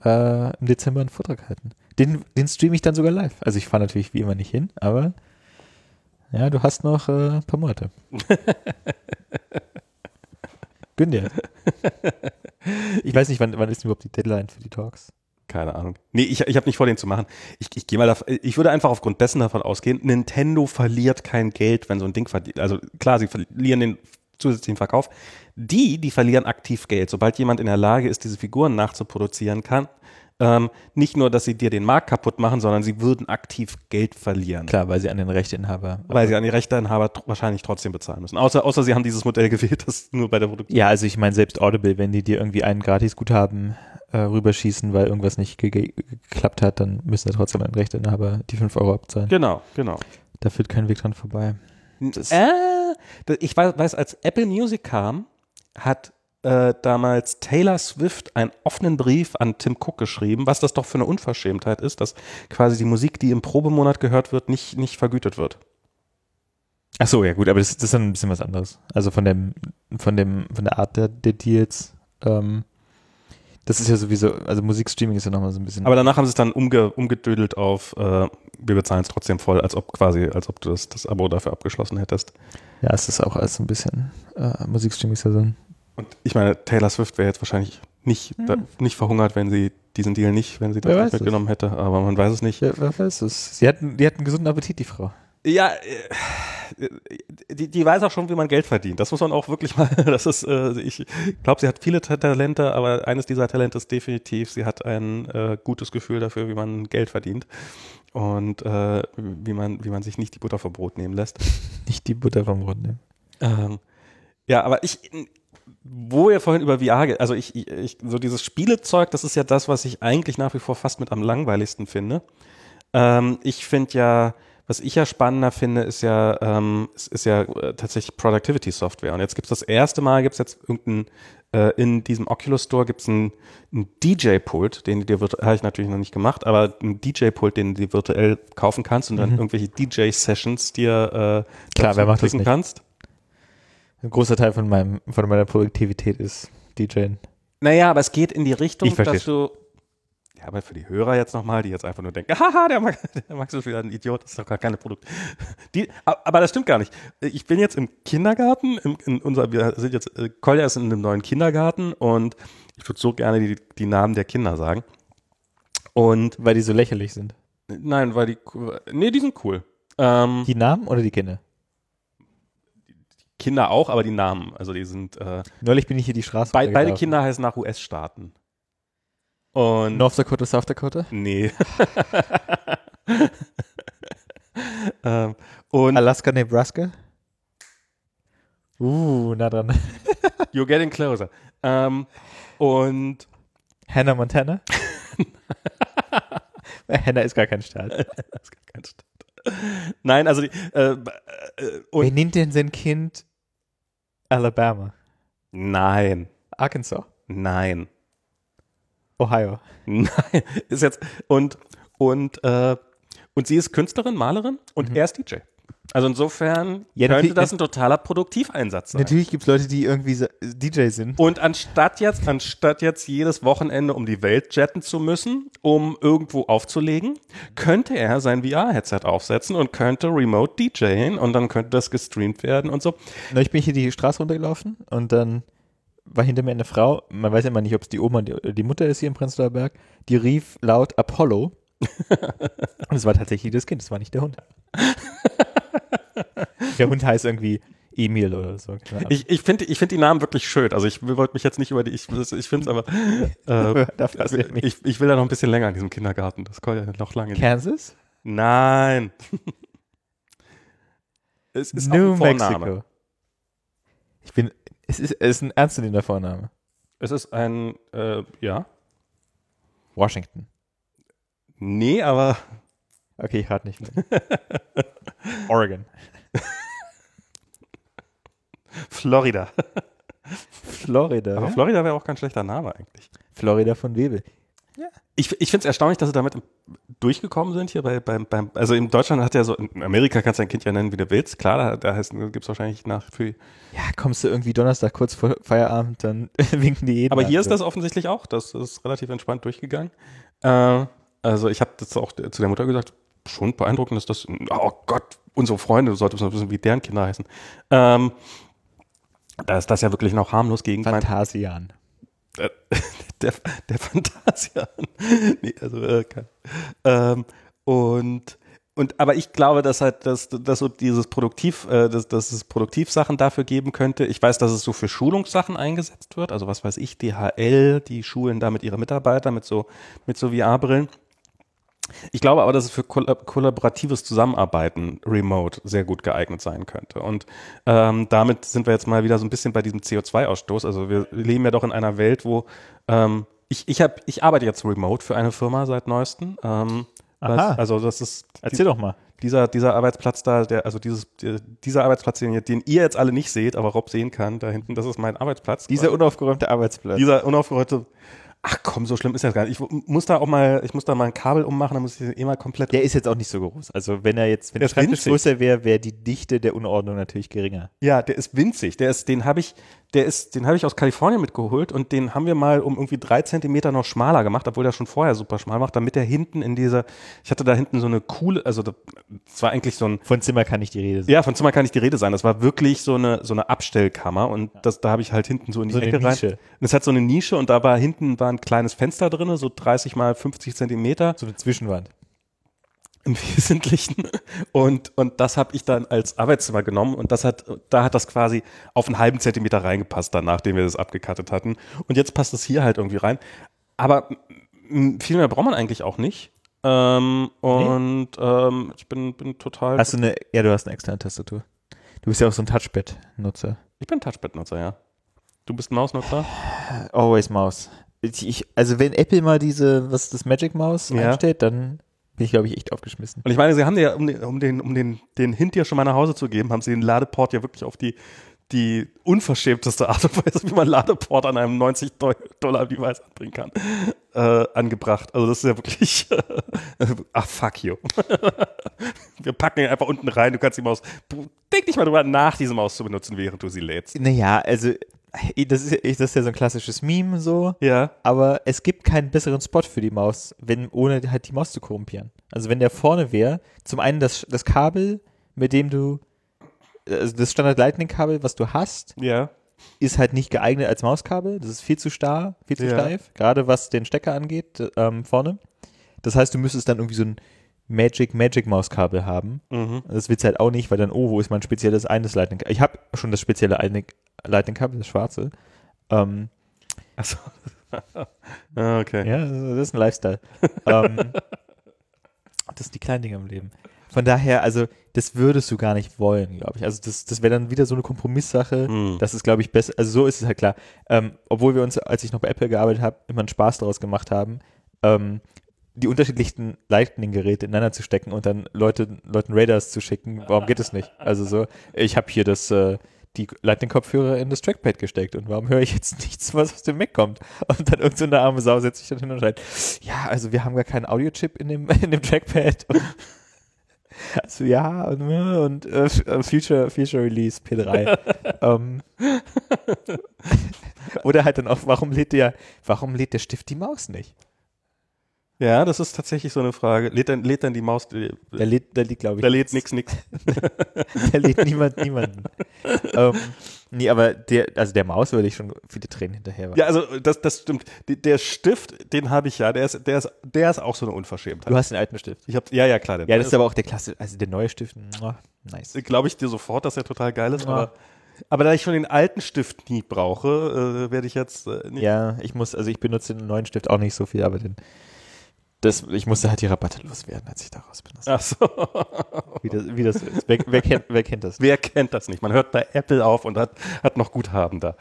S2: äh, im Dezember einen Vortrag halten. Den, den streame ich dann sogar live. Also ich fahre natürlich wie immer nicht hin, aber ja, du hast noch äh, ein paar Monate. Gönn dir. Ich weiß nicht, wann, wann ist denn überhaupt die Deadline für die Talks?
S1: Keine Ahnung. Nee, ich, ich habe nicht vor, den zu machen. Ich, ich gehe mal davon, ich würde einfach aufgrund dessen davon ausgehen, Nintendo verliert kein Geld, wenn so ein Ding verdient. Also klar, sie verlieren den zusätzlichen Verkauf. Die, die verlieren aktiv Geld. Sobald jemand in der Lage ist, diese Figuren nachzuproduzieren kann, ähm, nicht nur, dass sie dir den Markt kaputt machen, sondern sie würden aktiv Geld verlieren.
S2: Klar, weil sie an den Rechteinhaber.
S1: Weil sie an die Rechteinhaber wahrscheinlich trotzdem bezahlen müssen. Außer, außer sie haben dieses Modell gewählt, das nur bei der Produktion.
S2: Ja, also ich meine, selbst Audible, wenn die dir irgendwie einen Gratis-Guthaben äh, rüberschießen, weil irgendwas nicht ge ge geklappt hat, dann müssen sie trotzdem an den Rechteinhaber die 5 Euro abzahlen.
S1: Genau, genau.
S2: Da führt kein Weg dran vorbei. Das-
S1: äh, ich weiß, weiß, als Apple Music kam, hat äh, damals Taylor Swift einen offenen Brief an Tim Cook geschrieben, was das doch für eine Unverschämtheit ist, dass quasi die Musik, die im Probemonat gehört wird, nicht, nicht vergütet wird.
S2: Ach so, ja gut, aber das, das ist dann ein bisschen was anderes. Also von dem, von dem, von der Art der, der Deals. Ähm, das ist ja sowieso, also Musikstreaming ist ja nochmal so ein bisschen.
S1: Aber danach haben sie es dann umge, umgedödelt auf, äh, wir bezahlen es trotzdem voll, als ob quasi, als ob du das, das Abo dafür abgeschlossen hättest.
S2: ja, es ist auch alles so ein bisschen äh, Musikstreaming ist ja so ein.
S1: Und ich meine, Taylor Swift wäre jetzt wahrscheinlich nicht, da, nicht verhungert, wenn sie diesen Deal nicht, wenn sie das
S2: Hm.
S1: Nicht
S2: weiß es.
S1: mitgenommen hätte, aber man weiß es nicht.
S2: Ja, wer weiß es. Sie hatten, die hatten einen gesunden Appetit, die Frau.
S1: Ja, äh, die, die weiß auch schon, wie man Geld verdient. Das muss man auch wirklich mal, das ist, äh, ich glaube, sie hat viele Talente, aber eines dieser Talente ist definitiv, sie hat ein äh, gutes Gefühl dafür, wie man Geld verdient und äh, wie man, wie man sich nicht die Butter vom Brot nehmen lässt.
S2: Nicht die Butter vom Brot nehmen.
S1: Ähm, ja, aber ich, wo wir vorhin über VR, also ich, ich, so dieses Spielezeug, das ist ja das, was ich eigentlich nach wie vor fast mit am langweiligsten finde. Ähm, ich finde ja, was ich ja spannender finde, ist ja, ähm, ist, ist ja äh, tatsächlich Productivity Software. Und jetzt gibt es das erste Mal, gibt es jetzt irgendein, äh, in diesem Oculus Store gibt es einen, einen DJ-Pult, den du dir habe ich natürlich noch nicht gemacht, aber einen DJ-Pult, den du dir virtuell kaufen kannst und dann mhm. irgendwelche DJ-Sessions dir
S2: äh, Klar, wer macht das nicht? kannst. Ein großer Teil von meinem, von meiner Produktivität ist DJing.
S1: Naja, aber es geht in die Richtung, dass du ja, aber für die Hörer jetzt nochmal, die jetzt einfach nur denken, haha, der Max, der Max ist wieder ein Idiot, das ist doch gar keine Produkt. Die, aber das stimmt gar nicht. Ich bin jetzt im Kindergarten, im, in unser, wir sind jetzt, äh, Kolja ist in einem neuen Kindergarten und ich würde so gerne die, die Namen der Kinder sagen.
S2: Und weil die so lächerlich sind.
S1: Nein, weil die, nee, die sind cool.
S2: Ähm, die Namen oder die Kinder?
S1: Kinder auch, aber die Namen, also die sind. Äh,
S2: Neulich bin ich hier die Straße.
S1: Be beide Kinder heißen nach US-Staaten.
S2: Und North Dakota, South Dakota?
S1: Nee.
S2: ähm, und Alaska, Nebraska? Uh, nah dran.
S1: You're getting closer. Ähm, und
S2: Hannah Montana? Hannah ist gar kein Staat. ist gar kein
S1: Staat. Nein, also die, äh,
S2: äh, und Wer nennt denn sein Kind Alabama?
S1: Nein.
S2: Arkansas?
S1: Nein.
S2: Ohio.
S1: Nein, ist jetzt und und äh, und sie ist Künstlerin, Malerin und mhm. er ist DJ. Also insofern ja, könnte das ein totaler Produktiveinsatz sein.
S2: Natürlich gibt es Leute, die irgendwie DJ sind.
S1: Und anstatt jetzt, anstatt jetzt jedes Wochenende um die Welt jetten zu müssen, um irgendwo aufzulegen, könnte er sein VR-Headset aufsetzen und könnte remote DJen und dann könnte das gestreamt werden und so.
S2: Ich bin hier die Straße runtergelaufen und dann war hinter mir eine Frau, man weiß immer nicht, ob es die Oma oder die Mutter ist hier im Prenzlauer Berg, die rief laut Apollo. und es war tatsächlich das Kind, es war nicht der Hund. der Hund heißt irgendwie Emil oder so.
S1: Ich, ich finde ich find die Namen wirklich schön. Also ich wollte mich jetzt nicht über die, ich, ich finde es aber, äh, ich, ich will da noch ein bisschen länger in diesem Kindergarten. Das kommt ja noch lange.
S2: Kansas?
S1: Nein.
S2: es ist New Mexico. Ich bin es ist, es ist ein ernstzunehmender Vorname.
S1: Es ist ein, äh, ja.
S2: Washington.
S1: Nee, aber.
S2: Okay, ich rate nicht mehr. Oregon.
S1: Florida.
S2: Florida.
S1: Aber Florida wäre auch kein schlechter Name eigentlich.
S2: Florida von Webel.
S1: Ja. Ich, ich finde es erstaunlich, dass sie damit durchgekommen sind hier bei, beim, beim, also in Deutschland hat ja so, in Amerika kannst du dein Kind ja nennen, wie du willst. Klar, da, da heißt, gibt es wahrscheinlich nach für.
S2: Ja, kommst du irgendwie Donnerstag kurz vor Feierabend, dann winken die jeden.
S1: Aber hier ist das offensichtlich auch, das ist relativ entspannt durchgegangen. Äh, also ich habe das auch zu der Mutter gesagt, schon beeindruckend, dass das, oh Gott, unsere Freunde, du solltest wissen, wie deren Kinder heißen. Ähm, da ist das ja wirklich noch harmlos gegen
S2: Phantasian.
S1: Äh, der, der Phantasian. nee, also, äh, kein, ähm, und, und, aber ich glaube, dass halt, dass, dass so dieses Produktiv, äh, dass, dass es Produktivsachen dafür geben könnte. Ich weiß, dass es so für Schulungssachen eingesetzt wird. Also was weiß ich, DHL, die schulen damit ihre Mitarbeiter mit so, mit so VR-Brillen. Ich glaube aber, dass es für kollaboratives Zusammenarbeiten remote sehr gut geeignet sein könnte. Und ähm, damit sind wir jetzt mal wieder so ein bisschen bei diesem CO2-Ausstoß. Also wir leben ja doch in einer Welt, wo ähm, ich, ich, hab, ich arbeite jetzt remote für eine Firma seit neuestem. Ähm,
S2: Aha.
S1: also das ist.
S2: Erzähl die, doch mal.
S1: Dieser, dieser Arbeitsplatz da, der, also dieses, dieser Arbeitsplatz, den, den ihr jetzt alle nicht seht, aber Rob sehen kann, da hinten, das ist mein Arbeitsplatz.
S2: Dieser unaufgeräumte Arbeitsplatz.
S1: Dieser unaufgeräumte Ach komm, so schlimm ist das gar nicht. Ich muss da auch mal, ich muss da mal ein Kabel ummachen, dann muss ich eh mal komplett.
S2: Der ist jetzt auch nicht so groß. Also wenn er jetzt, wenn der Schreibtisch größer wäre, wäre die Dichte der Unordnung natürlich geringer.
S1: Ja, der ist winzig. Der ist, den habe ich, der ist, den habe ich aus Kalifornien mitgeholt und den haben wir mal um irgendwie drei Zentimeter noch schmaler gemacht, obwohl der schon vorher super schmal macht, damit der hinten in dieser, ich hatte da hinten so eine coole, also das war eigentlich so ein.
S2: Von Zimmer kann nicht die Rede
S1: sein. Ja, von Zimmer kann nicht die Rede sein. Das war wirklich so eine, so eine Abstellkammer und das, da habe ich halt hinten so in die so Ecke rein. Und es hat so eine Nische und da war hinten war ein kleines Fenster drin, so 30 mal 50 Zentimeter.
S2: So eine Zwischenwand.
S1: Im Wesentlichen. Und, und das habe ich dann als Arbeitszimmer genommen und das hat, da hat das quasi auf einen halben Zentimeter reingepasst, dann, nachdem wir das abgekattet hatten. Und jetzt passt es hier halt irgendwie rein. Aber viel mehr braucht man eigentlich auch nicht. Ähm, und nee. ähm, ich bin, bin total.
S2: Hast du eine, ja, du hast eine externe Tastatur. Du bist ja auch so ein Touchpad-Nutzer.
S1: Ich bin Touchpad-Nutzer, ja. Du bist ein Mausnutzer?
S2: Always Maus. Ich, also wenn Apple mal diese, was das Magic Maus ja. einstellt, dann bin ich, glaube ich, echt aufgeschmissen.
S1: Und ich meine, sie haben ja, um den, um den, um den, den Hint ja schon mal nach Hause zu geben, haben sie den Ladeport ja wirklich auf die, die unverschämteste Art und Weise, wie man Ladeport an einem 90 Dollar Device anbringen kann, äh, angebracht. Also das ist ja wirklich, ach fuck you. Wir packen ihn einfach unten rein, du kannst die Maus, denk nicht mal drüber nach, diese Maus zu benutzen, während du sie lädst.
S2: Naja, also das ist, das ist ja so ein klassisches Meme so.
S1: Ja.
S2: Aber es gibt keinen besseren Spot für die Maus, wenn, ohne halt die Maus zu korrumpieren. Also wenn der vorne wäre, zum einen das, das Kabel, mit dem du, also das Standard Lightning Kabel, was du hast,
S1: ja.
S2: ist halt nicht geeignet als Mauskabel. Das ist viel zu starr, viel zu ja. steif, gerade was den Stecker angeht, ähm, vorne. Das heißt, du müsstest dann irgendwie so ein Magic Magic Mauskabel haben. Mhm. Das willst du halt auch nicht, weil dann, oh, wo ist mein spezielles eines Lightning? Kabel? Ich habe schon das spezielle Lightning Kabel, das schwarze. Ähm,
S1: Achso. Ah, okay.
S2: Ja, das ist ein Lifestyle. ähm, das sind die kleinen Dinge im Leben. Von daher, also, das würdest du gar nicht wollen, glaube ich. Also, das, das wäre dann wieder so eine Kompromisssache. Hm. Das ist, glaube ich, besser. Also, so ist es halt klar. Ähm, obwohl wir uns, als ich noch bei Apple gearbeitet habe, immer einen Spaß daraus gemacht haben, ähm, die unterschiedlichsten Lightning-Geräte ineinander zu stecken und dann Leute, Leuten Radars zu schicken. Warum geht es nicht? Also so, ich habe hier das, äh, die Lightning-Kopfhörer in das Trackpad gesteckt und warum höre ich jetzt nichts, was aus dem Mac kommt? Und dann irgendeine so eine arme Sau setzt sich dann hin und sagt, ja, also wir haben gar keinen Audio-Chip in dem, in dem Trackpad. Und also ja, und, und äh, Future, Future Release P3. ähm, oder halt dann auch, warum lädt der, warum lädt der Stift die Maus nicht?
S1: Ja, das ist tatsächlich so eine Frage. Lädt dann, lädt dann die Maus?
S2: Äh, der lädt, der lädt glaube ich.
S1: Der lädt nix, nix.
S2: der lädt niemand, niemanden. ähm, nee, aber der, also der Maus würde ich schon viele Tränen hinterher.
S1: Ja, also das, das stimmt. Der Stift, den habe ich ja. Der ist, der ist, der ist auch so eine Unverschämtheit.
S2: Du hast den alten Stift.
S1: Ich hab, ja, ja, klar.
S2: Ja, das ist aber auch der Klasse, also der neue Stift. Oh, nice.
S1: Glaube ich dir sofort, dass er total geil ist, oh. aber aber da ich schon den alten Stift nie brauche, äh, werde ich jetzt äh,
S2: nicht. Ja, ich muss, also ich benutze den neuen Stift auch nicht so viel, aber den das, ich musste halt die Rabatte loswerden, als ich da raus bin.
S1: Ach so.
S2: Wie das, wie das ist. Wer, wer, kennt, wer kennt das?
S1: Wer kennt das nicht? Man hört bei Apple auf und hat, hat noch Guthaben da.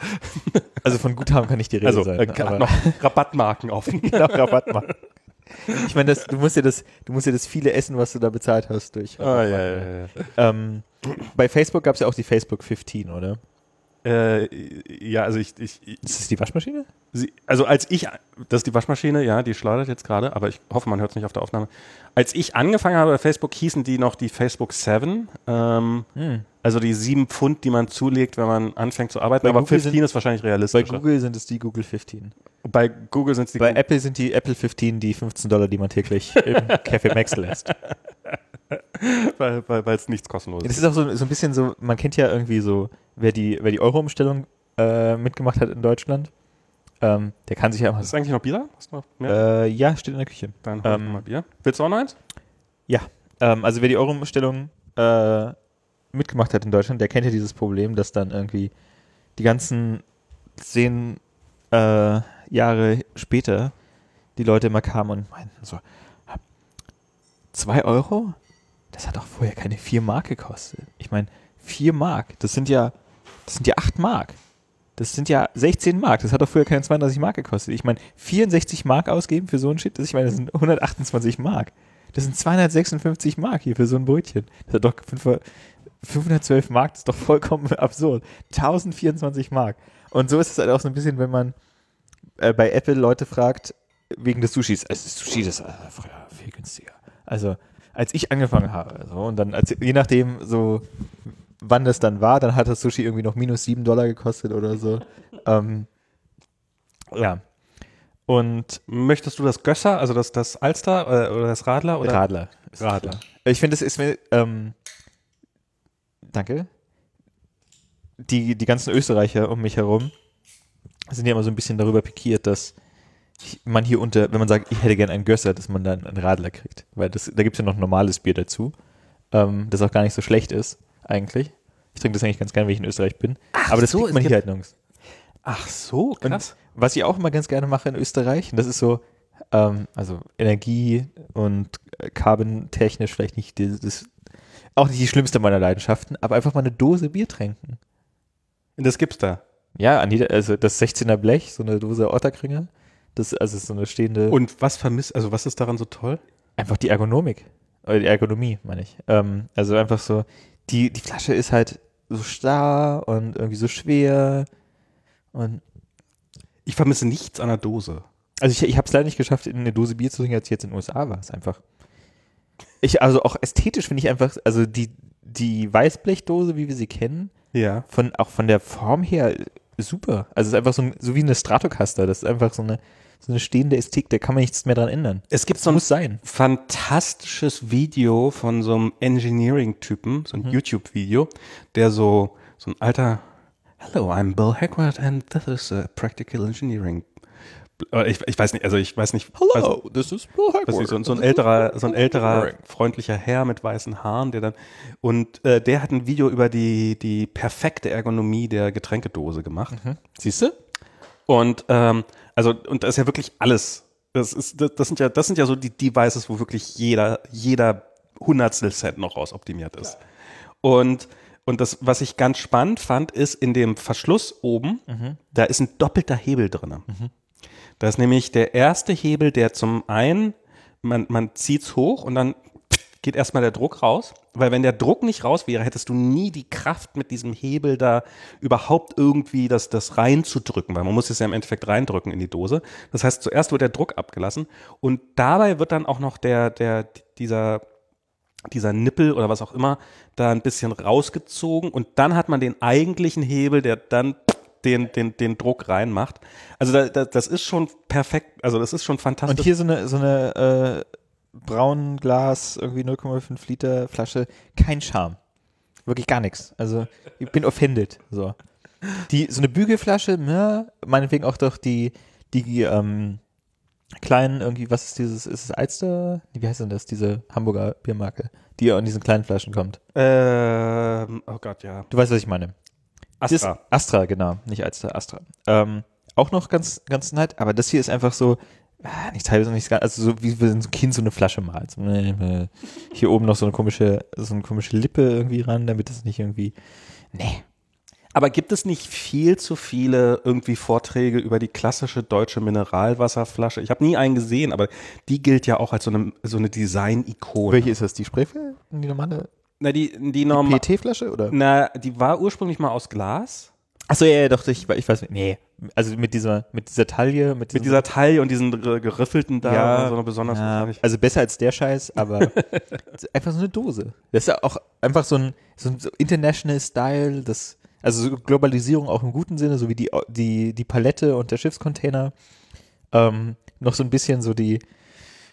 S2: Also von Guthaben kann nicht die Rede
S1: also,
S2: sein.
S1: Also äh, noch Rabattmarken offen. genau,
S2: Rabattmarken. Ich meine, du musst ja das, du musst ja das viele essen, was du da bezahlt hast durch.
S1: Ah, ja, ja, ja.
S2: Ähm, bei Facebook gab es ja auch die Facebook 15, oder?
S1: Äh, ja, also ich, ich, ich.
S2: Ist das die Waschmaschine?
S1: Sie, also als ich, das ist die Waschmaschine, ja, die schleudert jetzt gerade, aber ich hoffe, man hört es nicht auf der Aufnahme. Als ich angefangen habe bei Facebook, hießen die noch die Facebook 7. Ähm, hm. Also die sieben Pfund, die man zulegt, wenn man anfängt zu arbeiten. Bei aber Google 15 ist wahrscheinlich realistisch.
S2: Bei Google sind es die Google 15.
S1: Bei Google sind es die
S2: Bei Google Apple sind die Apple 15 die 15 Dollar, die man täglich im Café Max lässt.
S1: weil weil es nichts kostenlos
S2: ist. Das ist auch so, so ein bisschen so, man kennt ja irgendwie so, wer die, wer die Euro-Umstellung äh, mitgemacht hat in Deutschland, ähm, der kann sich ja immer.
S1: Ist eigentlich noch Bier? Hast
S2: du noch mehr? Äh, ja, steht in der Küche.
S1: Dann ähm, mal Bier. Willst du auch noch eins?
S2: Ja. Ähm, also wer die Euro-Umstellung äh, mitgemacht hat in Deutschland, der kennt ja dieses Problem, dass dann irgendwie die ganzen zehn äh, Jahre später die Leute immer kamen und meinten so, zwei Euro? Das hat doch vorher keine vier Mark gekostet. Ich meine, vier Mark, das sind ja, das sind ja acht Mark. Das sind ja 16 Mark. Das hat doch früher keine 32 Mark gekostet. Ich meine, 64 Mark ausgeben für so ein Shit, das, ich meine, das sind 128 Mark. Das sind 256 Mark hier für so ein Brötchen. Das hat doch 512 Mark, das ist doch vollkommen absurd. 1024 Mark. Und so ist es halt auch so ein bisschen, wenn man äh, bei Apple Leute fragt, wegen des Sushis. Also Sushi, das war früher viel günstiger. Also, als ich angefangen habe, so, und dann, als, je nachdem, so, wann das dann war, dann hat das Sushi irgendwie noch minus sieben Dollar gekostet oder so. ähm, ja. Und
S1: möchtest du das Gösser, also das, das Alster oder, äh, oder das Radler? Oder?
S2: Radler.
S1: Radler.
S2: Ich finde, es ist mir, ähm, danke. Die, die ganzen Österreicher um mich herum sind ja immer so ein bisschen darüber pikiert, dass man hier unter, wenn man sagt, ich hätte gern einen Gösser, dass man dann einen Radler kriegt. Weil das, da gibt es ja noch normales Bier dazu, ähm, das auch gar nicht so schlecht ist, eigentlich. Ich trinke das eigentlich ganz gerne, wenn ich in Österreich bin.
S1: Ach
S2: Aber das
S1: so,
S2: kriegt man hier halt nirgends.
S1: Ach so,
S2: Und was ich auch immer ganz gerne mache in Österreich, und das ist so, ähm, also Energie und äh, carbon-technisch vielleicht nicht das, auch nicht die schlimmste meiner Leidenschaften, aber einfach mal eine Dose Bier trinken.
S1: Das gibt's da.
S2: Ja, an jeder, also das 16er Blech, so eine Dose Otterkringer, das also so eine stehende,
S1: Und was vermisst, also was ist daran so toll?
S2: einfach die Ergonomik, oder die Ergonomie, meine ich. Ähm, also einfach so, die, die Flasche ist halt so starr und irgendwie so schwer und
S1: Ich vermisse nichts an der Dose.
S2: Also ich, ich habe es leider nicht geschafft, in eine Dose Bier zu trinken, als ich jetzt in den USA war. Es einfach. Ich, also auch ästhetisch finde ich einfach, also die, die Weißblechdose, wie wir sie kennen,
S1: Ja.
S2: von, auch von der Form her super. Also es ist einfach so, ein, so wie eine Stratocaster. Das ist einfach so eine, so eine stehende Ästhetik, da kann man nichts mehr dran ändern.
S1: Es gibt
S2: Das
S1: so ein
S2: muss sein.
S1: fantastisches Video von so einem Engineering-Typen, so ein YouTube-Video, der so, so ein alter, Hello, I'm Bill Hackworth and this is uh, Practical Engineering. Äh, Ich, ich weiß nicht, also ich weiß nicht, was,
S2: this is Bill
S1: nicht, so, so ein älterer, so ein älterer, freundlicher Herr mit weißen Haaren, der dann, und äh, der hat ein Video über die, die perfekte Ergonomie der Getränkedose gemacht.
S2: Siehst du?
S1: Und ähm, also und da ist ja wirklich alles. Das ist das, das sind ja das sind ja so die Devices, wo wirklich jeder jeder Hundertstel Cent noch rausoptimiert ist. Und und das was ich ganz spannend fand, ist in dem Verschluss oben, da ist ein doppelter Hebel drin. Da ist nämlich der erste Hebel, der zum einen man man zieht's hoch und dann geht erstmal der Druck raus, weil wenn der Druck nicht raus wäre, hättest du nie die Kraft mit diesem Hebel da überhaupt irgendwie das, das reinzudrücken, weil man muss es ja im Endeffekt reindrücken in die Dose. Das heißt, zuerst wird der Druck abgelassen und dabei wird dann auch noch der, der, dieser, dieser Nippel oder was auch immer da ein bisschen rausgezogen und dann hat man den eigentlichen Hebel, der dann den, den, den Druck reinmacht. Also da, da, das ist schon perfekt, also das ist schon fantastisch.
S2: Und hier so eine, so eine äh, braun Glas, irgendwie 0,5 Liter Flasche, kein Charme. Wirklich gar nichts. Also ich bin offended. So. Die, so eine Bügelflasche, ja, meinetwegen auch doch die, die ähm, kleinen, irgendwie, was ist dieses, ist es Alster? Wie heißt denn das, diese Hamburger Biermarke, die in diesen kleinen Flaschen kommt.
S1: ähm, oh Gott, ja.
S2: Du weißt, was ich meine.
S1: Astra.
S2: Das, Astra, genau, nicht Alster, Astra. Ähm, auch noch ganz, ganz nett, aber das hier ist einfach so, ah, nichts halbes und nichts gar, also so wie wenn ein Kind so eine Flasche malt. So, äh, Hier oben noch so eine komische, so eine komische Lippe irgendwie ran, damit es nicht irgendwie, nee.
S1: Aber gibt es nicht viel zu viele irgendwie Vorträge über die klassische deutsche Mineralwasserflasche? Ich habe nie einen gesehen, aber die gilt ja auch als so eine, so eine Design-Ikone.
S2: Welche ist das? Die Sprayflasche? Die normale
S1: Na, die, die normal.
S2: PET-Flasche oder?
S1: Na, die war ursprünglich mal aus Glas.
S2: Achso, ja, ja, doch, ich, ich weiß nicht. Nee. Also mit dieser, mit dieser Taille, mit,
S1: Mit dieser Taille und diesen geriffelten da,
S2: Ja,
S1: so eine besonders
S2: Ja, also besser als der Scheiß, aber einfach so eine Dose. Das ist ja auch einfach so ein, so ein so International Style, das, also so Globalisierung auch im guten Sinne, so wie die, die, die Palette und der Schiffscontainer. Ähm, noch so ein bisschen so die,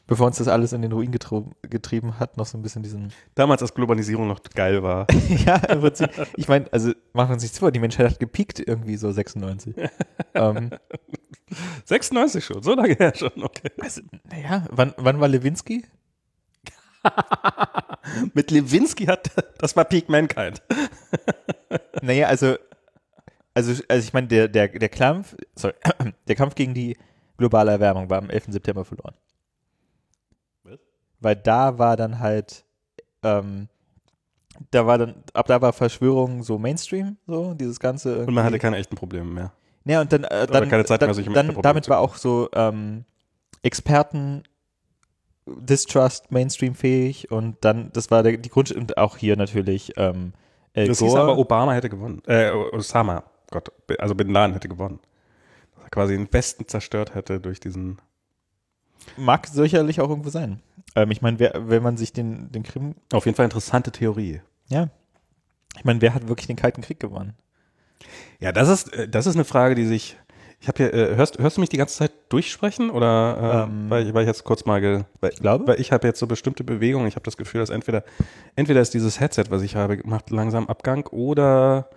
S2: bevor uns das alles in den Ruin getrieben hat, noch so ein bisschen diesen,
S1: Damals, als Globalisierung noch geil war.
S2: ja, im Prinzip, ich meine, also machen wir uns nichts vor, die Menschheit hat gepiekt irgendwie so 96. ähm,
S1: 96 schon, so lange her schon, okay.
S2: also, naja, wann, wann war Lewinsky?
S1: Mit Lewinsky hat, das war Peak Mankind.
S2: Naja, also, also, also ich meine, der, der, der Kampf, sorry, der Kampf gegen die globale Erwärmung war am 11. September verloren. Weil da war dann halt, ähm, da war dann, ab da war Verschwörung so Mainstream, so, dieses ganze.
S1: Und man hatte keine echten Probleme mehr.
S2: Ja, und dann, äh, dann,
S1: keine Zeit mehr,
S2: dann,
S1: sich um
S2: dann damit war auch so ähm, Experten Distrust Mainstream fähig und dann, das war der, die Grund und auch hier natürlich ähm, Al
S1: Das hieß
S2: Gore.
S1: aber, Obama hätte gewonnen. Äh, Osama, Gott, also Bin Laden hätte gewonnen. Dass er quasi den Westen zerstört hätte durch diesen.
S2: Mag sicherlich auch irgendwo sein. Ähm, ich meine, wer- wenn man sich den, den Krim,
S1: Auf jeden Fall interessante Theorie.
S2: ja, ich meine, wer hat wirklich den Kalten Krieg gewonnen?
S1: Ja, das ist, äh, das ist eine Frage, die sich. Ich habe hier, äh, hörst, hörst du mich die ganze Zeit durchsprechen oder äh,
S2: Ähm,
S1: weil, ich, weil ich jetzt kurz mal, ge, weil, ich
S2: glaube.
S1: weil ich habe jetzt so bestimmte Bewegungen. Ich habe das Gefühl, dass entweder entweder ist dieses Headset, was ich habe, macht langsam Abgang oder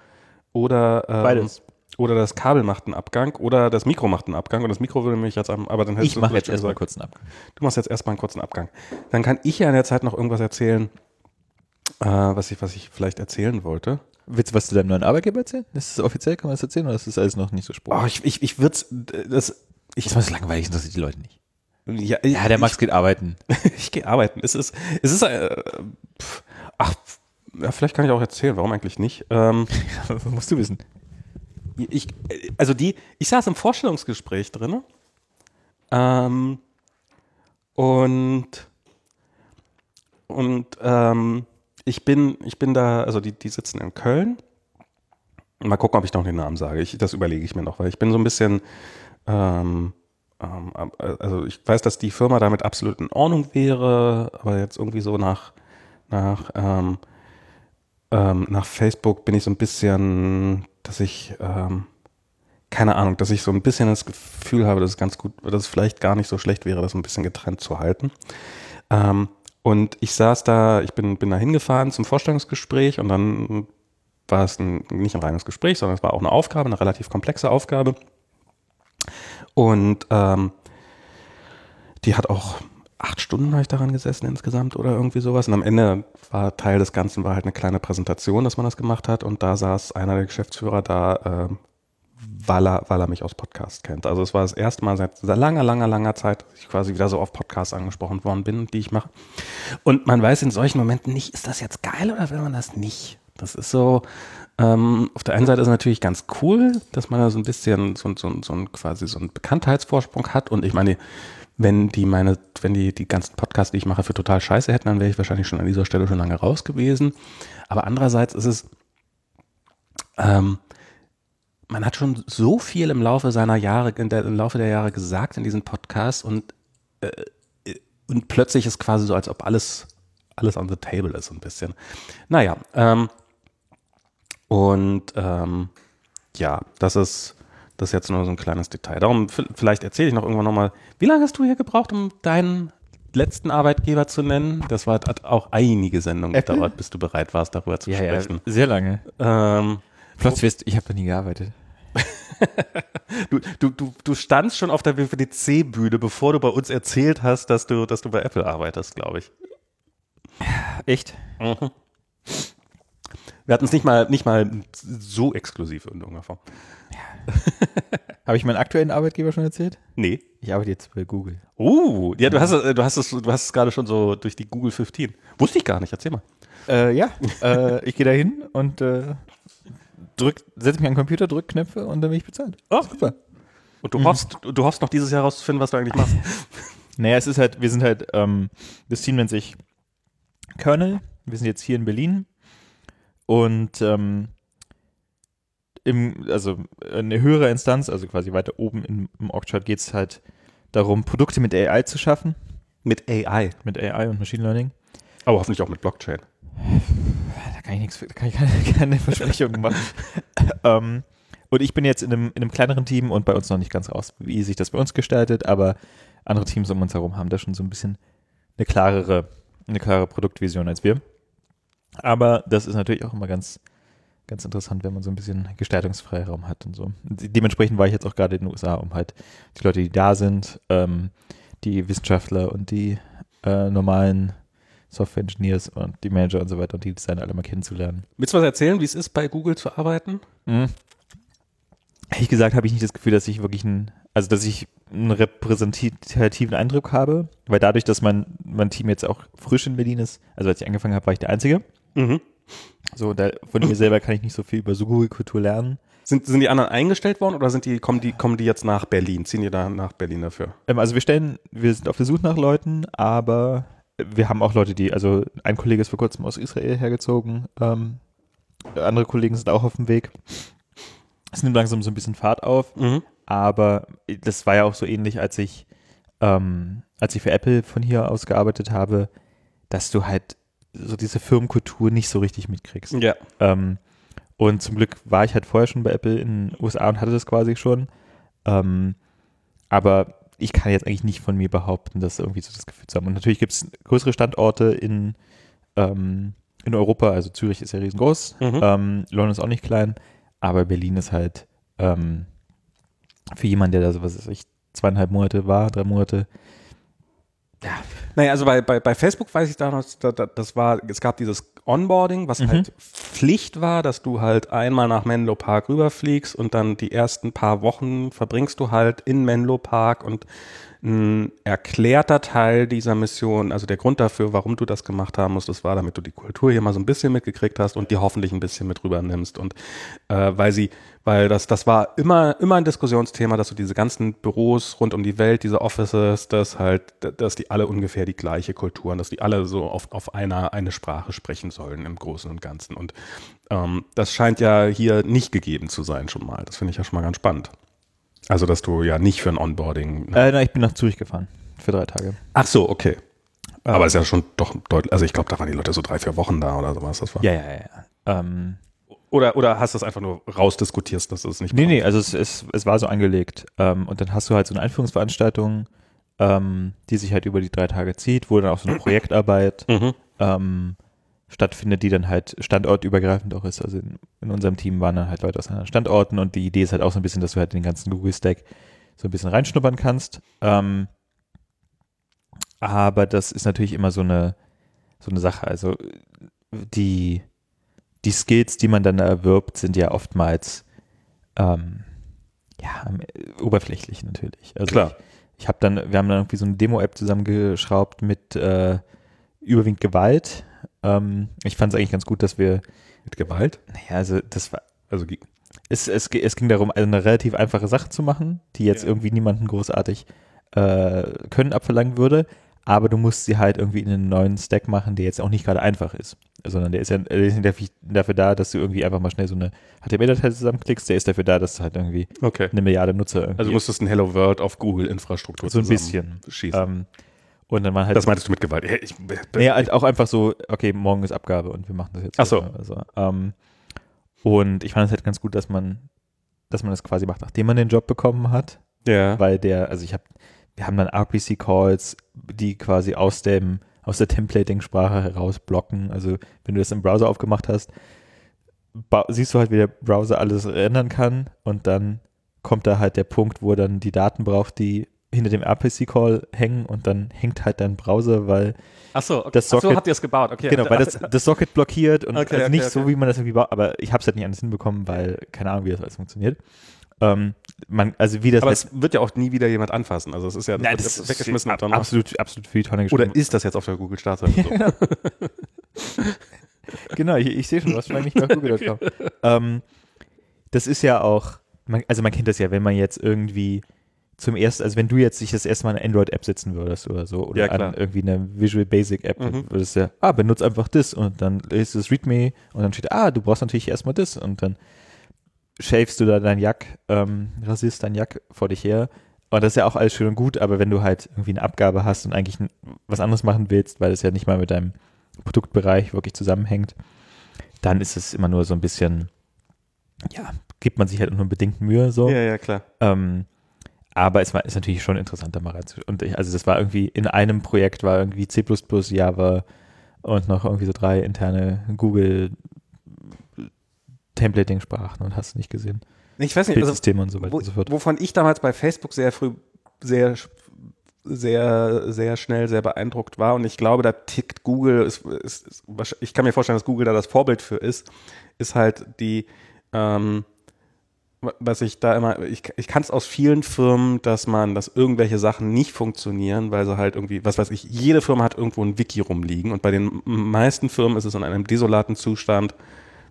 S1: oder ähm,
S2: Beides.
S1: Oder das Kabel macht einen Abgang oder das Mikro macht einen Abgang und das Mikro würde mich jetzt am, aber dann hättest
S2: Ich
S1: du
S2: mache jetzt erstmal kurz einen Abgang.
S1: Du machst jetzt erstmal einen kurzen Abgang. Dann kann ich ja in der Zeit noch irgendwas erzählen, äh, was ich, was ich vielleicht erzählen wollte.
S2: Willst du was zu deinem neuen Arbeitgeber erzählen? Ist das offiziell, kann man das erzählen oder ist das alles noch nicht so
S1: Oh,
S2: spruchig?
S1: ich, ich, ich würde das, ich,
S2: Das so langweilig, das interessiert die Leute nicht.
S1: ja,
S2: Ja, der Max geht arbeiten.
S1: ich, ich gehe arbeiten. Es ist, es ist, äh, pf, ach, ja, vielleicht kann ich auch erzählen, warum eigentlich nicht. Ähm,
S2: musst du wissen.
S1: Ich, also die, ich saß im Vorstellungsgespräch drin ähm, und und ähm, ich bin, ich bin da, also die, die sitzen in Köln. Mal gucken, ob ich noch den Namen sage. Ich, das überlege ich mir noch, weil ich bin so ein bisschen, ähm, ähm, also ich weiß, dass die Firma damit absolut in Ordnung wäre, aber jetzt irgendwie so nach, nach, ähm, ähm, nach Facebook bin ich so ein bisschen, dass ich, ähm, keine Ahnung, dass ich so ein bisschen das Gefühl habe, dass es ganz gut, dass es vielleicht gar nicht so schlecht wäre, das ein bisschen getrennt zu halten. Ähm, und ich saß da, ich bin, bin da hingefahren zum Vorstellungsgespräch und dann war es ein, nicht ein reines Gespräch, sondern es war auch eine Aufgabe, eine relativ komplexe Aufgabe. Und ähm, die hat auch acht Stunden habe ich daran gesessen insgesamt oder irgendwie sowas. Und am Ende war Teil des Ganzen war halt eine kleine Präsentation, dass man das gemacht hat. Und da saß einer der Geschäftsführer da, ähm, weil er, weil er mich aus Podcast kennt. Also es war das erste Mal seit langer, langer, langer Zeit, dass ich quasi wieder so auf Podcasts angesprochen worden bin, die ich mache. Und man weiß in solchen Momenten nicht, ist das jetzt geil oder will man das nicht? Das ist so, ähm, auf der einen Seite ist es natürlich ganz cool, dass man da so ein bisschen so, so, so ein quasi so einen Bekanntheitsvorsprung hat. Und ich meine, wenn die meine, wenn die die ganzen Podcasts, die ich mache, für total scheiße hätten, dann wäre ich wahrscheinlich schon an dieser Stelle schon lange raus gewesen. Aber andererseits ist es, ähm, man hat schon so viel im Laufe seiner Jahre, der, im Laufe der Jahre gesagt in diesen Podcasts und, äh, und plötzlich ist quasi so, als ob alles, alles on the table ist, so ein bisschen. Naja, ähm, und ähm, ja, das ist, das ist jetzt nur so ein kleines Detail. Darum, vielleicht erzähle ich noch irgendwann nochmal, wie lange hast du hier gebraucht, um deinen letzten Arbeitgeber zu nennen? Das war, hat auch einige Sendungen
S2: Apple?
S1: gedauert, bis du bereit warst, darüber zu
S2: Ja, ja,
S1: sprechen.
S2: sehr lange.
S1: Ähm,
S2: Plötzlich wirst ich habe da nie gearbeitet.
S1: Du, du, du, du standst schon auf der WWDC-Bühne, bevor du bei uns erzählt hast, dass du, dass du bei Apple arbeitest, glaube ich.
S2: Echt?
S1: Mhm. Wir hatten es nicht mal, nicht mal so exklusiv in irgendeiner Form.
S2: Habe ich meinen aktuellen Arbeitgeber schon erzählt?
S1: Nee.
S2: Ich arbeite jetzt bei Google.
S1: Uh, ja, du hast, es- du hast es, du hast es gerade schon so durch die Google 15. Wusste ich gar nicht, erzähl mal.
S2: Äh, ja, äh, ich gehe da hin und äh, setze mich an den Computer, drück Knöpfe und dann bin ich bezahlt.
S1: Oh.
S2: Super.
S1: Und du hoffst, du hoffst noch dieses Jahr rauszufinden, was du eigentlich machst.
S2: Naja, es ist halt, wir sind halt, ähm, das Team nennt sich Kernel. Wir sind jetzt hier in Berlin und ähm, im, also eine höhere Instanz, also quasi weiter oben im, im Org-Chart geht es halt darum, Produkte mit AI zu schaffen,
S1: Mit AI.
S2: mit AI und Machine Learning.
S1: Aber hoffentlich auch mit Blockchain.
S2: Da kann ich nichts, da kann ich keine, keine Versprechungen machen. ähm, und ich bin jetzt in einem, in einem kleineren Team und bei uns noch nicht ganz raus, wie sich das bei uns gestaltet, aber andere Teams um uns herum haben da schon so ein bisschen eine klarere, eine klare Produktvision als wir. Aber das ist natürlich auch immer ganz, ganz interessant, wenn man so ein bisschen Gestaltungsfreiraum hat und so. Dementsprechend war ich jetzt auch gerade in den USA, um halt die Leute, die da sind, ähm, die Wissenschaftler und die äh, normalen Software Engineers und die Manager und so weiter und die Designer alle mal kennenzulernen.
S1: Willst du was erzählen, wie es ist, bei Google zu arbeiten?
S2: Mhm. Ehrlich gesagt habe ich nicht das Gefühl, dass ich wirklich ein, also dass ich einen repräsentativen Eindruck habe, weil dadurch, dass mein, mein Team jetzt auch frisch in Berlin ist, also als ich angefangen habe, war ich der Einzige.
S1: Mhm.
S2: So, da, von mir selber kann ich nicht so viel über so Google-Kultur lernen.
S1: Sind, sind die anderen eingestellt worden oder sind die, kommen, die, kommen die jetzt nach Berlin? Ziehen die da nach Berlin dafür?
S2: Ähm, also wir stellen, wir sind auf der Suche nach Leuten, aber wir haben auch Leute, die, also ein Kollege ist vor kurzem aus Israel hergezogen, ähm, andere Kollegen sind auch auf dem Weg. Es nimmt langsam so ein bisschen Fahrt auf.
S1: Mhm.
S2: aber das war ja auch so ähnlich, als ich, ähm, als ich für Apple von hier aus gearbeitet habe, dass du halt so diese Firmenkultur nicht so richtig mitkriegst.
S1: Ja.
S2: Ähm, und zum Glück war ich halt vorher schon bei Apple in den USA und hatte das quasi schon. Ähm, aber ich kann jetzt eigentlich nicht von mir behaupten, dass irgendwie so das Gefühl zu haben. Und natürlich gibt es größere Standorte in, ähm, in Europa, also Zürich ist ja riesengroß,
S1: Mhm.
S2: ähm, London ist auch nicht klein, aber Berlin ist halt ähm, für jemanden, der da so, was weiß ich, zweieinhalb Monate war, drei Monate.
S1: Ja. Naja, also bei, bei, bei Facebook weiß ich damals, da, da, das war, es gab dieses Onboarding, was mhm. halt Pflicht war, dass du halt einmal nach Menlo Park rüberfliegst und dann die ersten paar Wochen verbringst du halt in Menlo Park und ein erklärter Teil dieser Mission, also der Grund dafür, warum du das gemacht haben musst, das war, damit du die Kultur hier mal so ein bisschen mitgekriegt hast und die hoffentlich ein bisschen mit rübernimmst. Und äh, weil sie, weil das, das war immer, immer ein Diskussionsthema, dass du diese ganzen Büros rund um die Welt, diese Offices, dass halt, dass die alle ungefähr die gleiche Kultur und dass die alle so auf, auf einer, eine Sprache sprechen sollen im Großen und Ganzen. Und ähm, das scheint ja hier nicht gegeben zu sein schon mal. Das finde ich ja schon mal ganz spannend. Also, dass du ja nicht für ein Onboarding.
S2: Ne? Äh, nein, ich bin nach Zürich gefahren. Für drei Tage.
S1: Ach so, okay. Ähm, Aber ist ja schon doch deutlich. Also, ich glaube, da waren die Leute so drei, vier Wochen da oder sowas. Das
S2: war. Ja, ja, ja. Ähm,
S1: oder, oder hast du es einfach nur rausdiskutiert, dass du es nicht
S2: Nee, nee, also es, es, es war so angelegt. Ähm, und dann hast du halt so eine Einführungsveranstaltung, ähm, die sich halt über die drei Tage zieht, wo dann auch so eine Projektarbeit mhm. ähm, stattfindet, die dann halt standortübergreifend auch ist. Also in, in, unserem Team waren dann halt Leute aus anderen Standorten und die Idee ist halt auch so ein bisschen, dass du halt den ganzen Google-Stack so ein bisschen reinschnuppern kannst. Ähm, aber das ist natürlich immer so eine, so eine Sache. Also die, die Skills, die man dann erwirbt, sind ja oftmals ähm, ja, oberflächlich natürlich. Also
S1: Klar.
S2: Ich, ich habe dann, wir haben dann irgendwie so eine Demo-App zusammengeschraubt mit äh, überwiegend Gewalt ähm, ich fand es eigentlich ganz gut, dass wir.
S1: Mit Gewalt?
S2: Naja, also das war. Also es, es, es ging darum, eine relativ einfache Sache zu machen, die jetzt ja. irgendwie niemanden großartig äh, Können abverlangen würde, aber du musst sie halt irgendwie in einen neuen Stack machen, der jetzt auch nicht gerade einfach ist. Sondern der ist ja der ist nicht dafür da, dass du irgendwie einfach mal schnell so eine HTML-Datei zusammenklickst, der ist dafür da, dass du halt irgendwie
S1: okay.
S2: eine Milliarde Nutzer irgendwie.
S1: Also musstest du ein Hello World auf Google-Infrastruktur
S2: So ein bisschen.
S1: Schießen. Ähm,
S2: und dann waren halt.
S1: Das meintest du mit Gewalt?
S2: Ich, naja, halt auch einfach so, okay, morgen ist Abgabe und wir machen das jetzt.
S1: Ach so.
S2: Also, ähm, und ich fand es halt ganz gut, dass man, dass man das quasi macht, nachdem man den Job bekommen hat.
S1: Ja.
S2: Weil der, also ich habe, wir haben dann RPC-Calls, die quasi aus dem, aus der Templating-Sprache heraus blocken. Also wenn du das im Browser aufgemacht hast, siehst du halt, wie der Browser alles ändern kann und dann kommt da halt der Punkt, wo er dann die Daten braucht, die hinter dem RPC-Call hängen und dann hängt halt dein Browser, weil
S1: Achso, okay.
S2: das Socket,
S1: Ach so, habt ihr es gebaut, okay.
S2: Genau, weil das, das Socket blockiert und
S1: okay,
S2: also nicht
S1: okay.
S2: so, wie man das irgendwie baut, aber ich habe es halt nicht anders hinbekommen, weil keine Ahnung, wie das alles funktioniert. Ähm, man, also wie das
S1: aber es wird ja auch nie wieder jemand anfassen, also es ist ja
S2: das, Nein, das ist
S1: weggeschmissen
S2: ab, absolut, absolut für die Tonne
S1: Oder ist das jetzt auf der Google-Startseite
S2: so? genau, ich, ich sehe schon, was mich bei Google.com. ähm, das ist ja auch, man, also man kennt das ja, wenn man jetzt irgendwie zum ersten, also wenn du jetzt dich das erste Mal eine Android-App setzen würdest oder so, oder
S1: ja,
S2: an irgendwie eine Visual Basic App, mhm. würdest du ja, ah, benutze einfach das und dann ist es README und dann steht, ah, du brauchst natürlich erstmal das und dann schäfst du da dein Jack, ähm, rasierst dein Jack vor dich her. Und das ist ja auch alles schön und gut, aber wenn du halt irgendwie eine Abgabe hast und eigentlich was anderes machen willst, weil es ja nicht mal mit deinem Produktbereich wirklich zusammenhängt, dann ist es immer nur so ein bisschen, ja, gibt man sich halt nur bedingt Mühe so.
S1: Ja, ja, klar.
S2: Ähm, aber es war ist natürlich schon interessant, da mal reinzuschauen. Und ich, also das war irgendwie, in einem Projekt war irgendwie C++, Java und noch irgendwie so drei interne Google Templating-Sprachen und hast du nicht gesehen.
S1: Ich weiß nicht,
S2: also, und so weiter
S1: wo,
S2: und so fort.
S1: Wovon ich damals bei Facebook sehr früh, sehr, sehr, sehr schnell sehr beeindruckt war und ich glaube, da tickt Google, ist, ist, ist, ich kann mir vorstellen, dass Google da das Vorbild für ist, ist halt die, ähm, was ich da immer, ich, ich kann es aus vielen Firmen, dass man, dass irgendwelche Sachen nicht funktionieren, weil sie halt irgendwie, was weiß ich, jede Firma hat irgendwo ein Wiki rumliegen und bei den meisten Firmen ist es in einem desolaten Zustand,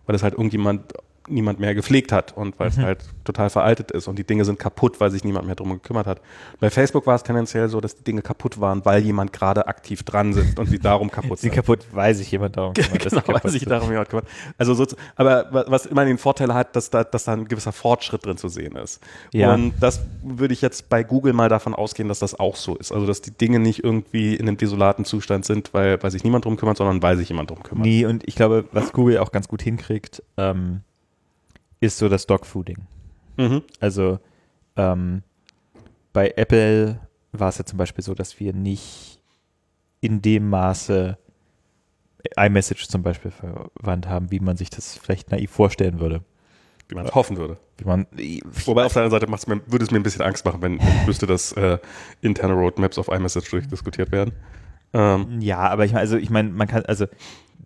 S1: weil es halt irgendjemand niemand mehr gepflegt hat und weil es mhm. halt total veraltet ist und die Dinge sind kaputt, weil sich niemand mehr drum gekümmert hat. Bei Facebook war es tendenziell so, dass die Dinge kaputt waren, weil jemand gerade aktiv dran sitzt und sie darum kaputt
S2: sind. Sie kaputt, weil sich jemand darum
S1: kümmert. genau, weil sich darum jemand kümmert. Also so, aber was immer den Vorteil hat, dass da, dass da ein gewisser Fortschritt drin zu sehen ist. Ja. Und das würde ich jetzt bei Google mal davon ausgehen, dass das auch so ist. Also dass die Dinge nicht irgendwie in einem desolaten Zustand sind, weil, weil sich niemand drum kümmert, sondern weil sich jemand drum kümmert.
S2: Nee, und ich glaube, was Google auch ganz gut hinkriegt, ähm, ist so das Dogfooding.
S1: Mhm.
S2: Also ähm, bei Apple war es ja zum Beispiel so, dass wir nicht in dem Maße iMessage zum Beispiel verwandt haben, wie man sich das vielleicht naiv vorstellen würde.
S1: wie man hoffen würde.
S2: Man,
S1: Wobei auf der anderen Seite macht's mir, würde es mir ein bisschen Angst machen, wenn, wenn müsste das äh, interne Roadmaps auf iMessage durchdiskutiert werden. Ähm,
S2: ja, aber ich meine, also ich meine, man kann, also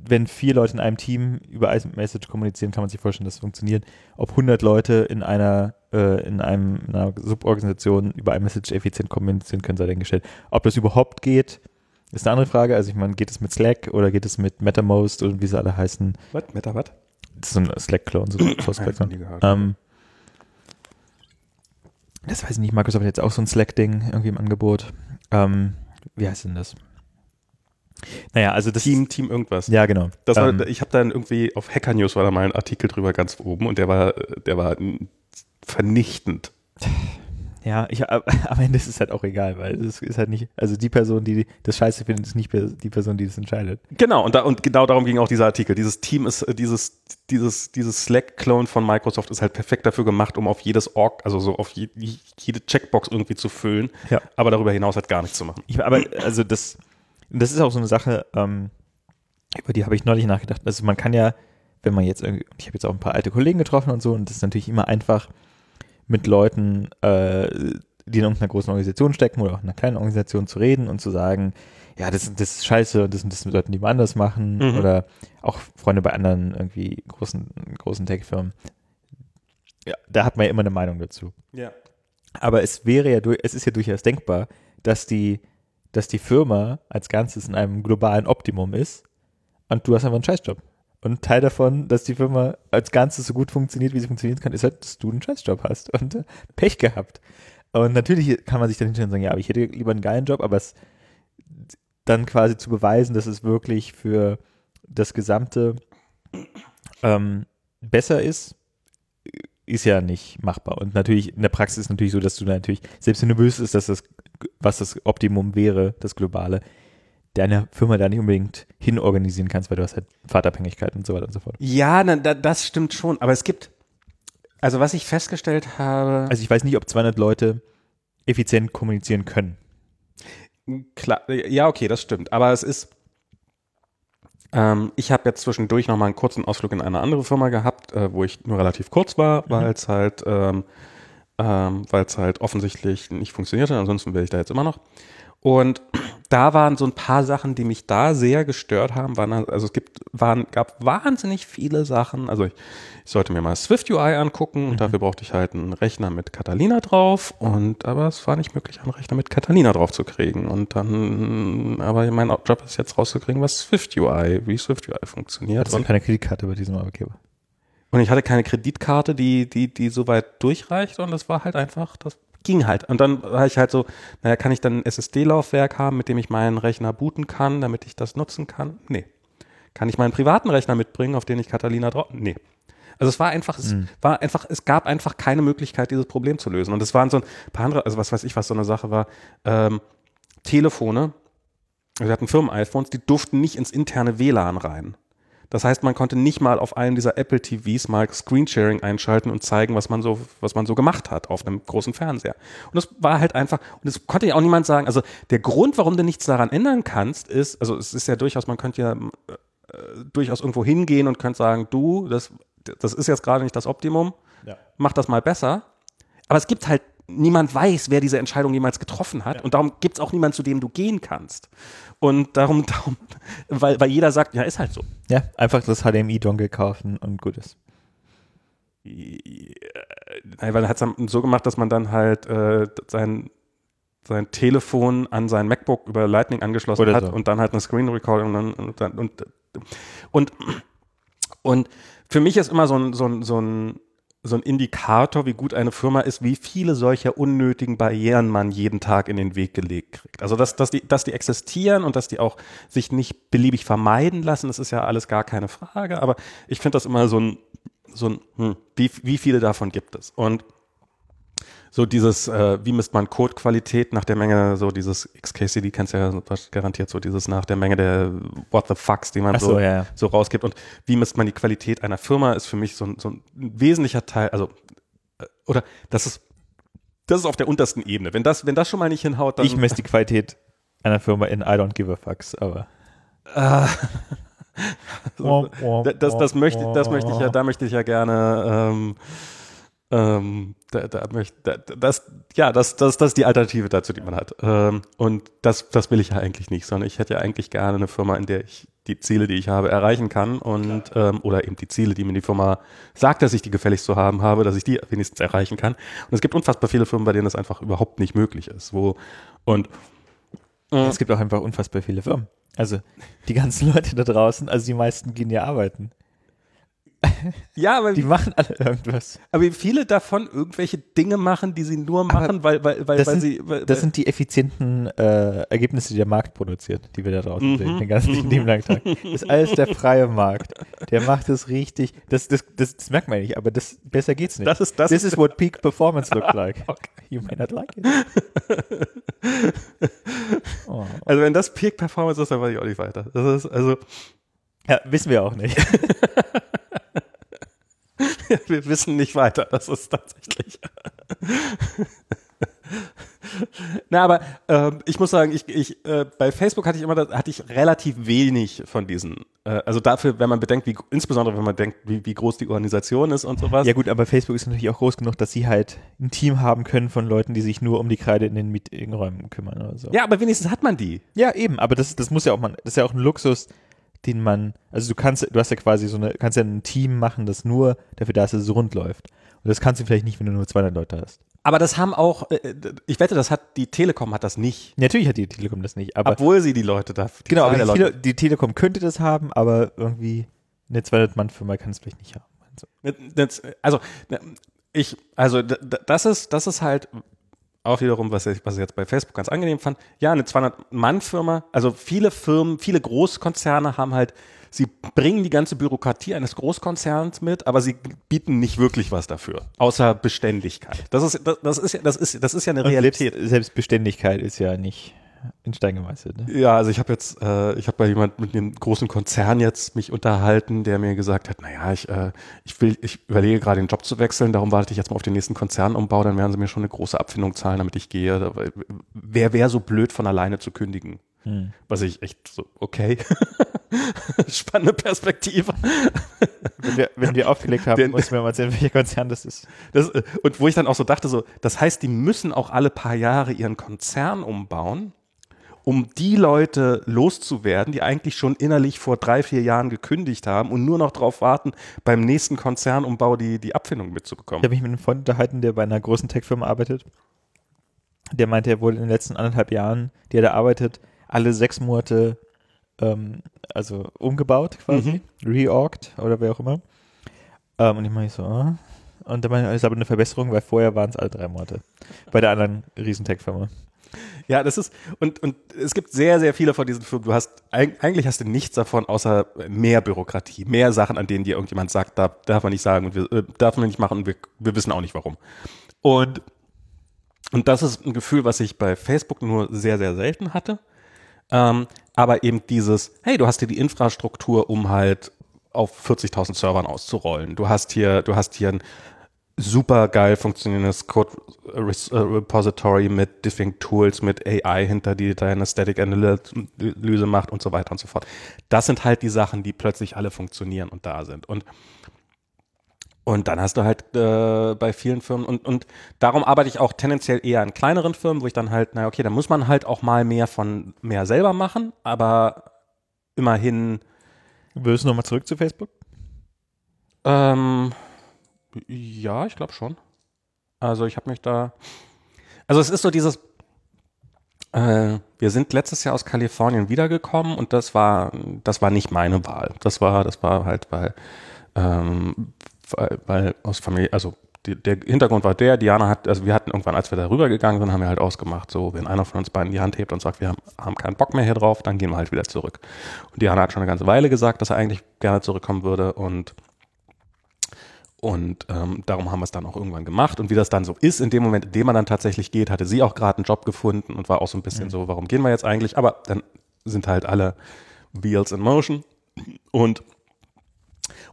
S2: wenn vier Leute in einem Team über iMessage kommunizieren, kann man sich vorstellen, dass es funktioniert. Ob 100 Leute in einer, äh, in einem, in einer Suborganisation über iMessage effizient kommunizieren können, sei dahingestellt. Ob das überhaupt geht, ist eine andere Frage. Also ich meine, geht es mit Slack oder geht es mit MetaMost und wie sie alle heißen?
S1: was? Meta, was?
S2: Das ist so ein Slack-Clone, so ein
S1: gehört.
S2: Ähm, das weiß ich nicht, Microsoft hat jetzt auch so ein Slack-Ding irgendwie im Angebot. Ähm, wie heißt denn das? Naja, also das
S1: Team, Team irgendwas.
S2: Ja, genau.
S1: Das war,
S2: Ähm,
S1: ich habe dann irgendwie auf Hacker News war da mal ein Artikel drüber ganz oben und der war, der war vernichtend.
S2: ja, ich, am Ende ist es halt auch egal, weil es ist halt nicht, also die Person, die das Scheiße findet, ist nicht die Person, die das entscheidet.
S1: Genau, und, da, und genau darum ging auch dieser Artikel. Dieses Team ist, äh, dieses, dieses, dieses Slack-Clone von Microsoft ist halt perfekt dafür gemacht, um auf jedes Org, also so auf je, jede Checkbox irgendwie zu füllen,
S2: Ja.
S1: aber darüber hinaus halt gar nichts zu machen.
S2: Ich, aber also das, das ist auch so eine Sache, ähm, über die habe ich neulich nachgedacht. Also man kann ja, wenn man jetzt irgendwie, ich habe jetzt auch ein paar alte Kollegen getroffen und so, und das ist natürlich immer einfach mit Leuten, äh, die in irgendeiner großen Organisation stecken oder auch in einer kleinen Organisation zu reden und zu sagen, ja, das, das ist scheiße und das sind das sollten die mal anders machen
S1: Mhm.
S2: oder auch Freunde bei anderen irgendwie großen, großen Tech-Firmen. Ja, da hat man ja immer eine Meinung dazu.
S1: Ja.
S2: Aber es wäre ja, es ist ja durchaus denkbar, dass die, dass die Firma als Ganzes in einem globalen Optimum ist und du hast einfach einen Scheißjob. Und Teil davon, dass die Firma als Ganzes so gut funktioniert, wie sie funktionieren kann, ist halt, dass du einen Scheißjob hast und äh, Pech gehabt. Und natürlich kann man sich dann und sagen, ja, aber ich hätte lieber einen geilen Job, aber es dann quasi zu beweisen, dass es wirklich für das Gesamte ähm, besser ist, ist ja nicht machbar. Und natürlich, in der Praxis ist es natürlich so, dass du natürlich, selbst wenn du wüsstest, dass das, was das Optimum wäre, das Globale, deine Firma da nicht unbedingt hinorganisieren kannst, weil du hast halt Fahrtabhängigkeiten und so weiter und so fort.
S1: Ja, na, da, das stimmt schon, aber es gibt, also was ich festgestellt habe,
S2: Also ich weiß nicht, ob 200 Leute effizient kommunizieren können.
S1: Klar, ja, okay, das stimmt. Aber es ist, ähm, ich habe jetzt zwischendurch noch mal einen kurzen Ausflug in eine andere Firma gehabt, äh, wo ich nur relativ kurz war, weil es halt, ähm, ähm, weil es halt offensichtlich nicht funktionierte. Ansonsten wäre ich da jetzt immer noch. Und da waren so ein paar Sachen, die mich da sehr gestört haben. Waren, also es gibt, waren, gab wahnsinnig viele Sachen. Also ich, ich sollte mir mal Swift UI angucken und dafür brauchte ich halt einen Rechner mit Catalina drauf. Und aber es war nicht möglich, einen Rechner mit Catalina drauf zu kriegen. Und dann, aber mein Job ist jetzt rauszukriegen, was Swift UI, wie Swift UI funktioniert.
S2: Hattest du keine Kreditkarte bei diesem Arbeitgeber?
S1: Und ich hatte keine Kreditkarte, die, die, die so weit durchreicht. Und das war halt einfach, das ging halt. Und dann war ich halt so, naja, kann ich dann ein SSD-Laufwerk haben, mit dem ich meinen Rechner booten kann, damit ich das nutzen kann? Nee. Kann ich meinen privaten Rechner mitbringen, auf den ich Catalina drauf? Nee. Also es war einfach, es war einfach, es gab einfach keine Möglichkeit, dieses Problem zu lösen. Und es waren so ein paar andere, also was weiß ich, was so eine Sache war, ähm, Telefone, wir hatten Firmen-iPhones, die durften nicht ins interne WLAN rein. Das heißt, man konnte nicht mal auf einem dieser Apple TVs mal Screensharing einschalten und zeigen, was man so, was man so gemacht hat auf einem großen Fernseher. Und das war halt einfach, und das konnte ja auch niemand sagen. Also der Grund, warum du nichts daran ändern kannst, ist, also es ist ja durchaus, man könnte ja äh, durchaus irgendwo hingehen und könnte sagen, du, das, das ist jetzt gerade nicht das Optimum,
S2: Ja.
S1: mach das mal besser. Aber es gibt halt, niemand weiß, wer diese Entscheidung jemals getroffen hat. Und darum gibt es auch niemanden, zu dem du gehen kannst. Und darum, darum weil, weil jeder sagt, ja, ist halt so.
S2: Ja, einfach das HDMI-Dongle kaufen und gut ist.
S1: Nein, weil er hat es so gemacht, dass man dann halt äh, sein, sein Telefon an sein MacBook über Lightning angeschlossen
S2: Oder
S1: hat
S2: so.
S1: und dann halt eine Screen Recording und und, und, und, und für mich ist immer so ein, so ein, so ein so ein Indikator, wie gut eine Firma ist, wie viele solcher unnötigen Barrieren man jeden Tag in den Weg gelegt kriegt. Also dass, dass, die, dass die existieren und dass die auch sich nicht beliebig vermeiden lassen, das ist ja alles gar keine Frage. Aber ich finde das immer so ein, so ein hm, wie, wie viele davon gibt es? Und so dieses, äh, wie misst man Codequalität nach der Menge, so dieses XKCD kennst du ja garantiert so dieses nach der Menge der What the fucks, die man
S2: Ach
S1: so,
S2: so, ja,
S1: so rausgibt. Und wie misst man die Qualität einer Firma, ist für mich so ein, so ein wesentlicher Teil, also, äh, oder das ist, das ist auf der untersten Ebene. Wenn das, wenn das schon mal nicht hinhaut, dann.
S2: Ich messe die Qualität einer Firma in I don't give a fucks, aber
S1: also, das, das, möchte, das möchte ich ja, da möchte ich ja gerne ähm, ähm, da, da möchte, da, das, ja, das, das, das ist die Alternative dazu, die man hat. Ähm, und das, das will ich ja eigentlich nicht, sondern ich hätte ja eigentlich gerne eine Firma, in der ich die Ziele, die ich habe, erreichen kann und ähm, oder eben die Ziele, die mir die Firma sagt, dass ich die gefälligst zu haben habe, dass ich die wenigstens erreichen kann. Und es gibt unfassbar viele Firmen, bei denen das einfach überhaupt nicht möglich ist. Wo und
S2: äh, es gibt auch einfach unfassbar viele Firmen. Also die ganzen Leute da draußen, also die meisten gehen ja arbeiten.
S1: Ja, aber
S2: die machen alle irgendwas.
S1: Aber viele davon irgendwelche Dinge machen, die sie nur machen, aber weil, weil, weil, weil
S2: sind,
S1: sie.
S2: Weil, das sind die effizienten äh, Ergebnisse, die der Markt produziert, die wir da draußen mhm. sehen, den ganzen langen Tag. Das ist alles der freie Markt. Der macht es richtig. Das, das, das, das merkt man nicht, aber das, besser geht's nicht.
S1: Das ist das.
S2: This is what peak performance look like. okay. You may not like it.
S1: oh. Also wenn das Peak Performance ist, dann weiß ich auch nicht weiter. Das ist also.
S2: Ja, wissen wir auch nicht.
S1: wir wissen nicht weiter. Das ist tatsächlich. Na, aber äh, ich muss sagen, ich, ich, äh, bei Facebook hatte ich immer, hatte ich relativ wenig von diesen. Äh, also dafür, wenn man bedenkt, wie insbesondere wenn man denkt, wie, wie groß die Organisation ist und sowas.
S2: Ja gut, aber Facebook ist natürlich auch groß genug, dass sie halt ein Team haben können von Leuten, die sich nur um die Kreide in den Meetingräumen kümmern oder so.
S1: Ja, aber wenigstens hat man die.
S2: Ja, eben. Aber das, das muss ja auch man, das ist ja auch ein Luxus, den man, also du kannst, du hast ja quasi so eine, kannst ja ein Team machen, das nur dafür da ist, dass es rund läuft. Und das kannst du vielleicht nicht, wenn du nur 200 Leute hast.
S1: Aber das haben auch, äh, ich wette, das hat die Telekom hat das nicht.
S2: Natürlich hat die Telekom das nicht, aber
S1: obwohl sie die Leute da. Die
S2: genau, aber die, Tele die, Telekom könnte das haben, aber irgendwie eine 200-Mann-Firma kann es vielleicht nicht haben.
S1: Also, also ich, also das ist, das ist halt auch wiederum, was ich, was ich jetzt bei Facebook ganz angenehm fand, ja, eine 200-Mann-Firma, also viele Firmen, viele Großkonzerne haben halt, sie bringen die ganze Bürokratie eines Großkonzerns mit, aber sie bieten nicht wirklich was dafür, außer Beständigkeit. Das ist, das, das ist, das ist, das ist ja eine Realität.
S2: Selbst, selbst Beständigkeit ist ja nicht in Stein gemeißelt. Ne?
S1: Ja, also ich habe jetzt, äh, ich habe bei jemand mit einem großen Konzern jetzt mich unterhalten, der mir gesagt hat, naja, ich, äh, ich will, ich überlege gerade den Job zu wechseln, darum warte ich jetzt mal auf den nächsten Konzernumbau, dann werden sie mir schon eine große Abfindung zahlen, damit ich gehe. Wer wäre so blöd, von alleine zu kündigen? Hm. Was ich echt so, okay. Spannende Perspektive.
S2: Wenn wir, wenn wir aufgelegt haben, muss mir mal erzählen, welcher Konzern das ist.
S1: Das, und wo ich dann auch so dachte, so, das heißt, die müssen auch alle paar Jahre ihren Konzern umbauen um die Leute loszuwerden, die eigentlich schon innerlich vor drei, vier Jahren gekündigt haben und nur noch darauf warten, beim nächsten Konzernumbau die, die Abfindung mitzubekommen.
S2: Ich habe mich mit einem Freund unterhalten, der bei einer großen Tech-Firma arbeitet. Der meinte, er wurde in den letzten anderthalb Jahren, die er da arbeitet, alle sechs Monate ähm, also umgebaut quasi, mhm. reorgt oder wer auch immer. Ähm, und ich meine so, ah. und da meine ich, ist aber eine Verbesserung, weil vorher waren es alle drei Monate. Bei der anderen Riesentech-Firma.
S1: Ja, das ist, und, und es gibt sehr, sehr viele von diesen Firmen. Du hast, eigentlich hast du nichts davon, außer mehr Bürokratie, mehr Sachen, an denen dir irgendjemand sagt, da darf man nicht sagen und wir, äh, darf man nicht machen und wir, wir wissen auch nicht warum. Und, und das ist ein Gefühl, was ich bei Facebook nur sehr, sehr selten hatte. Ähm, aber eben dieses, hey, du hast hier die Infrastruktur, um halt auf 40.000 Servern auszurollen. Du hast hier, du hast hier ein super geil funktionierendes Code Repository mit Diffing Tools, mit AI hinter, die deine Static Analyse macht und so weiter und so fort. Das sind halt die Sachen, die plötzlich alle funktionieren und da sind. Und und dann hast du halt äh, bei vielen Firmen und, und darum arbeite ich auch tendenziell eher in kleineren Firmen, wo ich dann halt, na okay, da muss man halt auch mal mehr von mehr selber machen, aber immerhin.
S2: Würdest du nochmal zurück zu Facebook?
S1: Ähm, ja, ich glaube schon. Also ich habe mich da. Also es ist so dieses. Äh, wir sind letztes Jahr aus Kalifornien wiedergekommen und das war, das war nicht meine Wahl. Das war, das war halt, weil, ähm, weil, weil aus Familie, also die, der Hintergrund war der, Diana hat, also wir hatten irgendwann, als wir da rübergegangen sind, haben wir halt ausgemacht, so, wenn einer von uns beiden die Hand hebt und sagt, wir haben, haben keinen Bock mehr hier drauf, dann gehen wir halt wieder zurück. Und Diana hat schon eine ganze Weile gesagt, dass er eigentlich gerne zurückkommen würde und und ähm, darum haben wir es dann auch irgendwann gemacht. Und wie das dann so ist, in dem Moment, in dem man dann tatsächlich geht, hatte sie auch gerade einen Job gefunden und war auch so ein bisschen mhm. so, warum gehen wir jetzt eigentlich? Aber dann sind halt alle Wheels in Motion. Und,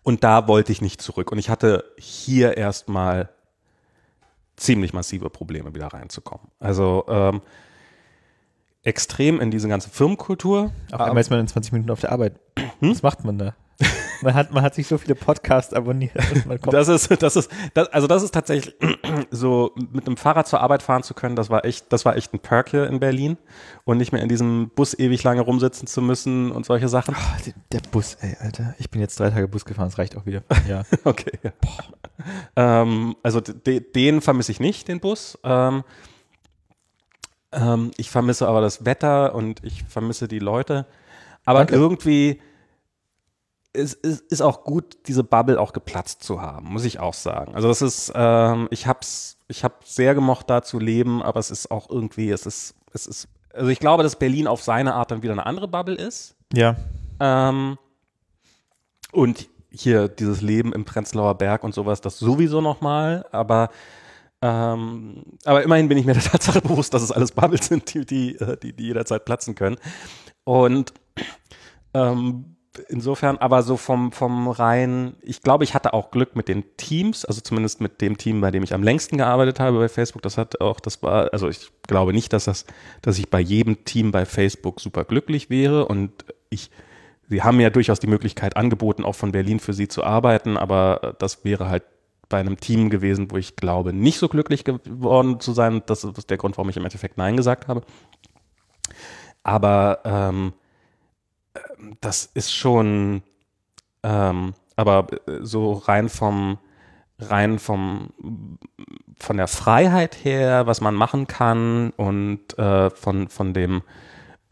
S1: und da wollte ich nicht zurück. Und ich hatte hier erstmal ziemlich massive Probleme, wieder reinzukommen. Also ähm, extrem in diese ganze Firmenkultur.
S2: Auf einmal ist man in 20 Minuten auf der Arbeit.
S1: Hm?
S2: Was macht man da? Man hat, man hat sich so viele Podcasts abonniert.
S1: Das ist, das ist, das, also das ist tatsächlich so mit einem Fahrrad zur Arbeit fahren zu können. Das war echt, das war echt ein Perk hier in Berlin und nicht mehr in diesem Bus ewig lange rumsitzen zu müssen und solche Sachen.
S2: Ah, der Bus, ey, Alter. Ich bin jetzt drei Tage Bus gefahren, das reicht auch wieder. Ja.
S1: Okay. Ja. Ähm, also de, den vermisse ich nicht, den Bus. Ähm, ähm, ich vermisse aber das Wetter und ich vermisse die Leute. Aber
S2: Danke.
S1: irgendwie es, es ist auch gut, diese Bubble auch geplatzt zu haben, muss ich auch sagen. Also das ist, ähm, ich hab's, ich hab sehr gemocht, da zu leben, aber es ist auch irgendwie, es ist, es ist, also ich glaube, dass Berlin auf seine Art dann wieder eine andere Bubble ist.
S2: ja.
S1: Ähm, und hier dieses Leben im Prenzlauer Berg und sowas, das sowieso nochmal, aber ähm, aber immerhin bin ich mir der Tatsache bewusst, dass es alles Bubbles sind, die, die, äh, die, die jederzeit platzen können. Und ähm, insofern, aber so vom, vom rein, ich glaube, ich hatte auch Glück mit den Teams, also zumindest mit dem Team, bei dem ich am längsten gearbeitet habe bei Facebook. Das hat auch, das war, also ich glaube nicht, dass das, dass ich bei jedem Team bei Facebook super glücklich wäre und ich, sie haben mir ja durchaus die Möglichkeit angeboten, auch von Berlin für sie zu arbeiten, aber das wäre halt bei einem Team gewesen, wo ich glaube, nicht so glücklich geworden zu sein. Das ist der Grund, warum ich im Endeffekt Nein gesagt habe. Aber ähm, das ist schon, ähm, aber äh, so rein vom, rein vom, von der Freiheit her, was man machen kann und äh, von, von dem,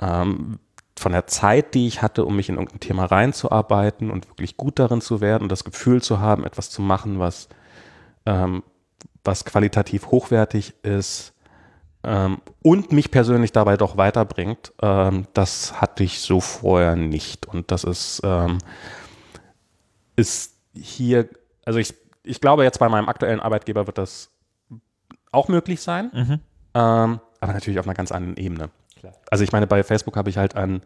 S1: ähm, von der Zeit, die ich hatte, um mich in irgendein Thema reinzuarbeiten und wirklich gut darin zu werden und das Gefühl zu haben, etwas zu machen, was, ähm, was qualitativ hochwertig ist ähm, und mich persönlich dabei doch weiterbringt, ähm, das hatte ich so vorher nicht. Und das ist, ähm, ist hier, also ich, ich glaube jetzt bei meinem aktuellen Arbeitgeber wird das auch möglich sein,
S2: Mhm.
S1: ähm, aber natürlich auf einer ganz anderen Ebene.
S2: Klar.
S1: Also ich meine, bei Facebook habe ich halt ein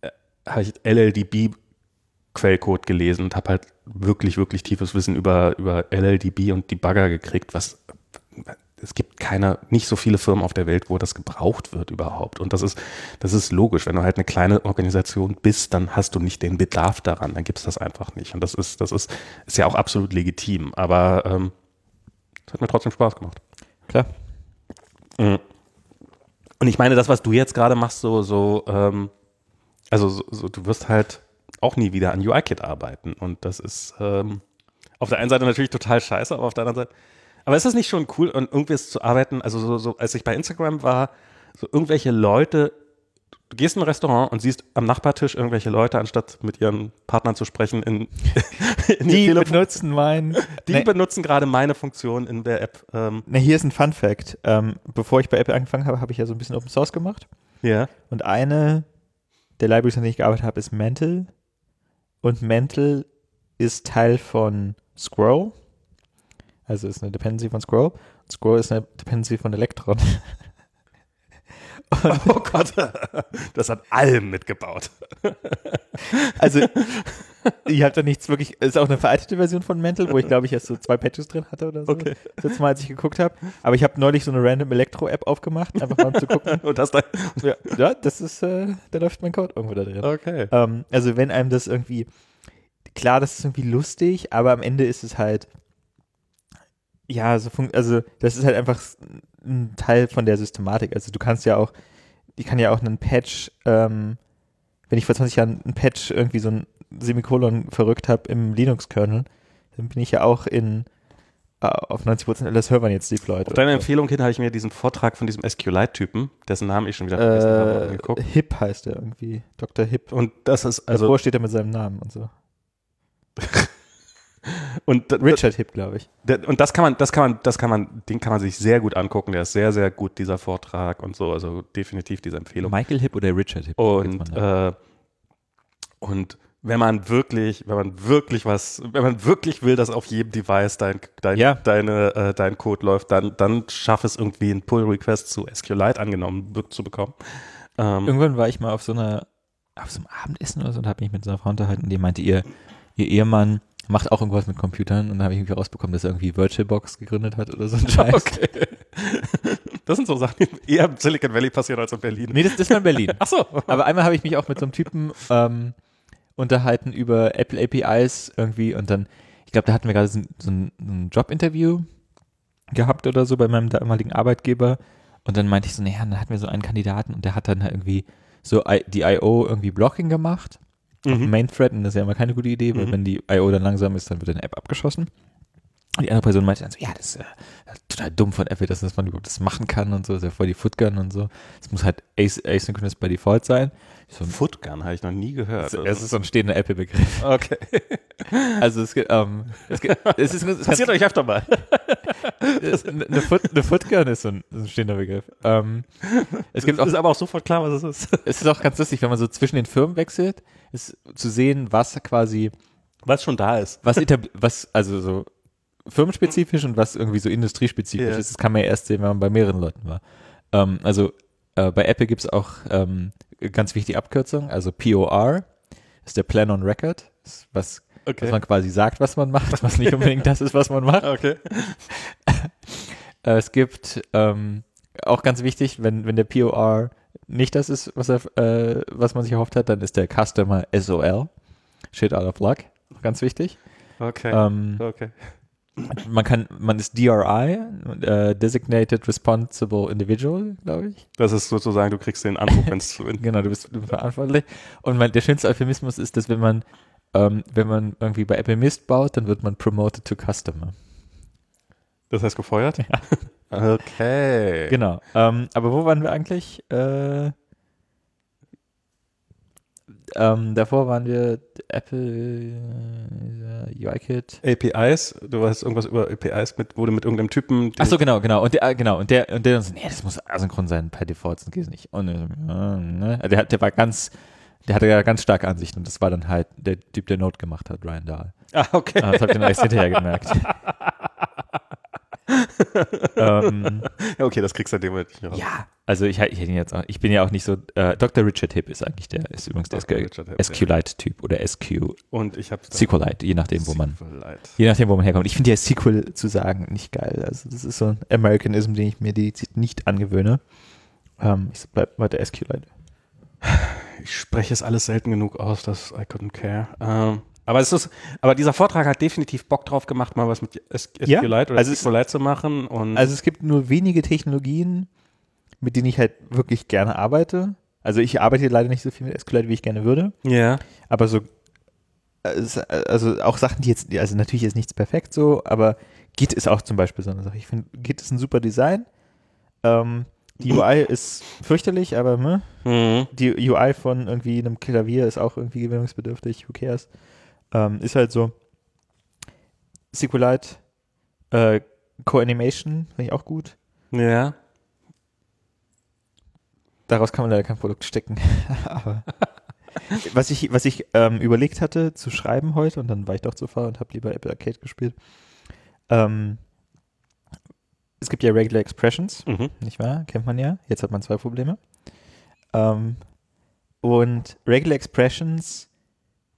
S1: äh, ich LLDB Quellcode gelesen und habe halt wirklich, wirklich tiefes Wissen über, über LLDB und Debugger gekriegt, was es gibt keine, nicht so viele Firmen auf der Welt, wo das gebraucht wird überhaupt. Und das ist, das ist logisch. Wenn du halt eine kleine Organisation bist, dann hast du nicht den Bedarf daran. Dann gibt's das einfach nicht. Und das ist, das ist, ist ja auch absolut legitim. Aber ähm, es hat mir trotzdem Spaß gemacht.
S2: Klar.
S1: Mhm. Und ich meine, das, was du jetzt gerade machst, so, so, ähm, also so, so, du wirst halt auch nie wieder an UI-Kit arbeiten. Und das ist ähm, auf der einen Seite natürlich total scheiße, aber auf der anderen Seite. Aber ist das nicht schon cool, an irgendwas zu arbeiten? Also so, so als ich bei Instagram war, so irgendwelche Leute, du gehst in ein Restaurant und siehst am Nachbartisch irgendwelche Leute, anstatt mit ihren Partnern zu sprechen, in, in
S2: Die benutzen mein.
S1: die
S2: Ne,
S1: benutzen gerade meine Funktion in der App. Ähm,
S2: ne, hier ist ein Fun Fact. Ähm, bevor ich bei Apple angefangen habe, habe ich ja so ein bisschen Open Source gemacht.
S1: ja.
S2: Und eine der Libraries, an denen ich gearbeitet habe, ist Mantle. Und Mantle ist Teil von Scroll. Also ist eine Dependency von Scroll. Und Scroll ist eine Dependency von Electron.
S1: Oh Gott, das hat allem mitgebaut.
S2: Also, ich habe da nichts wirklich, ist auch eine veraltete Version von Mantle, wo ich glaube ich erst so zwei Patches drin hatte oder so.
S1: Okay.
S2: Das letzte Mal, als ich geguckt habe. Aber ich habe neulich so eine random Elektro-App aufgemacht, einfach mal um zu gucken.
S1: Und das da.
S2: Ja, ja das ist, äh, da läuft mein Code irgendwo da drin.
S1: Okay.
S2: Ähm, also wenn einem das irgendwie, klar, das ist irgendwie lustig, aber am Ende ist es halt, ja, so fun also das ist halt einfach ein Teil von der Systematik. Also du kannst ja auch, ich kann ja auch einen Patch, ähm, wenn ich vor 20 Jahren einen Patch irgendwie so ein Semikolon verrückt habe im Linux-Kernel, dann bin ich ja auch in äh, auf 90% aller Servern jetzt deployed.
S1: Auf deine. Empfehlung hin habe ich mir diesen Vortrag von diesem SQLite-Typen, dessen Namen ich schon wieder vergessen habe,
S2: äh,
S1: angeguckt.
S2: Hip heißt er irgendwie, Dr. Hip.
S1: Und das ist,
S2: Also,
S1: also,
S2: Davor steht er mit seinem Namen und so.
S1: und,
S2: Richard Hip, glaube ich.
S1: und das kann man, das kann man, das kann man, den kann man sich sehr gut angucken. Der ist sehr, sehr gut, dieser Vortrag und so. Also definitiv diese Empfehlung.
S3: Michael Hip oder Richard Hip?
S1: Und, äh, und wenn man wirklich, wenn man wirklich was, wenn man wirklich will, dass auf jedem Device dein, dein,
S2: Ja.
S1: deine, äh, dein Code läuft, dann, dann schaff es irgendwie einen Pull-Request zu SQLite angenommen zu bekommen. Ähm,
S2: Irgendwann war ich mal auf so einer, auf so einem Abendessen oder so und habe mich mit so einer Frau unterhalten, die meinte, ihr, ihr Ehemann macht auch irgendwas mit Computern und dann habe ich irgendwie rausbekommen, dass er irgendwie VirtualBox gegründet hat oder so ein Scheiß.
S1: okay. Das sind so Sachen, die eher im Silicon Valley passieren als in Berlin.
S2: Nee, das, das war in Berlin.
S1: Ach so.
S2: Aber einmal habe ich mich auch mit so einem Typen ähm, unterhalten über Apple APIs irgendwie und dann, ich glaube, da hatten wir gerade so, ein- so ein, so ein Jobinterview gehabt oder so bei meinem damaligen Arbeitgeber und dann meinte ich so, naja, dann hatten wir so einen Kandidaten und der hat dann halt irgendwie so I, die I.O. irgendwie Blocking gemacht
S1: Mhm.
S2: Main Thread und das ist ja immer keine gute Idee, weil
S1: Mhm.
S2: wenn die I.O. dann langsam ist, dann wird eine App abgeschossen. Und die andere Person meinte dann so, ja, das ist äh, total dumm von Apple, dass, man überhaupt das machen kann und so, das ist ja voll die Footgun und so. Es muss halt as asynchronous by default sein. So,
S1: Footgun habe ich noch nie gehört.
S2: es, es ist so ein stehender Apple-Begriff.
S1: okay.
S2: Also es gibt, ähm, es gibt, es ist, es
S1: Passiert euch öfter mal.
S2: eine, Foot, eine Footgun ist so ein, so ein stehender Begriff. Ähm, es gibt auch,
S1: ist aber auch sofort klar, was es ist.
S2: es ist auch ganz lustig, wenn man so zwischen den Firmen wechselt, ist zu sehen, was quasi,
S1: Was schon da ist.
S2: was was, also so firmenspezifisch und was irgendwie so industriespezifisch
S1: Ja.
S2: ist. Das kann man ja erst sehen, wenn man bei mehreren Leuten war. Ähm, also äh, bei Apple gibt es auch ähm, ganz wichtige Abkürzung, also POR ist der Plan on Record, was, dass man quasi sagt, was man macht, was nicht unbedingt das ist, was man macht.
S1: Okay.
S2: Äh, es gibt ähm, auch ganz wichtig, wenn, wenn der POR nicht das ist, was, er, äh, was man sich erhofft hat, dann ist der Customer SOL. Shit out of luck. Ganz wichtig.
S1: Okay.
S2: Ähm,
S1: okay.
S2: man kann, man ist DRI, äh, Designated Responsible Individual, glaube ich.
S1: Das ist sozusagen, du kriegst den Anruf, wenn es
S2: Genau, du bist, du bist verantwortlich. Und mein, der schönste Euphemismus ist, dass wenn man, ähm, wenn man irgendwie bei Apple Mist baut, dann wird man promoted to Customer.
S1: Das heißt gefeuert? Ja. Okay.
S2: Genau. Ähm, aber wo waren wir eigentlich? Äh, ähm, davor waren wir Apple äh, UI-Kit.
S1: APIs, du weißt irgendwas über APIs mit, wurde mit irgendeinem Typen.
S2: Ach so, genau, genau. Und der, äh, genau. Und der, und der, so, nee, das muss asynchron sein, per Default, sonst geht es nicht. Und, äh, ne? der, hat- der war ganz, der hatte ja ganz starke Ansichten und das war dann halt der Typ, der Note gemacht hat, Ryan Dahl.
S1: Ah, okay.
S2: Ah, Das ich dann erst hinterher gemerkt. Ähm,
S1: Ja, okay, das kriegst du dem Moment nicht raus.
S2: Ja, also ich, ich jetzt auch, ich bin ja auch nicht so, äh, Dr. Richard Hipp ist eigentlich der, ist übrigens der SQLite-Typ oder SQ,
S1: Und ich habe
S2: SQLite, je nachdem, wo man, je nachdem, wo man herkommt. Ich finde ja Sequel zu sagen nicht geil. Also das ist so ein Americanism, den ich mir dediziert nicht angewöhne. Ähm, ich bleib bei der SQLite.
S1: Ich spreche es alles selten genug aus, dass I couldn't care. Ähm, aber es ist, aber dieser Vortrag hat definitiv Bock drauf gemacht, mal was mit S-
S2: Ja,
S1: SQLite oder
S2: also
S1: SQLite zu machen. Und
S2: Also es gibt nur wenige Technologien, mit denen ich halt wirklich gerne arbeite. Also ich arbeite leider nicht so viel mit SQLite, wie ich gerne würde.
S1: ja.
S2: aber so, also auch Sachen, die jetzt, also natürlich ist nichts perfekt so, aber Git ist auch zum Beispiel so eine Sache. Ich finde, Git ist ein super Design. Ähm, die UI ist fürchterlich, aber ne,
S1: Mhm.
S2: die UI von irgendwie einem Klavier ist auch irgendwie gewöhnungsbedürftig, who cares. Ähm, ist halt so. SQLite, äh, Co-Animation finde ich auch gut.
S1: Ja.
S2: Daraus kann man leider kein Produkt stecken. Aber was ich, was ich ähm, überlegt hatte zu schreiben heute, und dann war ich doch zu faul und habe lieber Apple Arcade gespielt. Ähm, es gibt ja Regular Expressions,
S1: Mhm.
S2: nicht wahr? Kennt man ja. Jetzt hat man zwei Probleme. Ähm, und Regular Expressions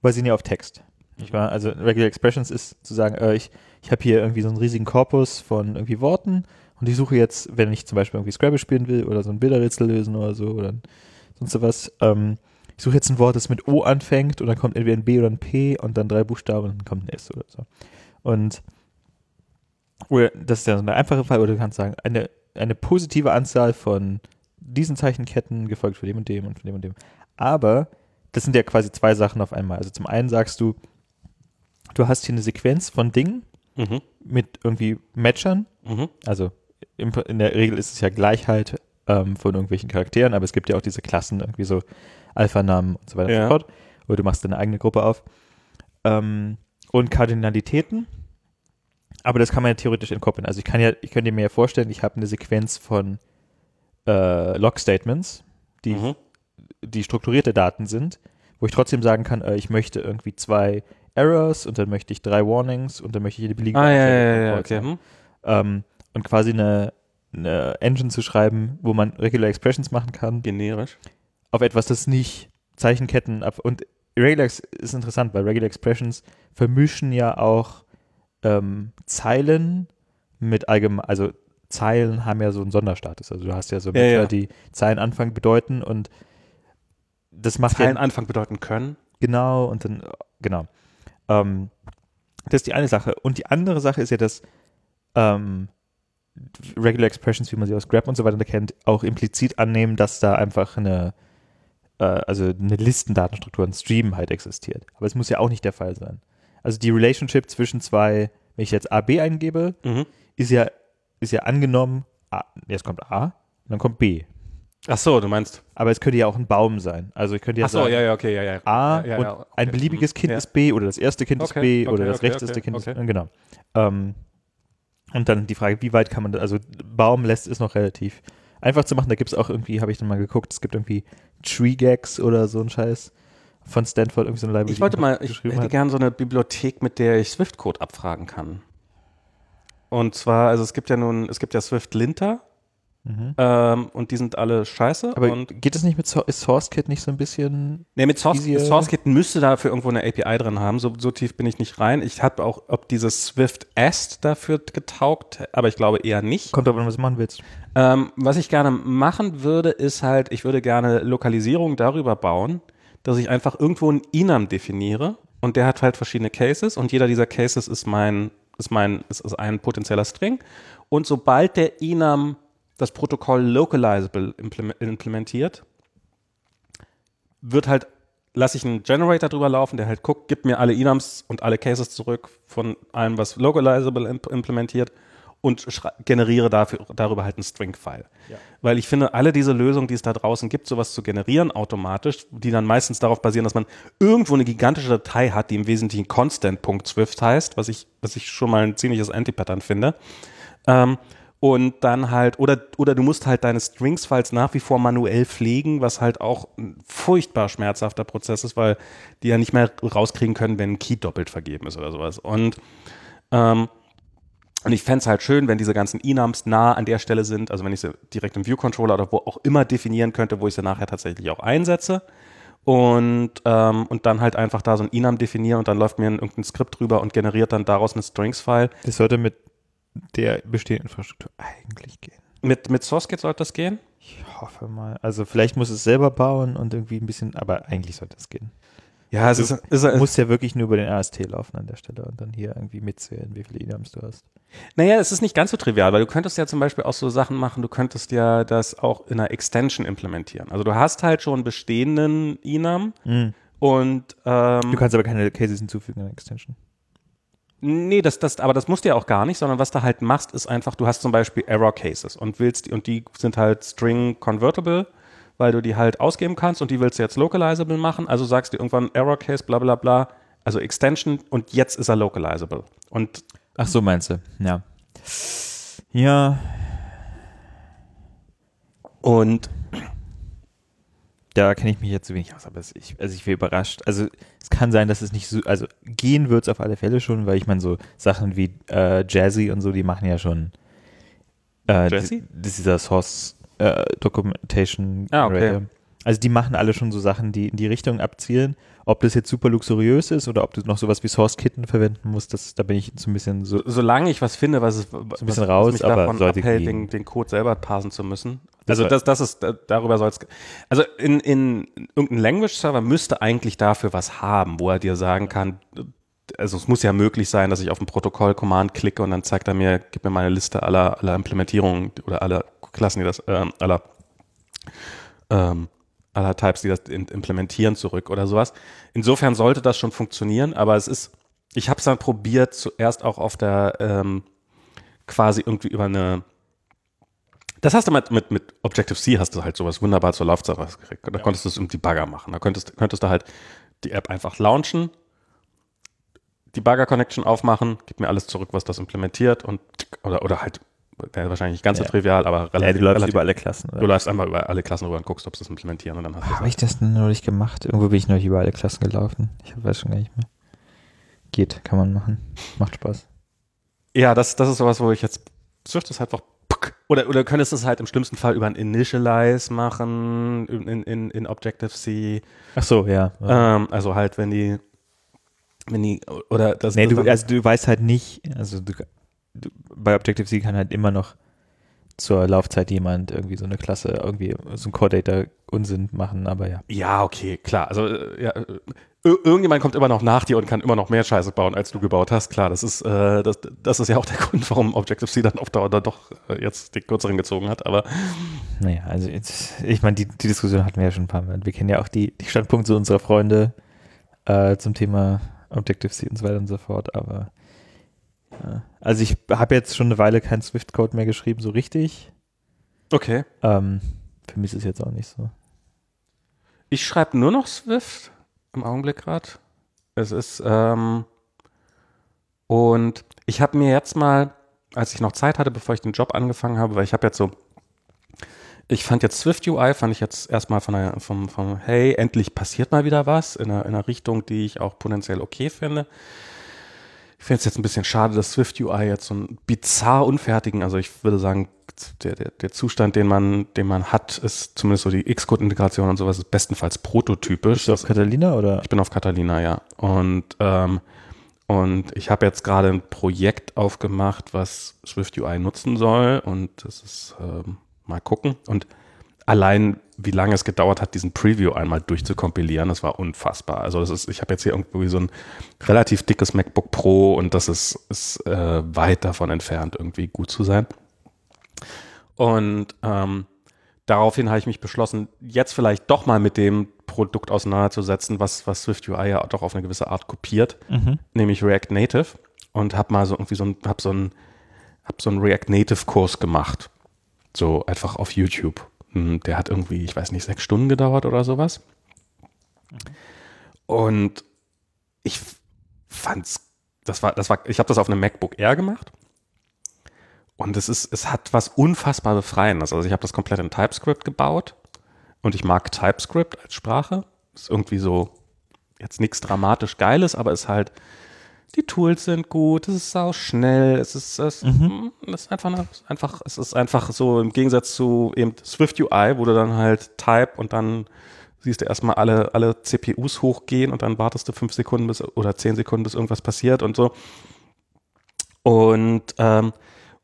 S2: basieren ja auf Text. Nicht wahr? Also Regular Expressions ist zu sagen, äh, ich, ich habe hier irgendwie so einen riesigen Korpus von irgendwie Worten und ich suche jetzt, wenn ich zum Beispiel irgendwie Scrabble spielen will oder so ein Bilderrätsel lösen oder so oder sonst sowas, ähm, ich suche jetzt ein Wort, das mit O anfängt und dann kommt entweder ein B oder ein P und dann drei Buchstaben und dann kommt ein S oder so. Und oder das ist ja so eine einfache Fall, oder du kannst sagen, eine, eine positive Anzahl von diesen Zeichenketten gefolgt von dem und dem und von dem und dem. Aber das sind ja quasi zwei Sachen auf einmal. Also zum einen sagst du, du hast hier eine Sequenz von Dingen
S1: Mhm.
S2: mit irgendwie Matchern.
S1: Mhm.
S2: Also im, in der Regel ist es ja Gleichheit ähm, von irgendwelchen Charakteren, aber es gibt ja auch diese Klassen, irgendwie so Alpha-Namen und so weiter
S1: Ja.
S2: und so fort. Oder du machst deine eigene Gruppe auf. Ähm, und Kardinalitäten. Aber das kann man ja theoretisch entkoppeln. Also ich kann ja, ich könnte mir ja vorstellen, ich habe eine Sequenz von äh, Log-Statements, die
S1: Mhm.
S2: die strukturierte Daten sind, wo ich trotzdem sagen kann, äh, ich möchte irgendwie zwei Errors und dann möchte ich drei Warnings und dann möchte ich eine beliebige
S1: Ah, ja, ja, ja, okay. Hm.
S2: ähm, und quasi eine, eine Engine zu schreiben, wo man Regular Expressions machen kann,
S1: Generisch.
S2: auf etwas, das nicht Zeichenketten ab. Und Regular Ex- ist interessant, weil Regular Expressions vermischen ja auch ähm, Zeilen mit allgemein, also Zeilen haben ja so einen Sonderstatus. Also du hast ja so
S1: Ja, ja.
S2: die Zeilenanfang bedeuten und das macht ja
S1: Zeilenanfang bedeuten können.
S2: Genau, und dann, genau. Ähm, das ist die eine Sache. Und die andere Sache ist ja, dass ähm, Regular Expressions, wie man sie aus Grab und so weiter kennt, auch implizit annehmen, dass da einfach eine, äh, also eine Listendatenstruktur, ein Stream halt existiert. Aber es muss ja auch nicht der Fall sein. Also die Relationship zwischen zwei, wenn ich jetzt AB eingebe,
S1: Mhm.
S2: ist ja, ist ja angenommen, A, jetzt kommt A und dann kommt B.
S1: Ach so, du meinst.
S2: Aber es könnte ja auch ein Baum sein. Also ich könnte ja
S1: Ach so,
S2: sagen,
S1: ja, ja, okay, ja, ja.
S2: A
S1: ja, ja,
S2: und
S1: ja, okay.
S2: ein beliebiges Kind
S1: Ja.
S2: ist B oder das erste Kind ist
S1: Okay,
S2: B
S1: okay,
S2: oder das
S1: okay,
S2: rechteste
S1: okay,
S2: Kind
S1: okay.
S2: ist äh, genau. Ähm, und dann die Frage, wie weit kann man das, also Baum lässt ist noch relativ einfach zu machen. Da gibt es auch irgendwie, habe ich dann mal geguckt, es gibt irgendwie Tree Gags oder so ein Scheiß von Stanford, irgendwie so eine Library.
S1: Ich wollte mal, ich hätte
S2: hat.
S1: gerne so eine Bibliothek, mit der ich Swift-Code abfragen kann. Und zwar, also es gibt ja nun, es gibt ja Swift-Linter
S2: Mhm.
S1: ähm, und die sind alle scheiße.
S2: Aber geht es nicht mit so ist SourceKit nicht so ein bisschen
S1: nee, mit Source, SourceKit müsste dafür irgendwo eine API drin haben. So, so tief bin ich nicht rein. Ich habe auch, ob dieses Swift-Est dafür getaugt, aber ich glaube eher nicht.
S2: kommt drauf an, was du machen willst.
S1: Ähm, was ich gerne machen würde, ist halt, ich würde gerne Lokalisierung darüber bauen, dass ich einfach irgendwo einen Enum definiere und der hat halt verschiedene Cases und jeder dieser Cases ist mein, ist mein, ist, ist ein potenzieller String. Und sobald der Enum das Protokoll localizable implem- implementiert, wird halt, lasse ich einen Generator drüber laufen, der halt guckt, gibt mir alle Enums und alle Cases zurück von allem, was localizable imp implementiert und generiere dafür, darüber halt einen String-File.
S2: Ja.
S1: Weil ich finde, alle diese Lösungen, die es da draußen gibt, sowas zu generieren automatisch, die dann meistens darauf basieren, dass man irgendwo eine gigantische Datei hat, die im Wesentlichen constant.swift heißt, was ich, was ich schon mal ein ziemliches Anti-Pattern finde. Ähm, und dann halt, oder, oder du musst halt deine Strings-Files nach wie vor manuell pflegen, was halt auch ein furchtbar schmerzhafter Prozess ist, weil die ja nicht mehr rauskriegen können, wenn ein Key doppelt vergeben ist oder sowas. Und, ähm, und ich fände es halt schön, wenn diese ganzen Enums nah an der Stelle sind, also wenn ich sie direkt im View-Controller oder wo auch immer definieren könnte, wo ich sie nachher tatsächlich auch einsetze. Und, ähm, und dann halt einfach da so ein Enum definieren und dann läuft mir ein, irgendein Skript drüber und generiert dann daraus eine Strings-File.
S2: Das sollte mit der bestehenden Infrastruktur eigentlich gehen.
S1: Mit, mit SourceKit sollte das gehen?
S2: Ich hoffe mal. Also vielleicht muss es selber bauen und irgendwie ein bisschen, aber eigentlich sollte es gehen.
S1: Ja, es
S2: Du
S1: ist, ist,
S2: muss ja wirklich nur über den AST laufen an der Stelle und dann hier irgendwie mitzählen, wie viele Enums du hast.
S1: Naja, es ist nicht ganz so trivial, weil du könntest ja zum Beispiel auch so Sachen machen, du könntest ja das auch in einer Extension implementieren. Also du hast halt schon bestehenden Enum und ähm,
S2: Du kannst aber keine Cases hinzufügen in der Extension.
S1: Nee, das, das, aber das musst du ja auch gar nicht, sondern was du halt machst, ist einfach, du hast zum Beispiel Error Cases und willst die, und die sind halt String Convertible, weil du die halt ausgeben kannst und die willst du jetzt localizable machen. Also sagst du irgendwann Error Case, bla bla bla, also Extension und jetzt ist er localizable. Und
S2: Ach so, meinst du? Ja. Ja,
S1: und
S2: da kenne ich mich jetzt zu wenig aus, aber es, ich, also ich wäre überrascht. Also es kann sein, dass es nicht so, also gehen wird es auf alle Fälle schon, weil ich meine, so Sachen wie äh, Jazzy und so, die machen ja schon äh,
S1: Jazzy?
S2: die- Das ist dieser Source äh, Documentation
S1: Ah, okay.
S2: Generator. Also die machen alle schon so Sachen, die in die Richtung abzielen. Ob das jetzt super luxuriös ist oder ob du noch sowas wie Source Kitten verwenden musst, das, da bin ich so ein bisschen so.
S1: solange ich was finde, was, es, was,
S2: ein bisschen
S1: was
S2: raus,
S1: mich
S2: aber
S1: davon
S2: sollte
S1: abhält, den, den Code selber parsen zu müssen.
S2: Das
S1: Also das, das ist, da- darüber soll es, also in, in irgendein Language-Server müsste eigentlich dafür was haben, wo er dir sagen kann, also es muss ja möglich sein, dass ich auf ein Protokoll-Command klicke und dann zeigt er mir, gib mir mal eine Liste aller, aller Implementierungen oder aller Klassen, die das, ähm, aller, ähm, aller Types, die das implementieren zurück oder sowas. Insofern sollte das schon funktionieren, aber es ist, ich habe es dann probiert, zuerst auch auf der ähm, quasi irgendwie über eine das hast du mit, mit, mit Objective-C hast du halt sowas wunderbar zur Laufzeit rausgekriegt. Da konntest du es im Debugger machen. Da könntest, könntest du halt die App einfach launchen, Debugger-Connection aufmachen, gib mir alles zurück, was das implementiert und oder, oder halt, wahrscheinlich nicht ganz so
S2: Ja.
S1: trivial, aber
S2: Ja,
S1: relativ,
S2: du läufst
S1: relativ
S2: über alle Klassen. Oder?
S1: du läufst einmal über alle Klassen rüber und guckst, ob sie es implementieren und dann hast du
S2: Habe ich das denn neulich gemacht? Irgendwo bin ich neulich über alle Klassen gelaufen. Ich weiß schon gar nicht mehr. Geht, kann man machen. Macht Spaß.
S1: Ja, das, das ist sowas, wo ich jetzt Swift ist halt einfach oder, oder könntest du es halt im schlimmsten Fall über ein Initialize machen in, in, in Objective-C.
S2: Ach so, ja.
S1: Ähm, also halt, wenn die, wenn die, oder das.
S2: nee,
S1: das
S2: du, also du weißt halt nicht, also du, bei Objective-C kann halt immer noch, zur Laufzeit jemand irgendwie so eine Klasse, irgendwie so ein Core-Data-Unsinn machen, aber ja.
S1: Ja, okay, klar. Also äh, ja, äh, irgendjemand kommt immer noch nach dir und kann immer noch mehr Scheiße bauen, als du gebaut hast. Klar, das ist, äh, das, das ist ja auch der Grund, warum Objective-C dann auf Dauer dann doch äh, jetzt die kürzeren gezogen hat. Aber
S2: naja, also jetzt, ich meine, die, die Diskussion hatten wir ja schon ein paar Mal. Wir kennen ja auch die, die Standpunkte unserer Freunde äh, zum Thema Objective-C und so weiter und so fort. Aber. Also ich habe jetzt schon eine Weile keinen Swift-Code mehr geschrieben, so richtig.
S1: Okay.
S2: Ähm, für mich ist es jetzt auch nicht so.
S1: Ich schreibe nur noch Swift im Augenblick gerade. Es ist, ähm, und ich habe mir jetzt mal, als ich noch Zeit hatte, bevor ich den Job angefangen habe, weil ich habe jetzt so, ich fand jetzt Swift UI, fand ich jetzt erstmal von der, vom, vom, hey, endlich passiert mal wieder was in einer, in einer Richtung, die ich auch potenziell okay finde. Ich finde es jetzt ein bisschen schade, dass Swift UI jetzt so einen bizarr unfertigen, also ich würde sagen, der, der, der Zustand, den man, den man hat, ist zumindest so die Xcode-Integration und sowas, ist bestenfalls prototypisch. Bist
S2: du auf Catalina oder?
S1: Ich bin auf Catalina, ja. Und, ähm, und ich habe jetzt gerade ein Projekt aufgemacht, was Swift UI nutzen soll. Und das ist, ähm, mal gucken. Und allein, wie lange es gedauert hat, diesen Preview einmal durchzukompilieren, das war unfassbar. Also das ist, ich habe jetzt hier irgendwie so ein relativ dickes MacBook Pro und das ist, ist äh, weit davon entfernt, irgendwie gut zu sein. Und ähm, daraufhin habe ich mich beschlossen, jetzt vielleicht doch mal mit dem Produkt auseinanderzusetzen, was, was Swift UI ja doch auf eine gewisse Art kopiert, mhm. nämlich React Native. Und habe mal so irgendwie so ein, hab so ein, hab so einen React Native Kurs gemacht. So einfach auf YouTube. Hm, der hat irgendwie, ich weiß nicht, sechs Stunden gedauert oder sowas. Und ich fand's, das war, das war, ich habe das auf einem MacBook Air gemacht und es ist, es hat was unfassbar Befreiendes. Also ich habe das komplett in TypeScript gebaut und ich mag TypeScript als Sprache. Ist irgendwie so jetzt nichts dramatisch Geiles, aber es ist halt, die Tools sind gut, es ist sau schnell, es ist, es, mhm. es ist einfach, einfach, es ist einfach so im Gegensatz zu eben Swift UI, wo du dann halt Type und dann siehst du erstmal alle, alle CPUs hochgehen und dann wartest du fünf Sekunden bis oder zehn Sekunden, bis irgendwas passiert und so. Und ähm,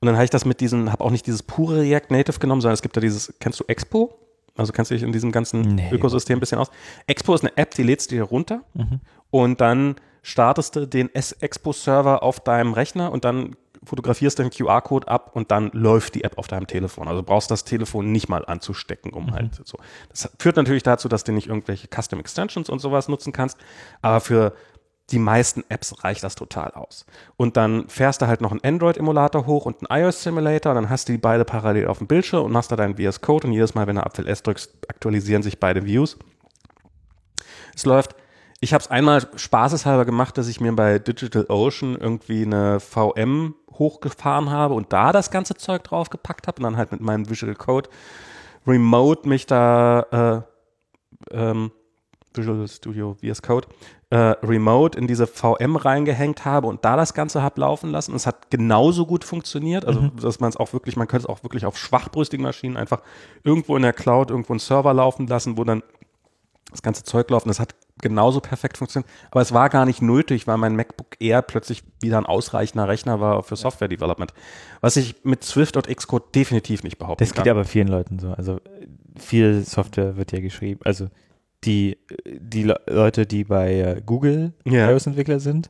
S1: und dann habe ich das mit diesen, habe auch nicht dieses pure React Native genommen, sondern es gibt da dieses, kennst du Expo? Also kennst du dich in diesem ganzen nee. Ökosystem ein bisschen aus? Expo ist eine App, die lädst du dir runter mhm. und dann startest du den Expo-Server auf deinem Rechner und dann fotografierst du den QR-Code ab und dann läuft die App auf deinem Telefon. Also brauchst das Telefon nicht mal anzustecken, um mhm. halt so. Das führt natürlich dazu, dass du nicht irgendwelche Custom Extensions und sowas nutzen kannst, aber für die meisten Apps reicht das total aus. Und dann fährst du halt noch einen Android-Emulator hoch und einen iOS-Simulator und dann hast du die beide parallel auf dem Bildschirm und machst da deinen VS Code und jedes Mal, wenn du Apfel S drückst, aktualisieren sich beide Views. Es läuft, ich habe es einmal spaßeshalber gemacht, dass ich mir bei DigitalOcean irgendwie eine VM hochgefahren habe und da das ganze Zeug draufgepackt habe und dann halt mit meinem Visual Code remote mich da äh, ähm, Visual Studio VS Code äh, remote in diese VM reingehängt habe und da das Ganze habe laufen lassen. Es hat genauso gut funktioniert, also mhm. dass man es auch wirklich, man könnte es auch wirklich auf schwachbrüstigen Maschinen einfach irgendwo in der Cloud, irgendwo einen Server laufen lassen, wo dann das ganze Zeug laufen. Das hat genauso perfekt funktioniert. Aber es war gar nicht nötig, weil mein MacBook Air plötzlich wieder ein ausreichender Rechner war für Software Development. Was ich mit Swift und Xcode definitiv nicht behaupten
S2: Das geht
S1: kann.
S2: aber vielen Leuten so. Also viel Software wird ja geschrieben. Also die, die Leute, die bei äh, Google
S1: ja.
S2: iOS-Entwickler sind,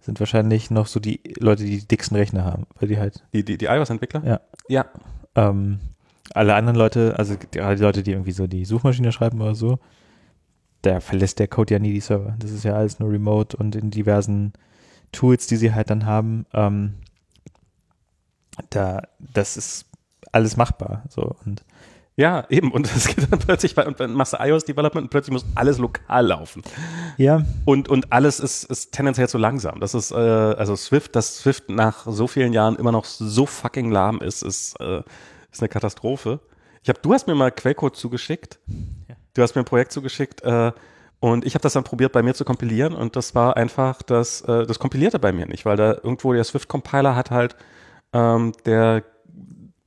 S2: sind wahrscheinlich noch so die Leute, die die dicksten Rechner haben, weil die halt.
S1: Die, die, die iOS-Entwickler?
S2: Ja.
S1: Ja.
S2: Ähm, alle anderen Leute, also gerade die Leute, die irgendwie so die Suchmaschine schreiben oder so, da verlässt der Code ja nie die Server. Das ist ja alles nur remote und in diversen Tools, die sie halt dann haben. Ähm, da, das ist alles machbar. So und
S1: ja, eben. Und es geht dann plötzlich, und dann machst du iOS-Development und plötzlich muss alles lokal laufen.
S2: Ja.
S1: Und, und alles ist, ist tendenziell zu langsam. Das ist, äh, also Swift, dass Swift nach so vielen Jahren immer noch so fucking lahm ist, ist, äh, ist eine Katastrophe. Ich hab, du hast mir mal Quellcode zugeschickt. Du hast mir ein Projekt zugeschickt, äh, und ich habe das dann probiert, bei mir zu kompilieren und das war einfach, das, äh, das kompilierte bei mir nicht, weil da irgendwo der Swift-Compiler hat halt, ähm, der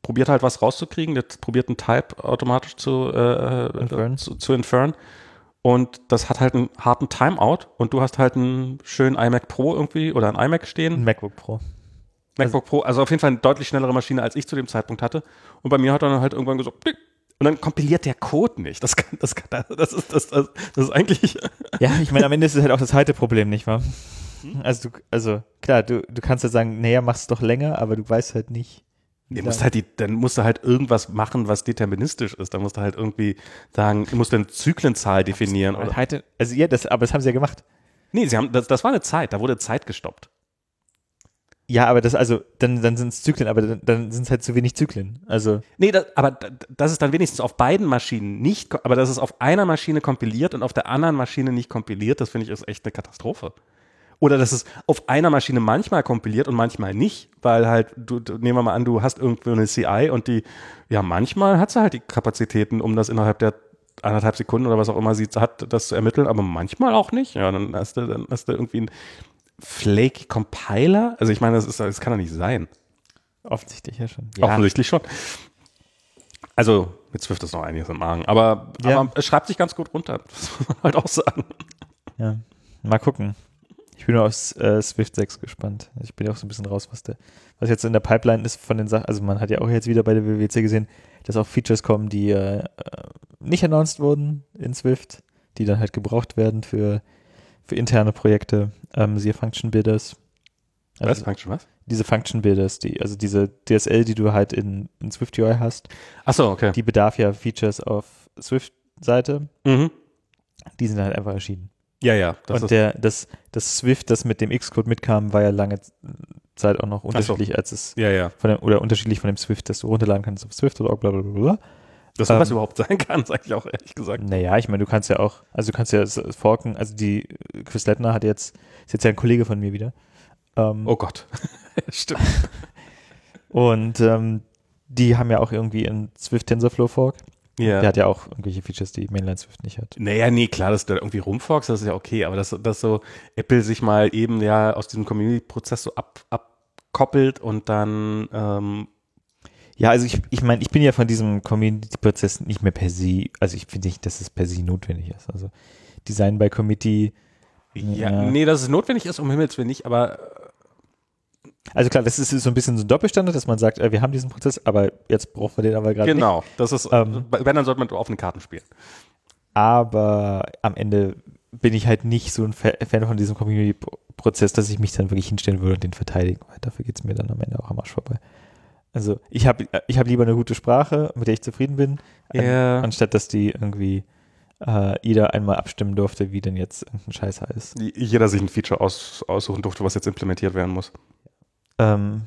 S1: probiert halt was rauszukriegen, der probiert einen Type automatisch zu, äh, äh zu, zu inferren. Und das hat halt einen harten Timeout und du hast halt einen schönen iMac Pro irgendwie oder ein iMac stehen. Ein
S2: MacBook Pro.
S1: MacBook Pro, also auf jeden Fall eine deutlich schnellere Maschine, als ich zu dem Zeitpunkt hatte. Und bei mir hat er dann halt irgendwann gesagt. Und dann kompiliert der Code nicht. Das, kann, das, kann, das, ist, das, das, das ist eigentlich.
S2: Ja, ich meine, am Ende ist es halt auch das zweite Problem, nicht wahr? Also, du, also klar, du, du kannst ja sagen, naja, mach's doch länger, aber du weißt halt nicht.
S1: Du musst halt die, dann musst du halt irgendwas machen, was deterministisch ist. Dann musst du halt irgendwie sagen, du musst eine Zyklenzahl definieren. Oder?
S2: Halt, also ja, das, aber das haben sie ja gemacht.
S1: Nee, sie haben, das, das war eine Zeit, da wurde Zeit gestoppt.
S2: Ja, aber das, also, dann, dann sind es Zyklen, aber dann, dann sind es halt zu wenig Zyklen. Also.
S1: Nee, das, aber das ist dann wenigstens auf beiden Maschinen nicht, aber das ist auf einer Maschine kompiliert und auf der anderen Maschine nicht kompiliert, das finde ich ist echt eine Katastrophe. Oder dass es auf einer Maschine manchmal kompiliert und manchmal nicht, weil halt, du, nehmen wir mal an, du hast irgendwo eine CI und die, ja, manchmal hat sie halt die Kapazitäten, um das innerhalb der anderthalb Sekunden oder was auch immer sie hat, das zu ermitteln, aber manchmal auch nicht. Ja, dann hast du, dann hast du irgendwie ein Flaky Compiler. Also ich meine, das, ist, das kann doch nicht sein.
S2: Offensichtlich ja schon.
S1: Ja. Offensichtlich schon. Also mit Swift ist noch einiges im Magen, aber, ja. aber es schreibt sich ganz gut runter. Das muss man halt auch sagen.
S2: Ja, mal gucken. Ich bin nur auf äh, Swift 6 gespannt. Ich bin ja auch so ein bisschen raus, was, der, was jetzt in der Pipeline ist von den Sachen. Also man hat ja auch jetzt wieder bei der WWC gesehen, dass auch Features kommen, die äh, nicht announced wurden in Swift, die dann halt gebraucht werden für, für interne Projekte. Ähm, siehe Function Builders.
S1: Also was? Function was?
S2: Diese Function Builders, die, also diese DSL, die du halt in, in Swift UI hast.
S1: Achso, okay.
S2: Die bedarf ja Features auf Swift-Seite. Mhm. Die sind halt einfach erschienen.
S1: Ja, ja.
S2: und der, das, das Swift, das mit dem Xcode mitkam, war ja lange Zeit auch noch unterschiedlich, so. als es
S1: ja, ja.
S2: Von dem, oder unterschiedlich von dem Swift, das du runterladen kannst auf Swift oder bla bla bla.
S1: Dass ähm, was überhaupt sein kann, sage ich auch ehrlich gesagt.
S2: Naja, ich meine, du kannst ja auch, also du kannst ja forken, also die Chris Lettner hat jetzt, ist jetzt ja ein Kollege von mir wieder.
S1: Ähm, oh Gott. Stimmt.
S2: und ähm, die haben ja auch irgendwie in Swift TensorFlow Fork.
S1: Ja.
S2: Der hat ja auch irgendwelche Features, die Mainline Swift nicht hat.
S1: Naja, nee, klar, dass du da irgendwie rumforkst, das ist ja okay, aber dass, dass so Apple sich mal eben ja aus diesem Community-Prozess so ab, abkoppelt und dann ähm,
S2: ja, also ich, ich meine, ich bin ja von diesem Community-Prozess nicht mehr per se, also ich finde nicht, dass es per se notwendig ist. Also Design by Committee.
S1: Ja, ja. nee, dass es notwendig ist, um Himmels Willen nicht, aber
S2: also klar, das ist so ein bisschen so ein Doppelstandard, dass man sagt, äh, wir haben diesen Prozess, aber jetzt brauchen wir den aber gerade
S1: genau, nicht. Genau, das ist, ähm, wenn, dann sollte man offene Karten spielen.
S2: Aber am Ende bin ich halt nicht so ein Fan von diesem Community-Prozess, dass ich mich dann wirklich hinstellen würde und den verteidigen, weil dafür geht es mir dann am Ende auch am Arsch vorbei. Also ich habe ich hab lieber eine gute Sprache, mit der ich zufrieden bin,
S1: yeah.
S2: an, anstatt dass die irgendwie äh, jeder einmal abstimmen durfte, wie denn jetzt irgendein Scheiß heißt.
S1: Jeder sich ein Feature aus, aussuchen durfte, was jetzt implementiert werden muss.
S2: Ähm,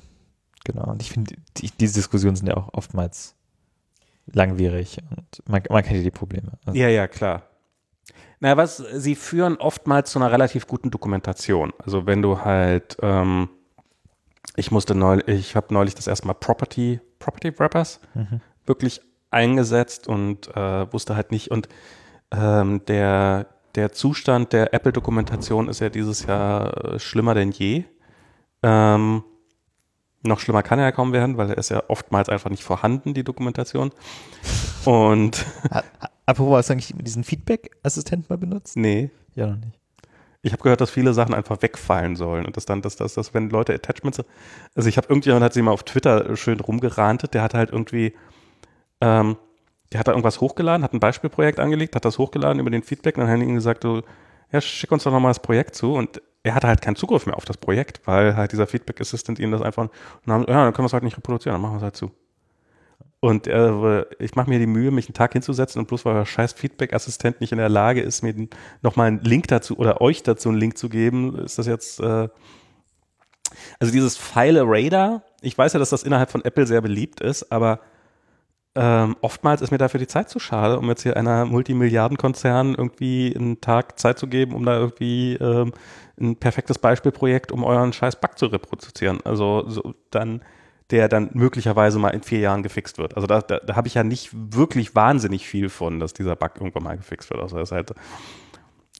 S2: genau, und ich finde, die, diese Diskussionen sind ja auch oftmals langwierig und man, man kennt ja die Probleme.
S1: Also ja, ja, klar. Na, was, sie führen oftmals zu einer relativ guten Dokumentation. Also wenn du halt, ähm, ich musste neulich, ich habe neulich das erste Mal Property, Property Wrappers mhm. wirklich eingesetzt und äh, wusste halt nicht und ähm, der, der Zustand der Apple-Dokumentation ist ja dieses Jahr äh, schlimmer denn je. Ähm, noch schlimmer kann er ja kaum werden, weil er ist ja oftmals einfach nicht vorhanden, die Dokumentation. Und.
S2: Apropos, hast du eigentlich diesen Feedback-Assistent mal benutzt?
S1: Nee.
S2: Ja, noch nicht.
S1: Ich habe gehört, dass viele Sachen einfach wegfallen sollen und dass dann, dass, dass, dass wenn Leute Attachments, also ich habe irgendjemand hat sie mal auf Twitter schön rumgerantet, der hat halt irgendwie, ähm, der hat da irgendwas hochgeladen, hat ein Beispielprojekt angelegt, hat das hochgeladen über den Feedback und dann haben ihm gesagt, du, ja, schick uns doch nochmal das Projekt zu und er hatte halt keinen Zugriff mehr auf das Projekt, weil halt dieser Feedback Assistant ihm das einfach, und dann, ja, dann können wir es halt nicht reproduzieren, dann machen wir es halt zu. Und äh, ich mache mir die Mühe, mich einen Tag hinzusetzen und bloß weil der scheiß Feedback-Assistent nicht in der Lage ist, mir nochmal einen Link dazu oder euch dazu einen Link zu geben, ist das jetzt, äh, also dieses File Radar, ich weiß ja, dass das innerhalb von Apple sehr beliebt ist, aber ähm, oftmals ist mir dafür die Zeit zu schade, um jetzt hier einer Multimilliardenkonzern irgendwie einen Tag Zeit zu geben, um da irgendwie ähm, ein perfektes Beispielprojekt, um euren scheiß Bug zu reproduzieren. Also so, dann, der dann möglicherweise mal in vier Jahren gefixt wird. Also da, da, da habe ich ja nicht wirklich wahnsinnig viel von, dass dieser Bug irgendwann mal gefixt wird. Also das ist halt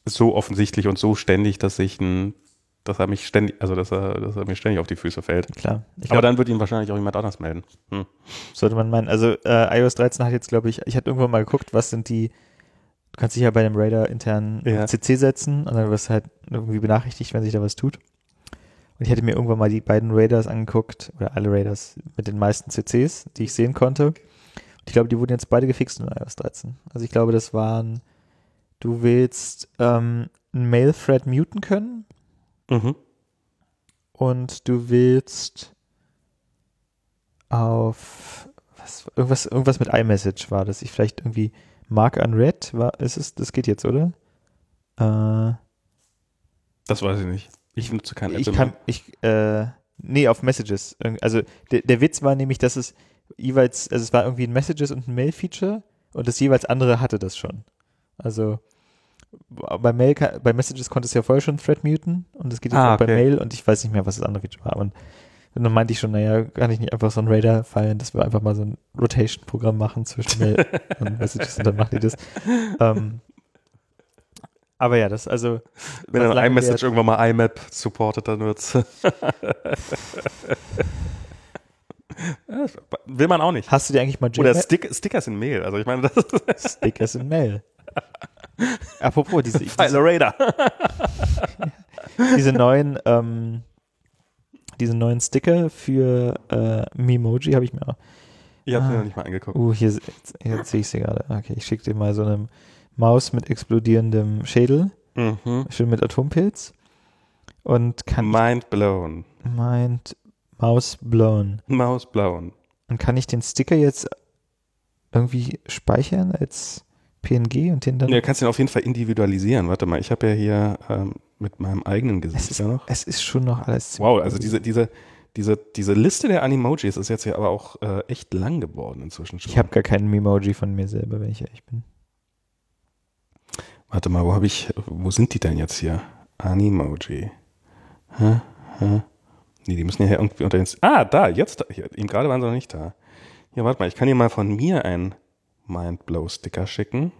S1: so offensichtlich und so ständig, dass ich ein dass er mich ständig, also dass er, dass er mir ständig auf die Füße fällt.
S2: Klar.
S1: Ich Aber dann wird ihn wahrscheinlich auch jemand anders melden. Hm.
S2: Sollte man meinen. Also äh, iOS 13 hat jetzt, glaube ich, ich hatte irgendwann mal geguckt, was sind die Du kannst dich ja bei dem Radar intern ja. CC setzen und dann wirst du halt irgendwie benachrichtigt, wenn sich da was tut. Ich hatte mir irgendwann mal die beiden Raiders angeguckt, oder alle Raiders mit den meisten CCs, die ich sehen konnte. Und ich glaube, die wurden jetzt beide gefixt in iOS 13. Also ich glaube, das waren, du willst ähm, einen Mail-Thread muten können
S1: Mhm.
S2: und du willst auf was, irgendwas, irgendwas mit iMessage war das. Ich vielleicht irgendwie Mark Unread war, ist es, das geht jetzt, oder? Äh,
S1: Das weiß ich nicht. Ich nutze kein
S2: ich
S1: Apple
S2: kann, ich, äh, nee, auf Messages. Also der, der Witz war nämlich, dass es jeweils, also es war irgendwie ein Messages und ein Mail-Feature und das jeweils andere hatte das schon. Also bei Mail, bei Messages konntest du ja vorher schon Thread muten und das geht jetzt
S1: Ah,
S2: auch bei
S1: okay.
S2: Mail und ich weiß nicht mehr, was das andere Feature war. Und dann meinte ich schon, naja, kann ich nicht einfach so ein Radar fallen, dass wir einfach mal so ein Rotation-Programm machen zwischen Mail und Messages und dann macht ihr das. Ähm, aber ja, das also.
S1: Wenn dann iMessage irgendwann mal IMAP supportet, dann wird's. Will man auch nicht.
S2: Hast du dir eigentlich mal
S1: Oder
S2: JMail-
S1: Stick, Stickers in Mail. Also ich meine, das ist
S2: Stickers in Mail. Apropos, diese, diese, diese neuen, ähm, diese neuen Sticker für äh, Memoji habe ich mir auch.
S1: Ich habe
S2: Ah.
S1: mir noch nicht mal angeguckt.
S2: Uh, hier, jetzt, jetzt sehe ich sie gerade. Okay, ich schicke dir mal so eine Maus mit explodierendem Schädel,
S1: Mhm.
S2: schön mit Atompilz. Und kann
S1: Mind blown.
S2: meint Maus blown.
S1: Maus blown.
S2: Und kann ich den Sticker jetzt irgendwie speichern als PNG und den dann.
S1: Ja, du kannst ihn auf jeden Fall individualisieren. Warte mal, ich habe ja hier ähm, mit meinem eigenen
S2: es,
S1: Gesicht
S2: ist,
S1: ja noch.
S2: es ist schon noch alles
S1: Wow, also diese, diese, diese, diese Liste der Animojis ist jetzt ja aber auch äh, echt lang geworden inzwischen schon.
S2: Ich habe gar keinen Memoji von mir selber, wenn ich ehrlich bin.
S1: Warte mal, wo habe ich, wo sind die denn jetzt hier? Animoji. Hä? Hä? Nee, die müssen ja hier irgendwie unter den. Ah, da, jetzt. Da. Hier, eben gerade waren sie noch nicht da. Hier, warte mal, ich kann hier mal von mir einen Mindblow-Sticker schicken.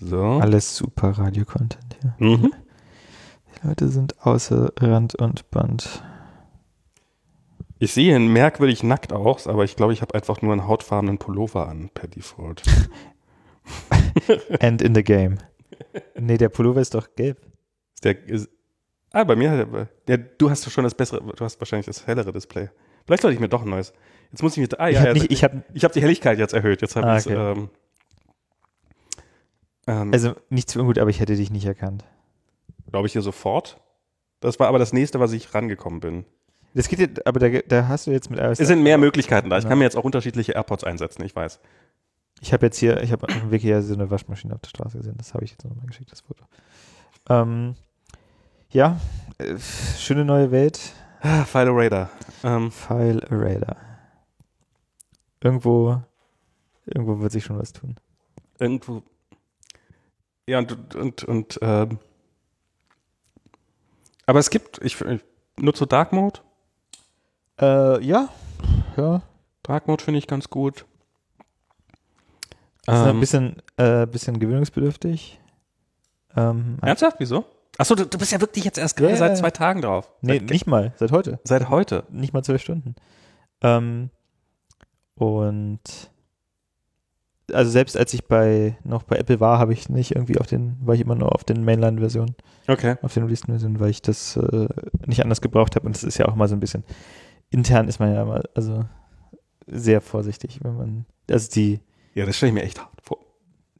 S1: So.
S2: Alles super Radio-Content hier.
S1: Mhm.
S2: Die Leute sind außer Rand und Band.
S1: Ich sehe ihn merkwürdig nackt aus, aber ich glaube, ich habe einfach nur einen hautfarbenen Pullover an per Default.
S2: And in the game. Nee, der Pullover ist doch gelb.
S1: Der, ist, ah, bei mir hat er, ja, du hast schon das bessere, du hast wahrscheinlich das hellere Display. Vielleicht sollte ich mir doch ein neues. Jetzt muss ich mir, ah,
S2: ich
S1: ja,
S2: habe
S1: ja,
S2: nicht, ich hab,
S1: Ich habe die Helligkeit jetzt erhöht. Jetzt habe
S2: Ah,
S1: ich
S2: okay.
S1: ähm, ähm,
S2: also nichts für ungut, aber ich hätte dich nicht erkannt.
S1: glaube ich hier sofort. Das war aber das nächste, was ich rangekommen bin.
S2: Das geht jetzt, aber da, da hast du jetzt mit iOS.
S1: Es sind mehr Möglichkeiten da. Ich
S2: Ja.
S1: kann mir jetzt auch unterschiedliche AirPods einsetzen, ich weiß.
S2: Ich habe jetzt hier, ich habe auf dem Weg hier so eine Waschmaschine auf der Straße gesehen. Das habe ich jetzt nochmal geschickt, das Foto. Ähm, ja, äh, schöne neue Welt.
S1: Ah, File Radar. Ähm,
S2: File Radar. Irgendwo, irgendwo wird sich schon was tun.
S1: irgendwo. Ja, und, und, und ähm, aber es gibt, ich, ich nutze Dark Mode.
S2: Äh, ja, ja.
S1: Dark Mode finde ich ganz gut.
S2: Ist ein
S1: Ähm,
S2: bisschen, äh, bisschen gewöhnungsbedürftig. Ähm,
S1: ernsthaft? Wieso? Achso, du, du bist ja wirklich jetzt erst gerade
S2: ja,
S1: seit zwei Tagen drauf.
S2: nee,
S1: seit,
S2: nicht mal, seit heute.
S1: Seit heute.
S2: Nicht mal zwölf Stunden. Ähm, und also selbst als ich bei noch bei Apple war, habe ich nicht irgendwie auf den, war ich immer nur auf den Mainline-Versionen,
S1: Okay.
S2: auf den released Versionen, weil ich das äh, nicht anders gebraucht habe. Und das ist ja auch mal so ein bisschen intern ist man ja immer also sehr vorsichtig, wenn man also die
S1: Ja, das stelle ich mir echt hart vor.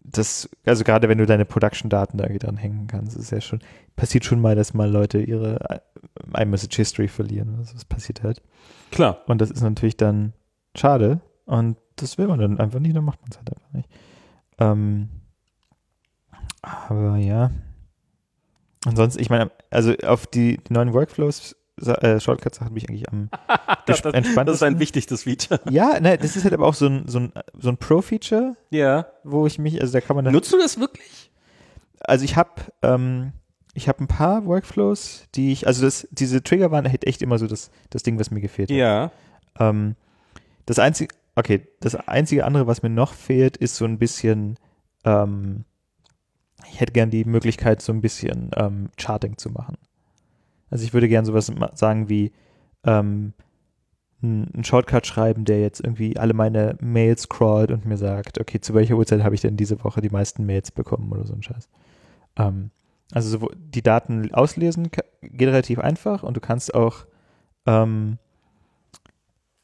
S2: das, also gerade wenn du deine Production-Daten da dran hängen kannst, ist ja schon, passiert schon mal, dass mal Leute ihre äh, iMessage History verlieren. Also das passiert halt.
S1: Klar.
S2: Und das ist natürlich dann schade. Und das will man dann einfach nicht, dann macht man es halt einfach nicht. Ähm, aber ja. Ansonsten, ich meine, also auf die, die neuen Workflows, äh, Shortcuts bin ich eigentlich am
S1: Das,
S2: entspanntesten.
S1: das ist ein wichtigstes Feature.
S2: Ja, ne, das ist halt aber auch so ein, so ein, so ein Pro-Feature,
S1: Ja.
S2: wo ich mich, also da kann man dann
S1: Nutzt du das wirklich?
S2: also ich habe ähm, ich habe ein paar Workflows, die ich, also das, diese Trigger waren halt echt immer so das, das Ding, was mir gefehlt hat.
S1: Ja.
S2: Ähm, das einzige, okay, das einzige andere, was mir noch fehlt, ist so ein bisschen, ähm, ich hätte gern die Möglichkeit, so ein bisschen ähm, Charting zu machen. Also ich würde gern sowas sagen wie ähm, einen Shortcut schreiben, der jetzt irgendwie alle meine Mails scrollt und mir sagt, okay, zu welcher Uhrzeit habe ich denn diese Woche die meisten Mails bekommen oder so ein Scheiß. Ähm, also so, die Daten auslesen geht relativ einfach und du kannst auch ähm,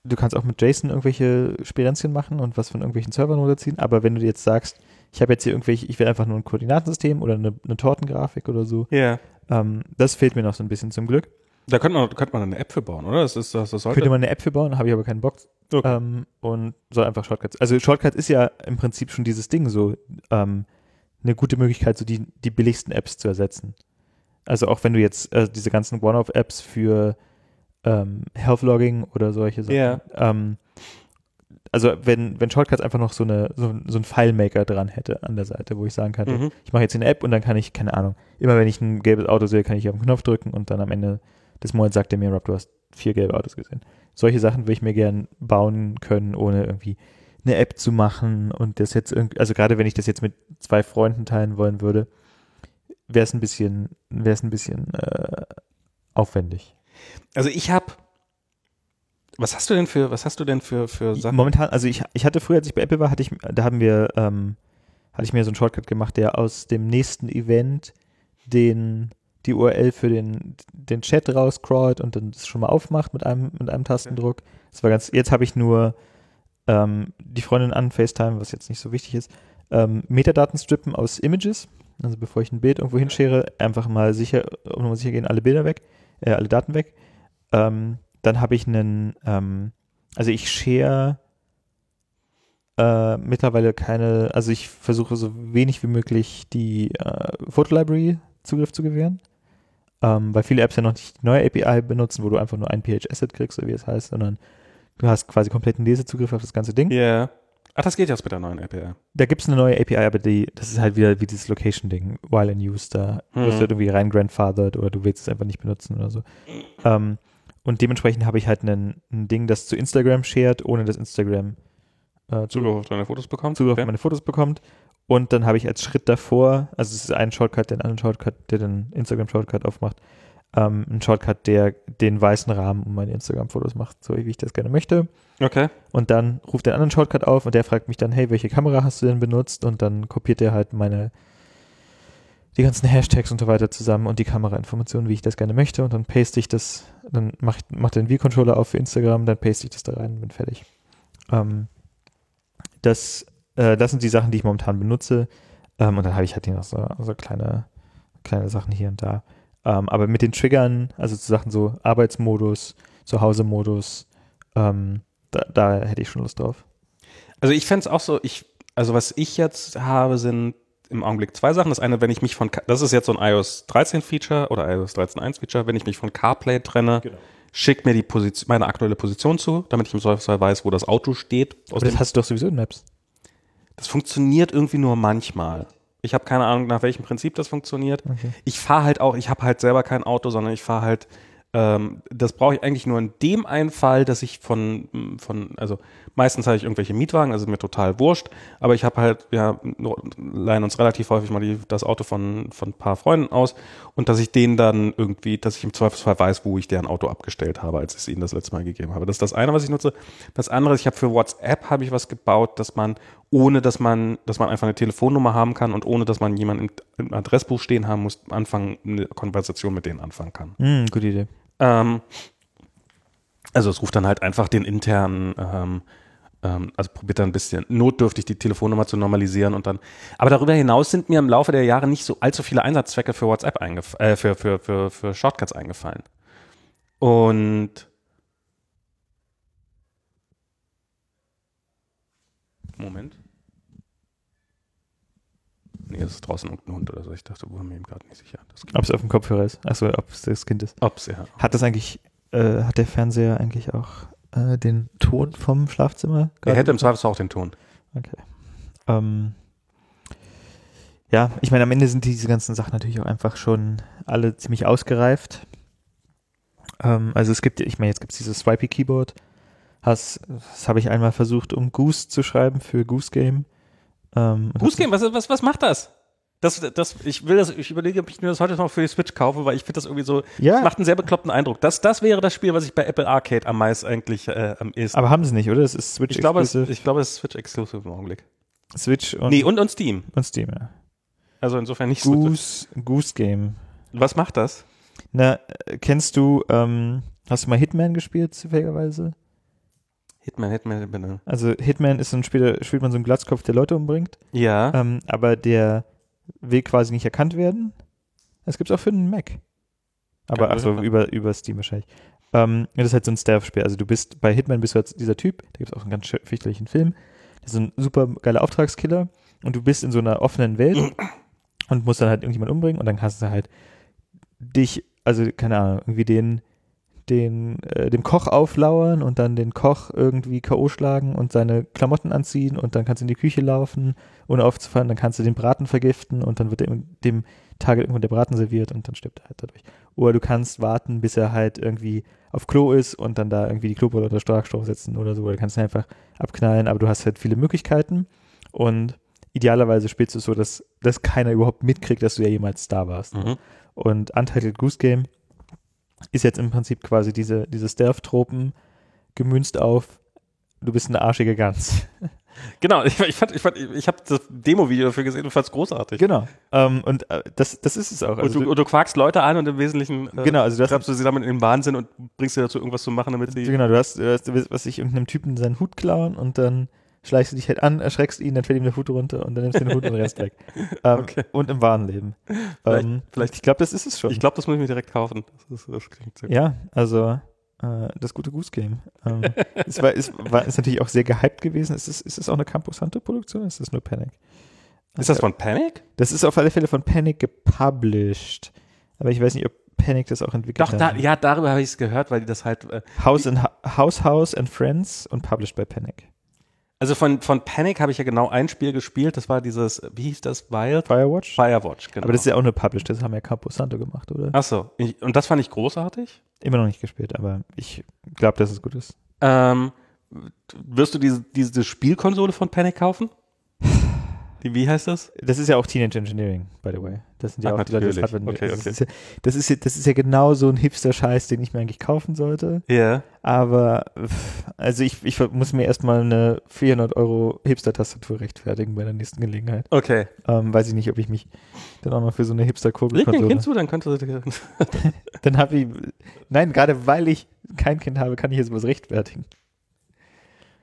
S2: du kannst auch mit JSON irgendwelche Sperenzchen machen und was von irgendwelchen Servern runterziehen, aber wenn du jetzt sagst, ich habe jetzt hier irgendwelche, ich will einfach nur ein Koordinatensystem oder eine, eine Tortengrafik oder so,
S1: Ja.
S2: Ähm, das fehlt mir noch so ein bisschen zum Glück.
S1: Da könnte man, könnte man eine App für bauen, oder? Das ist, das, das sollte.
S2: Könnte man eine App für bauen, habe ich aber keinen Bock.
S1: Okay.
S2: Ähm, und soll einfach Shortcuts. Also Shortcut ist ja im Prinzip schon dieses Ding, so ähm, eine gute Möglichkeit, so die, die billigsten Apps zu ersetzen. Also auch wenn du jetzt äh, diese ganzen One-Off-Apps für ähm, Health-Logging oder solche Sachen.
S1: Ja.
S2: Ähm, also wenn, wenn Shortcuts einfach noch so, eine, so, so ein File-Maker dran hätte an der Seite, wo ich sagen kann,
S1: Mhm.
S2: ich mache jetzt eine App und dann kann ich, keine Ahnung, immer wenn ich ein gelbes Auto sehe, kann ich auf den Knopf drücken und dann am Ende des Monats sagt er mir, Rob, du hast vier gelbe Autos gesehen. Solche Sachen würde ich mir gern bauen können, ohne irgendwie eine App zu machen und das jetzt irgendwie, also gerade wenn ich das jetzt mit zwei Freunden teilen wollen würde, wäre es ein bisschen, wäre es ein bisschen äh, aufwendig.
S1: Also ich habe. Was hast du denn für, was hast du denn für, für Sachen?
S2: Momentan, also ich, ich hatte früher, als ich bei Apple war, hatte ich, da haben wir, ähm, hatte ich mir so einen Shortcut gemacht, der aus dem nächsten Event den, die URL für den, den Chat rauscrawlt und dann das schon mal aufmacht mit einem, mit einem Tastendruck. Das war ganz, jetzt habe ich nur ähm, die Freundin an FaceTime, was jetzt nicht so wichtig ist, ähm, Metadaten strippen aus Images. Also bevor ich ein Bild irgendwo hinschere, einfach mal sicher, um mal sicher gehen, alle Bilder weg, äh, alle Daten weg. Ähm, dann habe ich einen, ähm, also ich share äh, mittlerweile keine, also ich versuche so wenig wie möglich die äh, Fotolibrary Zugriff zu gewähren, ähm, weil viele Apps ja noch nicht die neue API benutzen, wo du einfach nur ein PH-Asset kriegst, oder wie es heißt, sondern du hast quasi kompletten Lesezugriff auf das ganze Ding.
S1: Ja. Ach, das geht jetzt mit der neuen API.
S2: Da gibt es eine neue API, aber die, das ist halt wieder wie dieses Location-Ding, while in use, da
S1: Mhm.
S2: wirst du halt irgendwie rein grandfathered oder du willst es einfach nicht benutzen oder so. Ähm, und dementsprechend habe ich halt einen, ein Ding, das zu Instagram shared, ohne dass Instagram äh, Zugriff,
S1: auf deine Fotos bekommen?
S2: Zugriff
S1: Okay.
S2: auf meine Fotos bekommt. Und dann habe ich als Schritt davor, also es ist ein Shortcut, der einen anderen Shortcut, der den Instagram-Shortcut aufmacht, ähm, ein Shortcut, der den weißen Rahmen um meine Instagram-Fotos macht, so wie ich das gerne möchte.
S1: Okay.
S2: Und dann ruft der anderen Shortcut auf und der fragt mich dann, hey, welche Kamera hast du denn benutzt? Und dann kopiert der halt meine, die ganzen Hashtags und so weiter zusammen und die Kamerainformationen, wie ich das gerne möchte. Und dann paste ich das, dann mache ich, mach den V-Controller auf für Instagram, dann paste ich das da rein und bin fertig. Ähm, das, äh, das sind die Sachen, die ich momentan benutze. Ähm, und dann habe ich halt hier noch so, so kleine, kleine Sachen hier und da. Ähm, aber mit den Triggern, also zu Sachen so Arbeitsmodus, Zuhause-Modus, ähm, da, da hätte ich schon Lust drauf.
S1: Also ich fände es auch so, ich, also was ich jetzt habe, sind im Augenblick zwei Sachen. Das eine, wenn ich mich von, das ist jetzt so ein iOS 13 Feature oder iOS 13.1 Feature, wenn ich mich von CarPlay trenne, schickt mir die Position, meine aktuelle Position zu, damit ich im Zweifelsfall weiß, wo das Auto steht.
S2: Aber das hast du doch sowieso in Maps.
S1: das funktioniert irgendwie nur manchmal. Ich habe keine Ahnung, nach welchem Prinzip das funktioniert.
S2: Okay.
S1: Ich fahre halt auch, ich habe halt selber kein Auto, sondern ich fahre halt, ähm, das brauche ich eigentlich nur in dem einen Fall, dass ich von, von, also meistens habe ich irgendwelche Mietwagen, also mir total wurscht, aber ich habe halt, ja, leihen uns relativ häufig mal die, das Auto von, von ein paar Freunden aus und dass ich denen dann irgendwie, dass ich im Zweifelsfall weiß, wo ich deren Auto abgestellt habe, als ich es ihnen das letzte Mal gegeben habe. Das ist das eine, was ich nutze. Das andere ist, ich habe für WhatsApp habe ich was gebaut, dass man, ohne dass man, dass man einfach eine Telefonnummer haben kann und ohne dass man jemanden im, im Adressbuch stehen haben muss, anfangen, eine Konversation mit denen anfangen kann.
S2: Hm, gute Idee.
S1: Ähm, also es ruft dann halt einfach den internen, ähm, also probiert dann ein bisschen notdürftig die Telefonnummer zu normalisieren und dann. Aber darüber hinaus sind mir im Laufe der Jahre nicht so allzu viele Einsatzzwecke für WhatsApp eingef äh, für, für, für, für Shortcuts eingefallen. Und Moment. Nee, das ist draußen irgendein Hund oder so. Ich dachte, wo haben wir ihm gerade nicht sicher.
S2: Ob es auf dem Kopfhörer ist. Achso, ob es das Kind ist.
S1: Ob's, ja.
S2: Hat das eigentlich, äh, hat der Fernseher eigentlich auch äh, den Ton vom Schlafzimmer?
S1: Er hätte im? Zweifelsfall auch den Ton.
S2: Okay. Ähm, ja, ich meine, am Ende sind diese ganzen Sachen natürlich auch einfach schon alle ziemlich ausgereift. Ähm, also es gibt, ich meine, jetzt gibt es dieses Swipey Keyboard. Has, das habe ich einmal versucht, um Goose zu schreiben für Goose Game. Ähm,
S1: Goose Game, was, was, was macht das? Das, das, ich will das, ich überlege, ob ich mir das heute noch für die Switch kaufe, weil ich finde das irgendwie so,
S2: Ja.
S1: macht einen sehr bekloppten Eindruck. Das, das wäre das Spiel, was ich bei Apple Arcade am meisten eigentlich äh, am ehesten.
S2: Aber haben sie nicht, oder? Das ist Switch
S1: ich glaube, es,
S2: Exclusive.
S1: ich glaube, es ist Switch Exclusive im Augenblick.
S2: Switch und,
S1: Nee, und, und Steam.
S2: und Steam, ja.
S1: Also insofern nicht so.
S2: Goose, Goose Game.
S1: Was macht das?
S2: Na, äh, kennst du, ähm, hast du mal Hitman gespielt, zufälligerweise?
S1: Hitman, Hitman, Hitman.
S2: Also Hitman ist so ein Spiel, da spielt man so einen Glatzkopf, der Leute umbringt,
S1: Ja.
S2: ähm, aber der will quasi nicht erkannt werden. Das gibt's auch für einen Mac. Aber
S1: Geil.
S2: also über, über Steam wahrscheinlich. Ähm, das ist halt so ein Stealth-Spiel. Also du bist bei Hitman bist du jetzt dieser Typ, da gibt es auch einen ganz fürchterlichen Film. Das ist ein super geiler Auftragskiller und du bist in so einer offenen Welt und musst dann halt irgendjemand umbringen und dann kannst du halt dich, also keine Ahnung, irgendwie den, den, äh, dem Koch auflauern und dann den Koch irgendwie K.O. schlagen und seine Klamotten anziehen und dann kannst du in die Küche laufen, ohne aufzufallen, dann kannst du den Braten vergiften und dann wird dem, dem Target irgendwann der Braten serviert und dann stirbt er halt dadurch. Oder du kannst warten, bis er halt irgendwie auf Klo ist und dann da irgendwie die Klobrille unter Starkstrom setzen oder so. Oder du kannst ihn einfach abknallen, aber du hast halt viele Möglichkeiten und idealerweise spielst du es so, dass, dass keiner überhaupt mitkriegt, dass du ja jemals da warst.
S1: Mhm.
S2: Und Untitled Goose Game ist jetzt im Prinzip quasi diese, diese Stealth-Tropen gemünzt auf, du bist eine arschige Gans.
S1: Genau, ich, ich, fand, ich, fand, ich habe das Demo-Video dafür gesehen und fand es großartig.
S2: Genau. Ähm, und äh, das, das ist es auch. Also
S1: und, du, und du quakst Leute an und im Wesentlichen äh,
S2: genau, also du
S1: treibst du sie damit in den Wahnsinn und bringst sie dazu, irgendwas zu machen, damit sie.
S2: genau, du hast, du hast, was ich irgendeinem Typen seinen Hut klauen und dann schleichst du dich halt an, erschreckst ihn, dann fällt ihm der Hut runter und dann nimmst du den Hut und den Rest weg. Ähm,
S1: Okay.
S2: Und im wahren Leben.
S1: Vielleicht-
S2: ähm,
S1: vielleicht-
S2: ich glaube, das ist es schon.
S1: Ich glaube, das muss ich mir direkt kaufen. Das, ist, das klingt sehr
S2: Ja, also äh, das gute Goose Game. Ähm, es war, es war ist natürlich auch sehr gehypt gewesen. Ist es, ist es auch eine Campus Hunter Produktion? Ist das nur Panic?
S1: Ist das von Panic?
S2: Das ist auf alle Fälle von Panic gepublished. Aber ich weiß nicht, ob Panic das auch entwickelt
S1: Doch,
S2: hat.
S1: da, ja, darüber habe ich es gehört, weil die das halt. Äh,
S2: House, and, House House and Friends und published by Panic.
S1: Also von, von Panic habe ich ja genau ein Spiel gespielt. Das war dieses, wie hieß das? Wild?
S2: Firewatch?
S1: Firewatch, genau.
S2: Aber das ist ja auch nur published, das haben ja Campus Hunter gemacht, oder?
S1: Achso, ich, und das fand ich großartig.
S2: Immer noch nicht gespielt, aber ich glaube, dass es gut ist.
S1: Ähm, wirst du diese, diese Spielkonsole von Panic kaufen? Die, wie heißt das?
S2: Das ist ja auch Teenage Engineering, by the way. Das sind ja
S1: Ach,
S2: auch die Leute, die das
S1: natürlich.
S2: Hardware-
S1: Okay,
S2: das
S1: okay.
S2: Ist ja, das, ist ja, das ist ja genau so ein Hipster-Scheiß, den ich mir eigentlich kaufen sollte.
S1: Ja.
S2: Aber, pff, also ich, ich muss mir erstmal eine 400 Euro Hipster-Tastatur rechtfertigen bei der nächsten Gelegenheit.
S1: Okay.
S2: Ähm, weiß ich nicht, ob ich mich dann auch noch für so eine
S1: Leg mir ein. Kind zu, dann könnte du.
S2: Dann habe ich... Nein, gerade weil ich kein Kind habe, kann ich jetzt was rechtfertigen.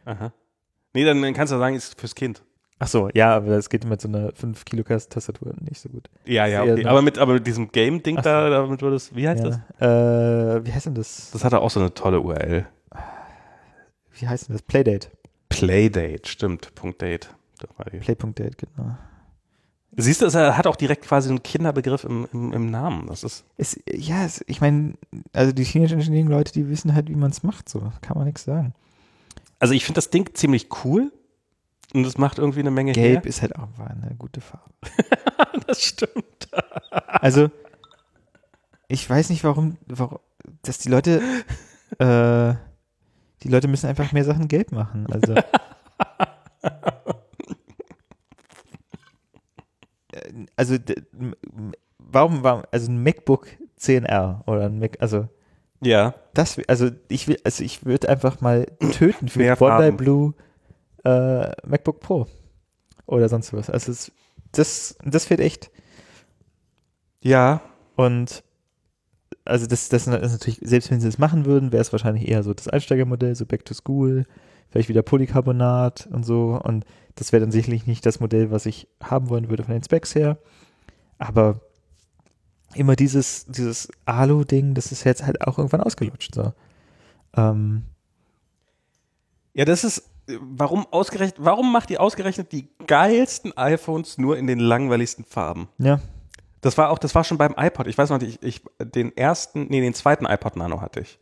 S1: Aha. Nee, dann, dann kannst du sagen, ist fürs Kind.
S2: Ach so, ja, aber es geht mit so einer 5 Kilo Tastatur nicht so gut.
S1: Ja, ja, okay. Aber mit, aber mit diesem Game-Ding
S2: Ach so.
S1: da, damit würdest wie heißt das?
S2: Ja. Äh, wie heißt denn das?
S1: Das hatte auch so eine tolle URL.
S2: Wie heißt denn das? Playdate.
S1: Playdate, stimmt. Punkt Date. War.
S2: Play.date, genau.
S1: Siehst du, es hat auch direkt quasi einen Kinderbegriff im, im, im Namen. Das ist.
S2: Es, ja, es, ich meine, also die Teenage Engineering-Leute, die wissen halt, wie man es macht, so. Kann man nichts sagen.
S1: Also ich finde das Ding ziemlich cool. Und es macht irgendwie eine Menge
S2: Gelb ist halt auch eine gute Farbe.
S1: her. Das stimmt.
S2: Also, ich weiß nicht, warum, warum dass die Leute, äh, die Leute müssen einfach mehr Sachen gelb machen. Also, also, warum, warum, also ein MacBook 10R oder ein Mac, also,
S1: Ja.
S2: das, also ich will, also ich würde einfach mal töten für
S1: Mehr
S2: Bondi. Blue äh, MacBook Pro oder sonst was. Also es, das, das fehlt echt.
S1: Ja.
S2: Und also das, das ist natürlich, selbst wenn sie das machen würden, wäre es wahrscheinlich eher so das Einsteigermodell, so Back to School, vielleicht wieder Polycarbonat und so. Und das wäre dann sicherlich nicht das Modell, was ich haben wollen würde von den Specs her. Aber immer dieses, dieses Alu-Ding, das ist jetzt halt auch irgendwann ausgelutscht. So. Ähm,
S1: Ja, das ist. Warum ausgerechnet, warum macht ihr ausgerechnet die geilsten iPhones nur in den langweiligsten Farben?
S2: ja,
S1: Das war auch, das war schon beim iPod. Ich weiß noch, ich, ich den ersten, nee, den zweiten iPod Nano hatte ich.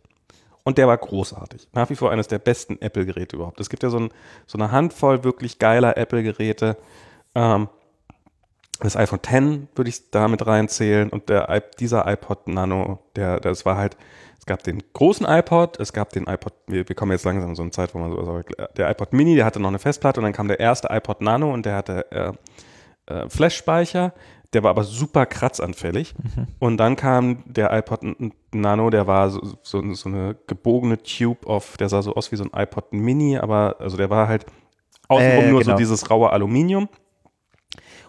S1: Und der war großartig. Nach wie vor eines der besten Apple-Geräte überhaupt. Es gibt ja so, ein, so eine Handvoll wirklich geiler Apple-Geräte. Ähm, das iPhone X würde ich damit reinzählen und der, dieser iPod Nano, der, das war halt, gab den großen iPod, es gab den iPod, wir, wir kommen jetzt langsam in so eine Zeit, wo man so, so der iPod Mini, der hatte noch eine Festplatte und dann kam der erste iPod Nano und der hatte äh, äh, Flash-Speicher, der war aber super kratzanfällig. Und dann kam der iPod Nano, der war so, so, so eine gebogene Tube auf, der sah so aus wie so ein iPod Mini, aber also der war halt außenrum
S2: Äh,
S1: nur
S2: genau.
S1: so dieses raue Aluminium.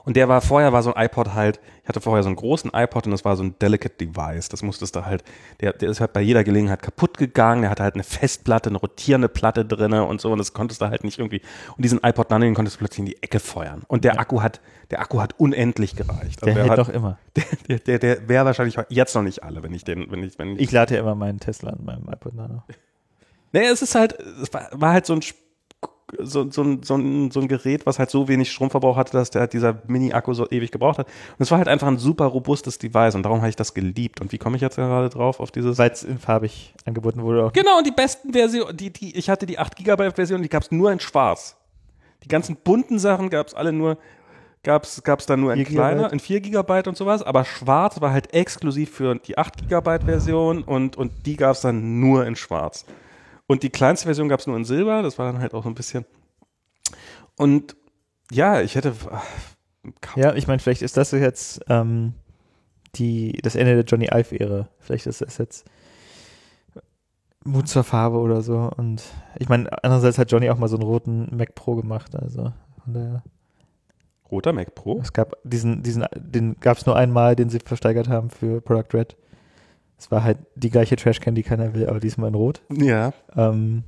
S1: Und der war vorher war so ein iPod halt, ich hatte vorher so einen großen iPod und das war so ein delicate Device. Das musstest du halt, der, der ist halt bei jeder Gelegenheit kaputt gegangen, der hatte halt eine Festplatte, eine rotierende Platte drinne und so und das konntest du halt nicht irgendwie und diesen iPod Nano, den konntest du plötzlich in die Ecke feuern. Und der
S2: Ja.
S1: Akku hat, der Akku hat unendlich gereicht.
S2: Der
S1: Also
S2: hält
S1: hat,
S2: doch immer.
S1: der, der, der, der wäre wahrscheinlich jetzt noch nicht alle, wenn ich den, wenn ich, wenn ich
S2: Ich lade ja immer meinen Tesla an meinem iPod Nano.
S1: Nee, es ist halt, es war, war halt so ein, Sp- so, so, ein, so, ein, so ein Gerät, was halt so wenig Stromverbrauch hatte, dass der halt dieser Mini-Akku so ewig gebraucht hat. Und es war halt einfach ein super robustes Device und darum habe ich das geliebt. Und wie komme ich jetzt gerade drauf auf dieses?
S2: Weil es in farbig angeboten wurde. Auch.
S1: Genau, und die besten Versionen, die, die, ich hatte die 8 GB Version, die gab es nur in schwarz. Die ganzen bunten Sachen gab es alle nur, gab es gab's dann nur in
S2: 4
S1: kleiner, in 4 GB und sowas, aber schwarz war halt exklusiv für die 8 GB Version und, und die gab es dann nur in schwarz. Und die kleinste Version gab es nur in Silber, das war dann halt auch so ein bisschen. Und ja, ich hätte.
S2: Ja, ich meine, vielleicht ist das jetzt ähm, die, das Ende der Johnny Ive-Ära. Vielleicht ist das jetzt Mut zur Farbe oder so. Und ich meine, andererseits hat Johnny auch mal so einen roten Mac Pro gemacht. Also von daher,
S1: Roter Mac Pro?
S2: es gab diesen, diesen, den gab es nur einmal, den sie versteigert haben für Product Red. Es war halt die gleiche Trashcan, die keiner will, aber diesmal in Rot.
S1: Ja.
S2: Ähm,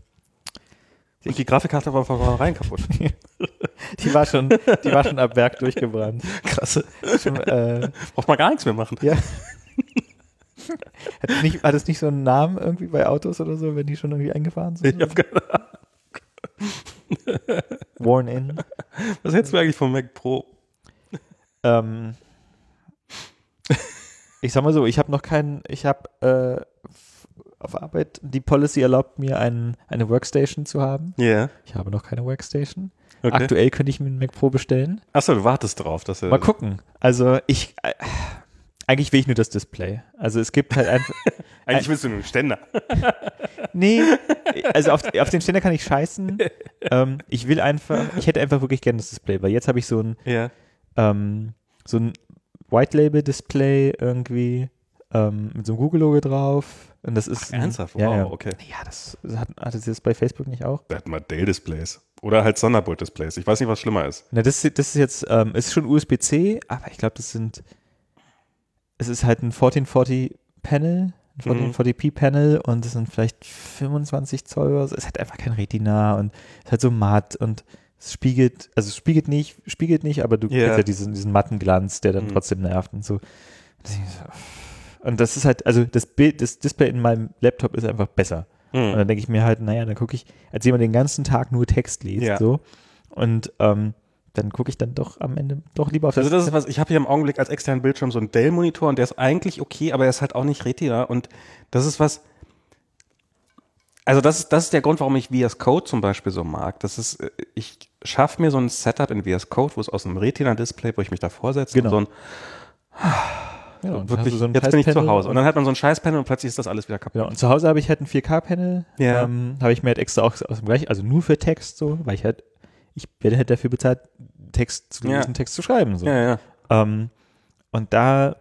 S1: Und die Grafikkarte war von vornherein kaputt.
S2: die war schon, die war schon ab Werk durchgebrannt.
S1: Krass.
S2: Schon, äh,
S1: Braucht man gar nichts mehr machen.
S2: Ja. hat, es nicht, hat es nicht so einen Namen irgendwie bei Autos oder so, wenn die schon irgendwie eingefahren sind?
S1: Ich hab keine
S2: Worn in.
S1: Was hältst du eigentlich vom Mac Pro?
S2: Ähm, ich sag mal so, ich habe noch keinen, ich habe äh, auf Arbeit, die Policy erlaubt mir ein, eine Workstation zu haben.
S1: Ja.
S2: Ich habe noch keine Workstation.
S1: Okay.
S2: Aktuell könnte ich mir einen Mac Pro bestellen.
S1: Achso, du wartest drauf, dass er.
S2: Mal gucken. Also ich, äh, eigentlich will ich nur das Display. Also es gibt halt einfach,
S1: Eigentlich willst du nur einen Ständer.
S2: Nee, also auf, auf den Ständer kann ich scheißen. Ähm, ich will einfach, ich hätte einfach wirklich gerne das Display, weil jetzt habe ich so ein,
S1: Ja.
S2: ähm, so ein White Label Display irgendwie ähm, mit so einem Google-Logo drauf. Und das ist. ein-
S1: Ernsthaft?
S2: Ja,
S1: wow,
S2: ja.
S1: okay.
S2: ja das hat, hatte sie das bei Facebook nicht auch?
S1: Wir hatten mal Dell-Displays. Oder halt Thunderbolt-Displays. Ich weiß nicht, was schlimmer ist.
S2: Na, das, das ist jetzt, ähm, ist schon USB-C, aber ich glaube, das sind, es ist halt ein 1440 Panel, ein
S1: Mhm.
S2: 1440p Panel und es sind vielleicht 25 Zoll oder so. Es hat einfach kein Retina und es ist halt so matt und es spiegelt, also es spiegelt nicht, spiegelt nicht, aber du
S1: Ja.
S2: kriegst ja diesen, diesen matten Glanz, der dann
S1: Mhm.
S2: trotzdem nervt und so. Und das ist Und halt, also das Bild, das Display in meinem Laptop ist einfach besser. Und
S1: Hm.
S2: dann denke ich mir halt, naja, dann gucke ich, als jemand den ganzen Tag nur Text liest,
S1: Ja.
S2: so. Und ähm, dann gucke ich dann doch am Ende doch lieber auf das.
S1: Also das ist was, ich habe hier im Augenblick als externen Bildschirm so einen Dell-Monitor und der ist eigentlich okay, aber er ist halt auch nicht Retina und das ist was, also das ist, das ist der Grund, warum ich VS Code zum Beispiel so mag. Das ist, äh, ich schaffe mir so ein Setup in VS Code, wo es aus einem Retina-Display, wo ich mich davor setze
S2: Genau.
S1: und so ein,
S2: ja, und
S1: wirklich,
S2: so
S1: jetzt bin ich zu Hause. Und dann hat man so ein Scheißpanel und plötzlich ist das alles wieder kaputt.
S2: Genau, und zu Hause habe ich halt ein 4K-Panel.
S1: Ja.
S2: Ähm, habe ich mir halt extra auch aus dem gleichen, also nur für Text so, weil ich halt, ich werde halt dafür bezahlt, Text zu
S1: Ja.
S2: lesen, Text zu schreiben. So.
S1: Ja, ja.
S2: Ähm, und da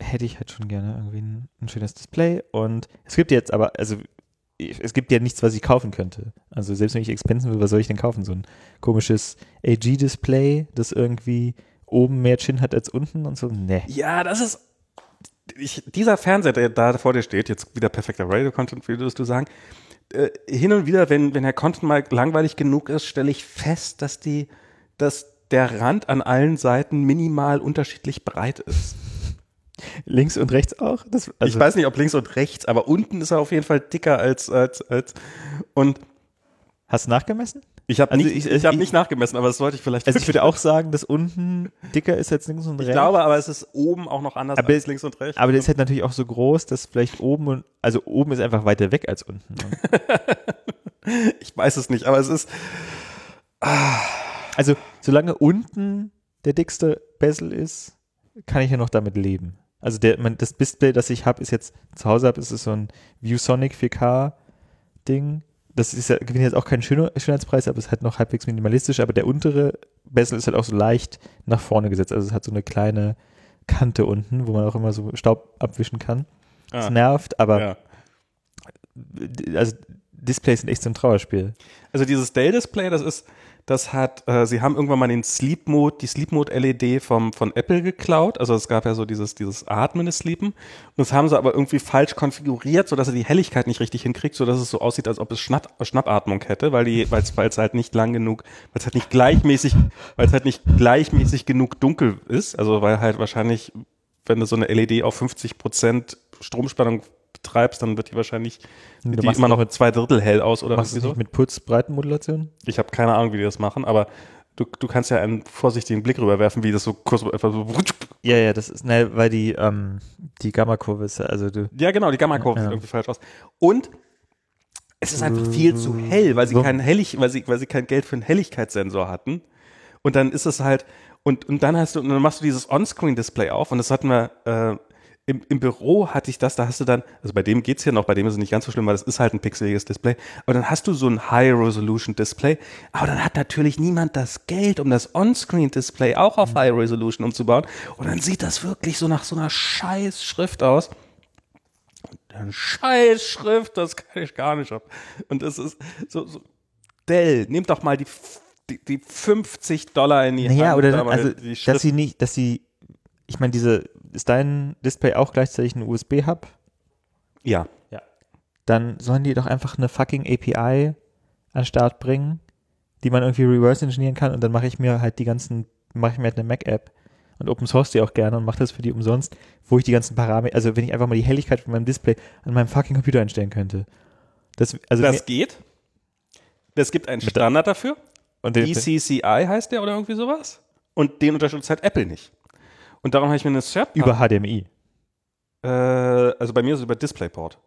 S2: hätte ich halt schon gerne irgendwie ein, ein schönes Display. Und es gibt jetzt aber, also es gibt ja nichts, was ich kaufen könnte. Also selbst wenn ich expensen will, was soll ich denn kaufen? So ein komisches AG-Display, das irgendwie oben mehr Chin hat als unten und so. Nee.
S1: Ja, das ist. Ich, dieser Fernseher, der da vor dir steht, jetzt wieder perfekter Radio-Content, würdest du sagen. Äh, hin und wieder, wenn, wenn der Content mal langweilig genug ist, stelle ich fest, dass die, dass der Rand an allen Seiten minimal unterschiedlich breit ist.
S2: Links und rechts auch? Das, also,
S1: ich weiß nicht, ob links und rechts, aber unten ist er auf jeden Fall dicker als, als, als und
S2: Hast du nachgemessen?
S1: ich habe
S2: Also
S1: nicht,
S2: ich-
S1: ich, hab
S2: ich-
S1: nicht nachgemessen, aber das sollte ich vielleicht.
S2: Also ich würde auch sagen, dass unten dicker ist als links und
S1: ich
S2: rechts.
S1: glaube, aber es ist oben auch noch anders
S2: Aber-
S1: als links und rechts.
S2: aber der ist halt natürlich auch so groß, dass vielleicht oben und also oben ist einfach weiter weg als unten. Und
S1: ich weiß es nicht, aber es ist.
S2: Also, solange unten der dickste Bezel ist, kann ich ja noch damit leben. Also, der, mein, das Display, das ich habe, ist jetzt zu Hause habe, ist es so ein ViewSonic 4K-Ding. Das ist ja, gewinnt jetzt auch keinen Schön Schönheitspreis, aber es ist halt noch halbwegs minimalistisch. Aber der untere Bezel ist halt auch so leicht nach vorne gesetzt. Also, es hat so eine kleine Kante unten, wo man auch immer so Staub abwischen kann. Das
S1: Ah,
S2: nervt, aber
S1: ja.
S2: also Displays sind echt so ein Trauerspiel.
S1: Also dieses Dell-Display, das ist, das hat, äh, sie haben irgendwann mal den Sleep Mode, die Sleep Mode LED vom, von Apple geklaut. Also es gab ja so dieses, dieses atmende Sleepen. Und das haben sie aber irgendwie falsch konfiguriert, sodass er die Helligkeit nicht richtig hinkriegt, sodass es so aussieht, als ob es Schnapp, Schnappatmung hätte, weil die, weil es, halt nicht lang genug, weil es halt nicht gleichmäßig, weil es halt nicht gleichmäßig genug dunkel ist. Also weil halt wahrscheinlich, wenn du so eine LED auf 50 Prozent Stromspannung betreibst, dann wird die wahrscheinlich
S2: Du
S1: die immer noch mit zwei Drittel hell aus oder
S2: das
S1: so.
S2: mit Putzbreitenmodulation?
S1: Ich habe keine Ahnung, wie die das machen, aber du, du kannst ja einen vorsichtigen Blick rüberwerfen, wie das so kurz etwa so.
S2: Ja, ja, das ist, ne, weil die, ähm, die Gamma-Kurve ist, ja- also du,
S1: Ja, genau, die Gamma-Kurve
S2: Ja.
S1: sieht irgendwie falsch aus. Und es ist einfach viel zu hell, weil sie
S2: So.
S1: keinen Hellig, weil sie, weil sie kein Geld für einen Helligkeitssensor hatten. Und dann ist es halt, und, und dann hast du, und dann machst du dieses On-Screen-Display auf und das hatten wir, äh, im, im Büro hatte ich das, da hast du dann, also bei dem geht's hier noch, bei dem ist es nicht ganz so schlimm, weil das ist halt ein pixeliges Display, aber dann hast du so ein High-Resolution-Display, aber dann hat natürlich niemand das Geld, um das On-Screen-Display auch auf High-Resolution umzubauen und dann sieht das wirklich so nach so einer scheiß Schrift aus. Eine scheiß Schrift, das kann ich gar nicht ab. Und es ist so, so Dell, nehmt doch mal die, die, die 50 Dollar in die
S2: naja,
S1: Hand.
S2: oder dann,
S1: aber
S2: also,
S1: die
S2: dass sie nicht, dass sie, ich meine, diese, ist dein Display auch gleichzeitig ein USB-Hub?
S1: ja.
S2: Dann sollen die doch einfach eine fucking API an den Start bringen, die man irgendwie reverse engineeren kann und dann mache ich mir halt die ganzen, mache ich mir halt eine Mac-App und Open Source die auch gerne und mache das für die umsonst, wo ich die ganzen Parameter, also wenn ich einfach mal die Helligkeit von meinem Display an meinem fucking Computer einstellen könnte. Das, also
S1: Das geht. Es gibt einen Standard dafür.
S2: und den,
S1: ECCI heißt der oder irgendwie sowas. Und den unterstützt halt Apple nicht. Und darum habe ich mir eine Third
S2: über HDMI.
S1: äh, also bei mir ist es über DisplayPort.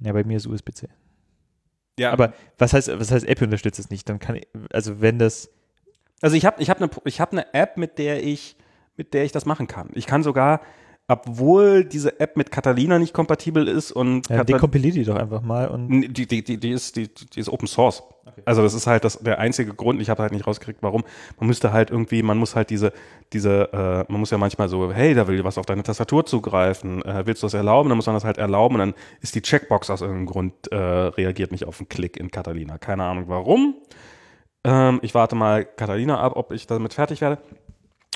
S2: Ja, bei mir ist USB-C.
S1: Ja,
S2: Aber was heißt, was heißt Apple unterstützt es nicht? Dann kann ich, also wenn das,
S1: Also ich habe ich hab eine ich hab ne App, mit der ich mit der ich das machen kann. Ich kann sogar, obwohl diese App mit Catalina nicht kompatibel ist und
S2: ja, dekompiliert die doch einfach mal und
S1: die, die, die, die, ist, die, die ist Open Source. Also das ist halt das, der einzige Grund. Ich habe halt nicht rausgekriegt, warum. Man müsste halt irgendwie, man muss halt diese, diese, äh, man muss ja manchmal so, hey, da will was auf deine Tastatur zugreifen. Äh, willst du das erlauben? Dann muss man das halt erlauben und dann ist die Checkbox aus irgendeinem Grund äh, reagiert nicht auf einen Klick in Catalina. Keine Ahnung warum. Ähm, ich warte mal Catalina ab, ob ich damit fertig werde.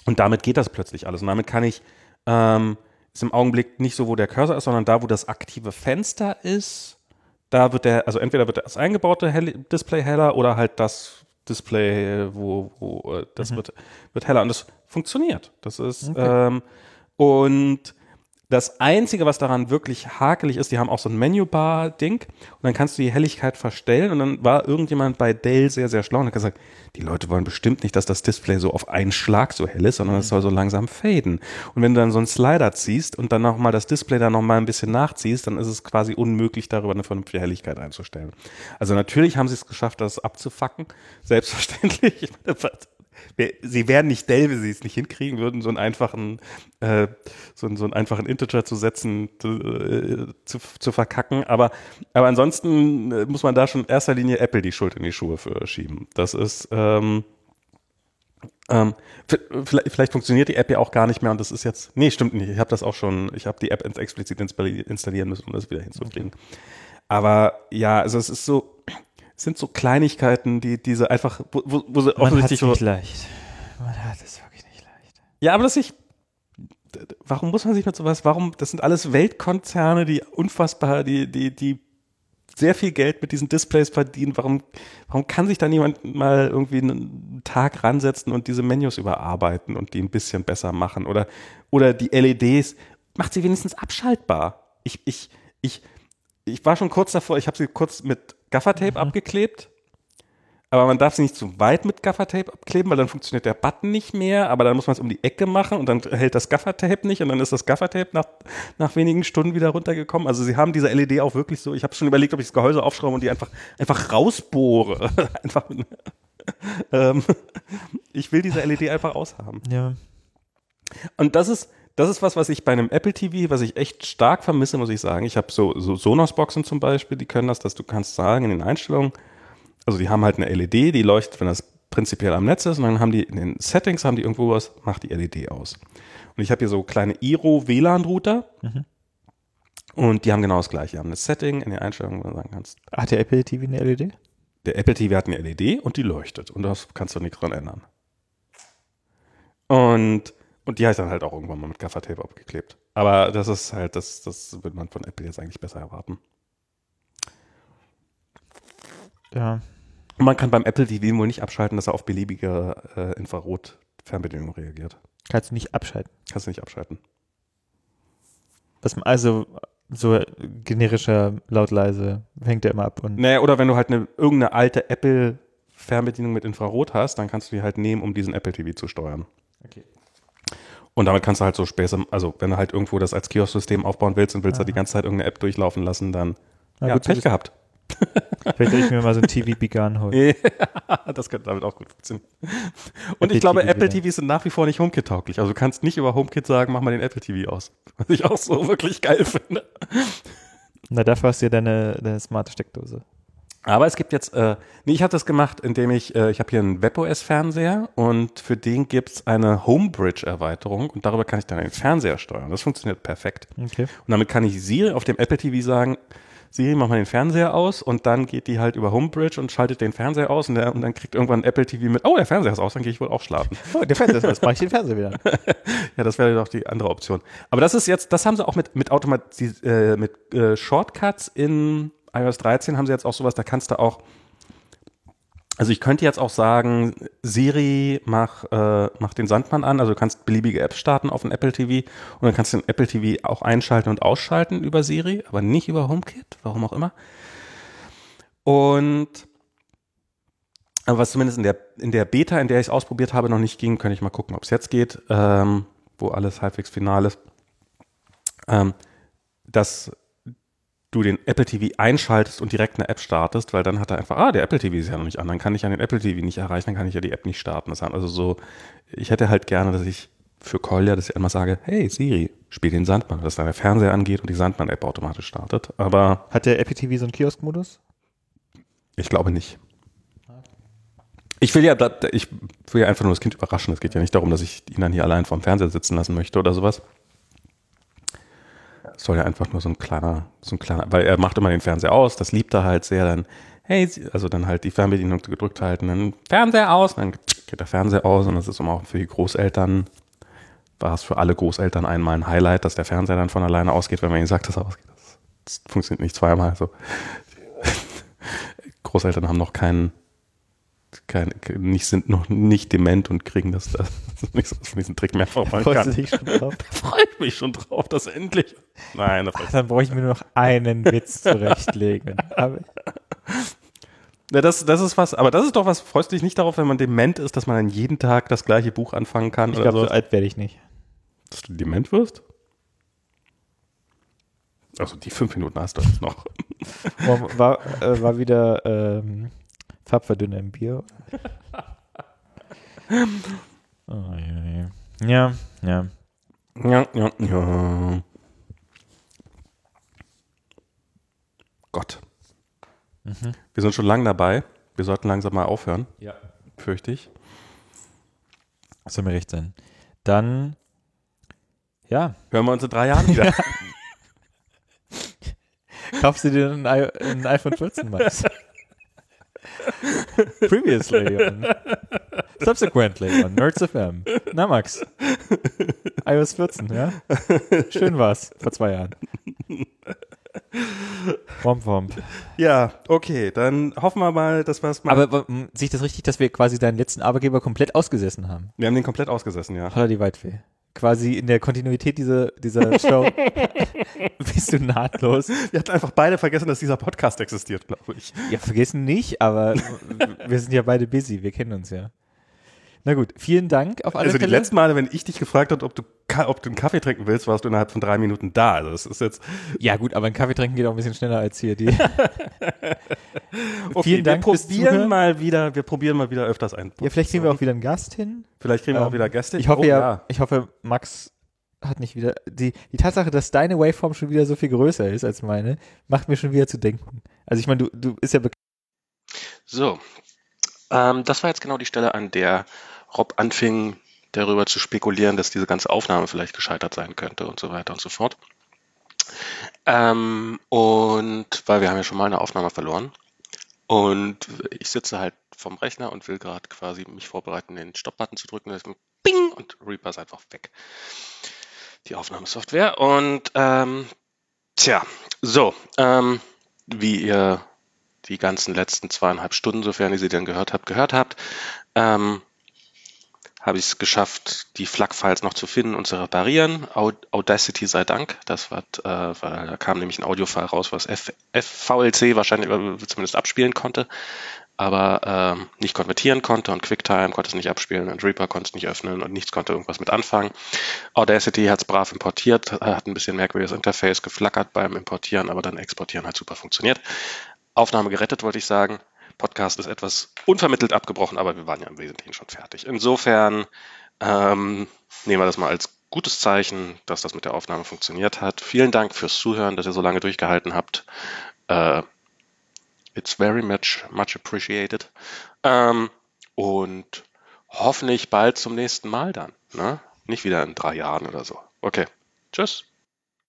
S1: Und damit geht das plötzlich alles. Und damit kann ich, ähm, ist im Augenblick nicht so, wo der Cursor ist, sondern da, wo das aktive Fenster ist, da wird der, also entweder wird das eingebaute Hell Display heller oder halt das Display, wo, wo äh, das wird, wird heller. Und das funktioniert. Das ist,
S2: Okay.
S1: ähm, und das Einzige, was daran wirklich hakelig ist, die haben auch so ein Menübar-Ding und dann kannst du die Helligkeit verstellen und dann war irgendjemand bei Dell sehr, sehr schlau und hat gesagt, die Leute wollen bestimmt nicht, dass das Display so auf einen Schlag so hell ist, sondern es soll so langsam faden. Und wenn du dann so einen Slider ziehst und dann nochmal das Display dann nochmal ein bisschen nachziehst, dann ist es quasi unmöglich, darüber eine vernünftige Helligkeit einzustellen. Also natürlich haben sie es geschafft, das abzufacken. Selbstverständlich. Ich meine, Sie wären nicht Dell, wenn sie es nicht hinkriegen würden, so einen einfachen, äh, so, einen, so einen einfachen Integer zu setzen, äh, zu, zu verkacken. Aber, aber ansonsten äh, muss man da schon in erster Linie Apple die Schuld in die Schuhe für schieben. Das ist, ähm, ähm, vielleicht, vielleicht funktioniert die App ja auch gar nicht mehr und das ist jetzt, nee, stimmt nicht. Ich habe das auch schon, ich habe die App explizit installi- installieren müssen, um das wieder hinzukriegen. Aber ja, also es ist so, sind so Kleinigkeiten, die diese einfach, wo, wo, sie
S2: man hat
S1: offensichtlich
S2: es nicht leicht. Man hat es wirklich nicht leicht.
S1: Ja, aber dass ich. Warum muss man sich mit sowas, warum, das sind alles Weltkonzerne, die unfassbar, die, die, die sehr viel Geld mit diesen Displays verdienen. Warum, warum kann sich da niemand mal irgendwie einen Tag ransetzen und diese Menus überarbeiten und die ein bisschen besser machen? Oder, oder die LEDs, macht sie wenigstens abschaltbar. Ich, ich, ich, ich war schon kurz davor, ich habe sie kurz mit Gaffertape abgeklebt. Aber man darf sie nicht zu weit mit Gaffertape abkleben, weil dann funktioniert der Button nicht mehr. Aber dann muss man es um die Ecke machen und dann hält das Gaffertape nicht und dann ist das Gaffertape nach, nach wenigen Stunden wieder runtergekommen. Also sie haben diese LED auch wirklich so, ich habe schon überlegt, ob ich das Gehäuse aufschraube und die einfach, einfach rausbohre. einfach mit, ähm, ich will diese LED einfach aushaben.
S2: Ja.
S1: Und das ist, das ist was, was ich bei einem Apple TV, was ich echt stark vermisse, muss ich sagen. Ich habe so, so Sonos-Boxen zum Beispiel, die können das, dass du kannst sagen in den Einstellungen, also die haben halt eine LED, die leuchtet, wenn das prinzipiell am Netz ist, und dann haben die in den Settings, haben die irgendwo was, macht die LED aus. Und ich habe hier so kleine Iro WLAN-Router. Und die haben genau das gleiche. Die haben ein Setting in den Einstellungen, wo du sagen kannst,
S2: Hat der Apple TV eine LED?
S1: der Apple TV hat eine LED und die leuchtet und das kannst du nichts dran ändern. Und, und die heißt dann halt auch irgendwann mal mit Gaffertape abgeklebt. Aber das ist halt, das, das würde man von Apple jetzt eigentlich besser erwarten.
S2: Ja.
S1: Und man kann beim Apple TV wohl nicht abschalten, dass er auf beliebige äh, Infrarot-Fernbedienung reagiert.
S2: Kannst du nicht abschalten.
S1: Kannst du nicht abschalten.
S2: Was, also so generischer laut leise hängt der immer ab und
S1: Naja, oder wenn du halt eine, irgendeine alte Apple-Fernbedienung mit Infrarot hast, dann kannst du die halt nehmen, um diesen Apple TV zu steuern.
S2: Okay.
S1: Und damit kannst du halt so Späße, also wenn du halt irgendwo das als Kiosk-System aufbauen willst und willst da die ganze Zeit irgendeine App durchlaufen lassen, dann
S2: Na
S1: ja,
S2: gut
S1: Pech gehabt.
S2: Vielleicht hätte ich mir mal so ein TV Begun holen.
S1: das könnte damit auch gut funktionieren. Und
S2: Apple
S1: ich glaube,
S2: TV
S1: Apple
S2: wieder.
S1: TVs sind nach wie vor nicht HomeKit-tauglich. Also du kannst nicht über HomeKit sagen, mach mal den Apple TV aus. Was ich auch so wirklich geil finde.
S2: Na, dafür hast du ja deine, deine smarte Steckdose.
S1: Aber es gibt jetzt, äh, nee, ich habe das gemacht, indem ich, äh, ich habe hier einen WebOS-Fernseher und für den gibt's eine Homebridge-Erweiterung und darüber kann ich dann den Fernseher steuern. Das funktioniert perfekt.
S2: Okay.
S1: Und damit kann ich Siri auf dem Apple TV sagen, Siri, mach mal den Fernseher aus und dann geht die halt über Homebridge und schaltet den Fernseher aus und, der, und dann kriegt irgendwann Apple TV mit, oh, der Fernseher ist aus, dann gehe ich wohl auch schlafen.
S2: Oh, der Fernseher ist aus. Mach ich den Fernseher wieder.
S1: Ja, das wäre doch die andere Option. Aber das ist jetzt, das haben sie auch mit, mit Automatis äh, mit äh, Shortcuts in iOS 13 haben sie jetzt auch sowas, da kannst du auch, also ich könnte jetzt auch sagen, Siri, mach, äh, mach den Sandmann an, also du kannst beliebige Apps starten auf dem Apple TV und dann kannst du den Apple TV auch einschalten und ausschalten über Siri, aber nicht über HomeKit, warum auch immer. Und aber was zumindest in der, in der Beta, in der ich es ausprobiert habe, noch nicht ging, könnte ich mal gucken, ob es jetzt geht, ähm, wo alles halbwegs final ist, ähm, dass du den Apple TV einschaltest und direkt eine App startest, weil dann hat er einfach, ah, der Apple TV ist ja noch nicht an, dann kann ich ja den Apple TV nicht erreichen, dann kann ich ja die App nicht starten. Das heißt also so, ich hätte halt gerne, dass ich für Kolja, dass ich einmal sage, hey Siri, spiel den Sandmann, dass da der Fernseher angeht und die Sandmann-App automatisch startet. Aber
S2: Hat der Apple TV so einen Kiosk-Modus?
S1: ich glaube nicht. Ich will ja, ich will ja einfach nur das Kind überraschen. Es geht ja nicht darum, dass ich ihn dann hier allein vorm Fernseher sitzen lassen möchte oder sowas. Soll ja einfach nur so ein kleiner, so ein kleiner, weil er macht immer den Fernseher aus, das liebt er halt sehr, dann, hey, also dann halt die Fernbedienung gedrückt halten, dann Fernseher aus, dann geht der Fernseher aus und das ist immer auch für die Großeltern, war es für alle Großeltern einmal ein Highlight, dass der Fernseher dann von alleine ausgeht, wenn man ihnen sagt, dass er ausgeht. Das, funktioniert nicht zweimal. Also Großeltern haben noch keinen, kein, nicht, sind noch nicht dement und kriegen das, das ist nicht so, dass man diesen Trick machen
S2: Freust
S1: kann.
S2: du dich schon drauf?
S1: Da freue ich mich schon drauf, dass endlich. Nein, da
S2: Ach, dann brauche ich mir nur noch einen Witz zurechtlegen. Aber
S1: ja, das, das ist was, aber das ist doch was, freust du dich nicht darauf, wenn man dement ist, dass man dann jeden Tag das gleiche Buch anfangen kann
S2: ich glaube,
S1: so?
S2: so alt werde ich nicht.
S1: Dass du dement wirst? Also die fünf Minuten hast du jetzt noch.
S2: War, war, äh, war wieder ähm, Farbverdünner im Bier. Oh, ja, ja. ja, ja.
S1: Ja. Gott. Wir sind schon lange dabei. Wir sollten langsam mal aufhören,
S2: ja.
S1: fürchte ich.
S2: Soll mir recht sein. Dann, ja,
S1: Hören wir uns in drei Jahren wieder.
S2: kaufst du dir ein, I ein iPhone 14, Max? Previously on, subsequently on Nerds FM. Na, Max. iOS 14, ja? Schön war's vor zwei Jahren. Womp womp.
S1: ja, okay, dann hoffen wir mal, dass wir es mal.
S2: Aber sehe ich das richtig, dass wir quasi deinen letzten Arbeitgeber komplett ausgesessen haben?
S1: wir haben den komplett ausgesessen, ja.
S2: Holla die Waldfee. Quasi in der Kontinuität dieser, dieser Show bist du nahtlos.
S1: Wir hatten einfach beide vergessen, dass dieser Podcast existiert, glaube ich.
S2: Ja, vergessen nicht, aber wir sind ja beide busy, wir kennen uns ja. Na gut, vielen Dank auf alle
S1: Also die
S2: Fälle.
S1: letzten Male, wenn ich dich gefragt habe, ob du, ob du einen Kaffee trinken willst, warst du innerhalb von drei Minuten da. Also das ist jetzt.
S2: ja gut, aber ein Kaffee trinken geht auch ein bisschen schneller als hier die.
S1: Okay,
S2: Vielen Dank
S1: wir probieren mal wieder, wir probieren mal wieder öfters ein.
S2: Ja, vielleicht kriegen wir auch wieder einen Gast hin.
S1: Vielleicht kriegen wir auch
S2: Ähm,
S1: wieder Gäste.
S2: Ich hoffe
S1: Oh,
S2: ja, ich hoffe, Max hat nicht wieder. Die, die Tatsache, dass deine Waveform schon wieder so viel größer ist als meine, macht mir schon wieder zu denken. Also ich meine, du, du ist ja bekannt.
S3: So, ähm, das war jetzt genau die Stelle, an der Rob anfing, darüber zu spekulieren, dass diese ganze Aufnahme vielleicht gescheitert sein könnte und so weiter und so fort.
S1: Ähm, und weil wir haben ja schon mal eine Aufnahme verloren. Und ich sitze halt vom Rechner und will gerade quasi mich vorbereiten, den Stop-Button zu drücken. Und Bing! Und Reaper ist einfach weg. Die Aufnahmesoftware. Und ähm, tja, so, ähm, wie ihr die ganzen letzten zweieinhalb Stunden, sofern ihr sie denn gehört habt, gehört habt, ähm, habe ich es geschafft, die FLAC-Files noch zu finden und zu reparieren. Audacity sei Dank. Das war, äh, weil da kam nämlich ein Audio-File raus, was F FVLC wahrscheinlich zumindest abspielen konnte, aber ähm, nicht konvertieren konnte und QuickTime konnte es nicht abspielen und Reaper konnte es nicht öffnen und nichts konnte irgendwas mit anfangen. Audacity hat es brav importiert, hat ein bisschen merkwürdiges Interface geflackert beim Importieren, aber dann exportieren hat super funktioniert. Aufnahme gerettet, wollte ich sagen. Podcast ist etwas unvermittelt abgebrochen, aber wir waren ja im Wesentlichen schon fertig. Insofern ähm, nehmen wir das mal als gutes Zeichen, dass das mit der Aufnahme funktioniert hat. Vielen Dank fürs Zuhören, dass ihr so lange durchgehalten habt. Äh, it's very much, much appreciated. Ähm, und hoffentlich bald zum nächsten Mal dann. Ne? Nicht wieder in drei Jahren oder so. Okay. Tschüss.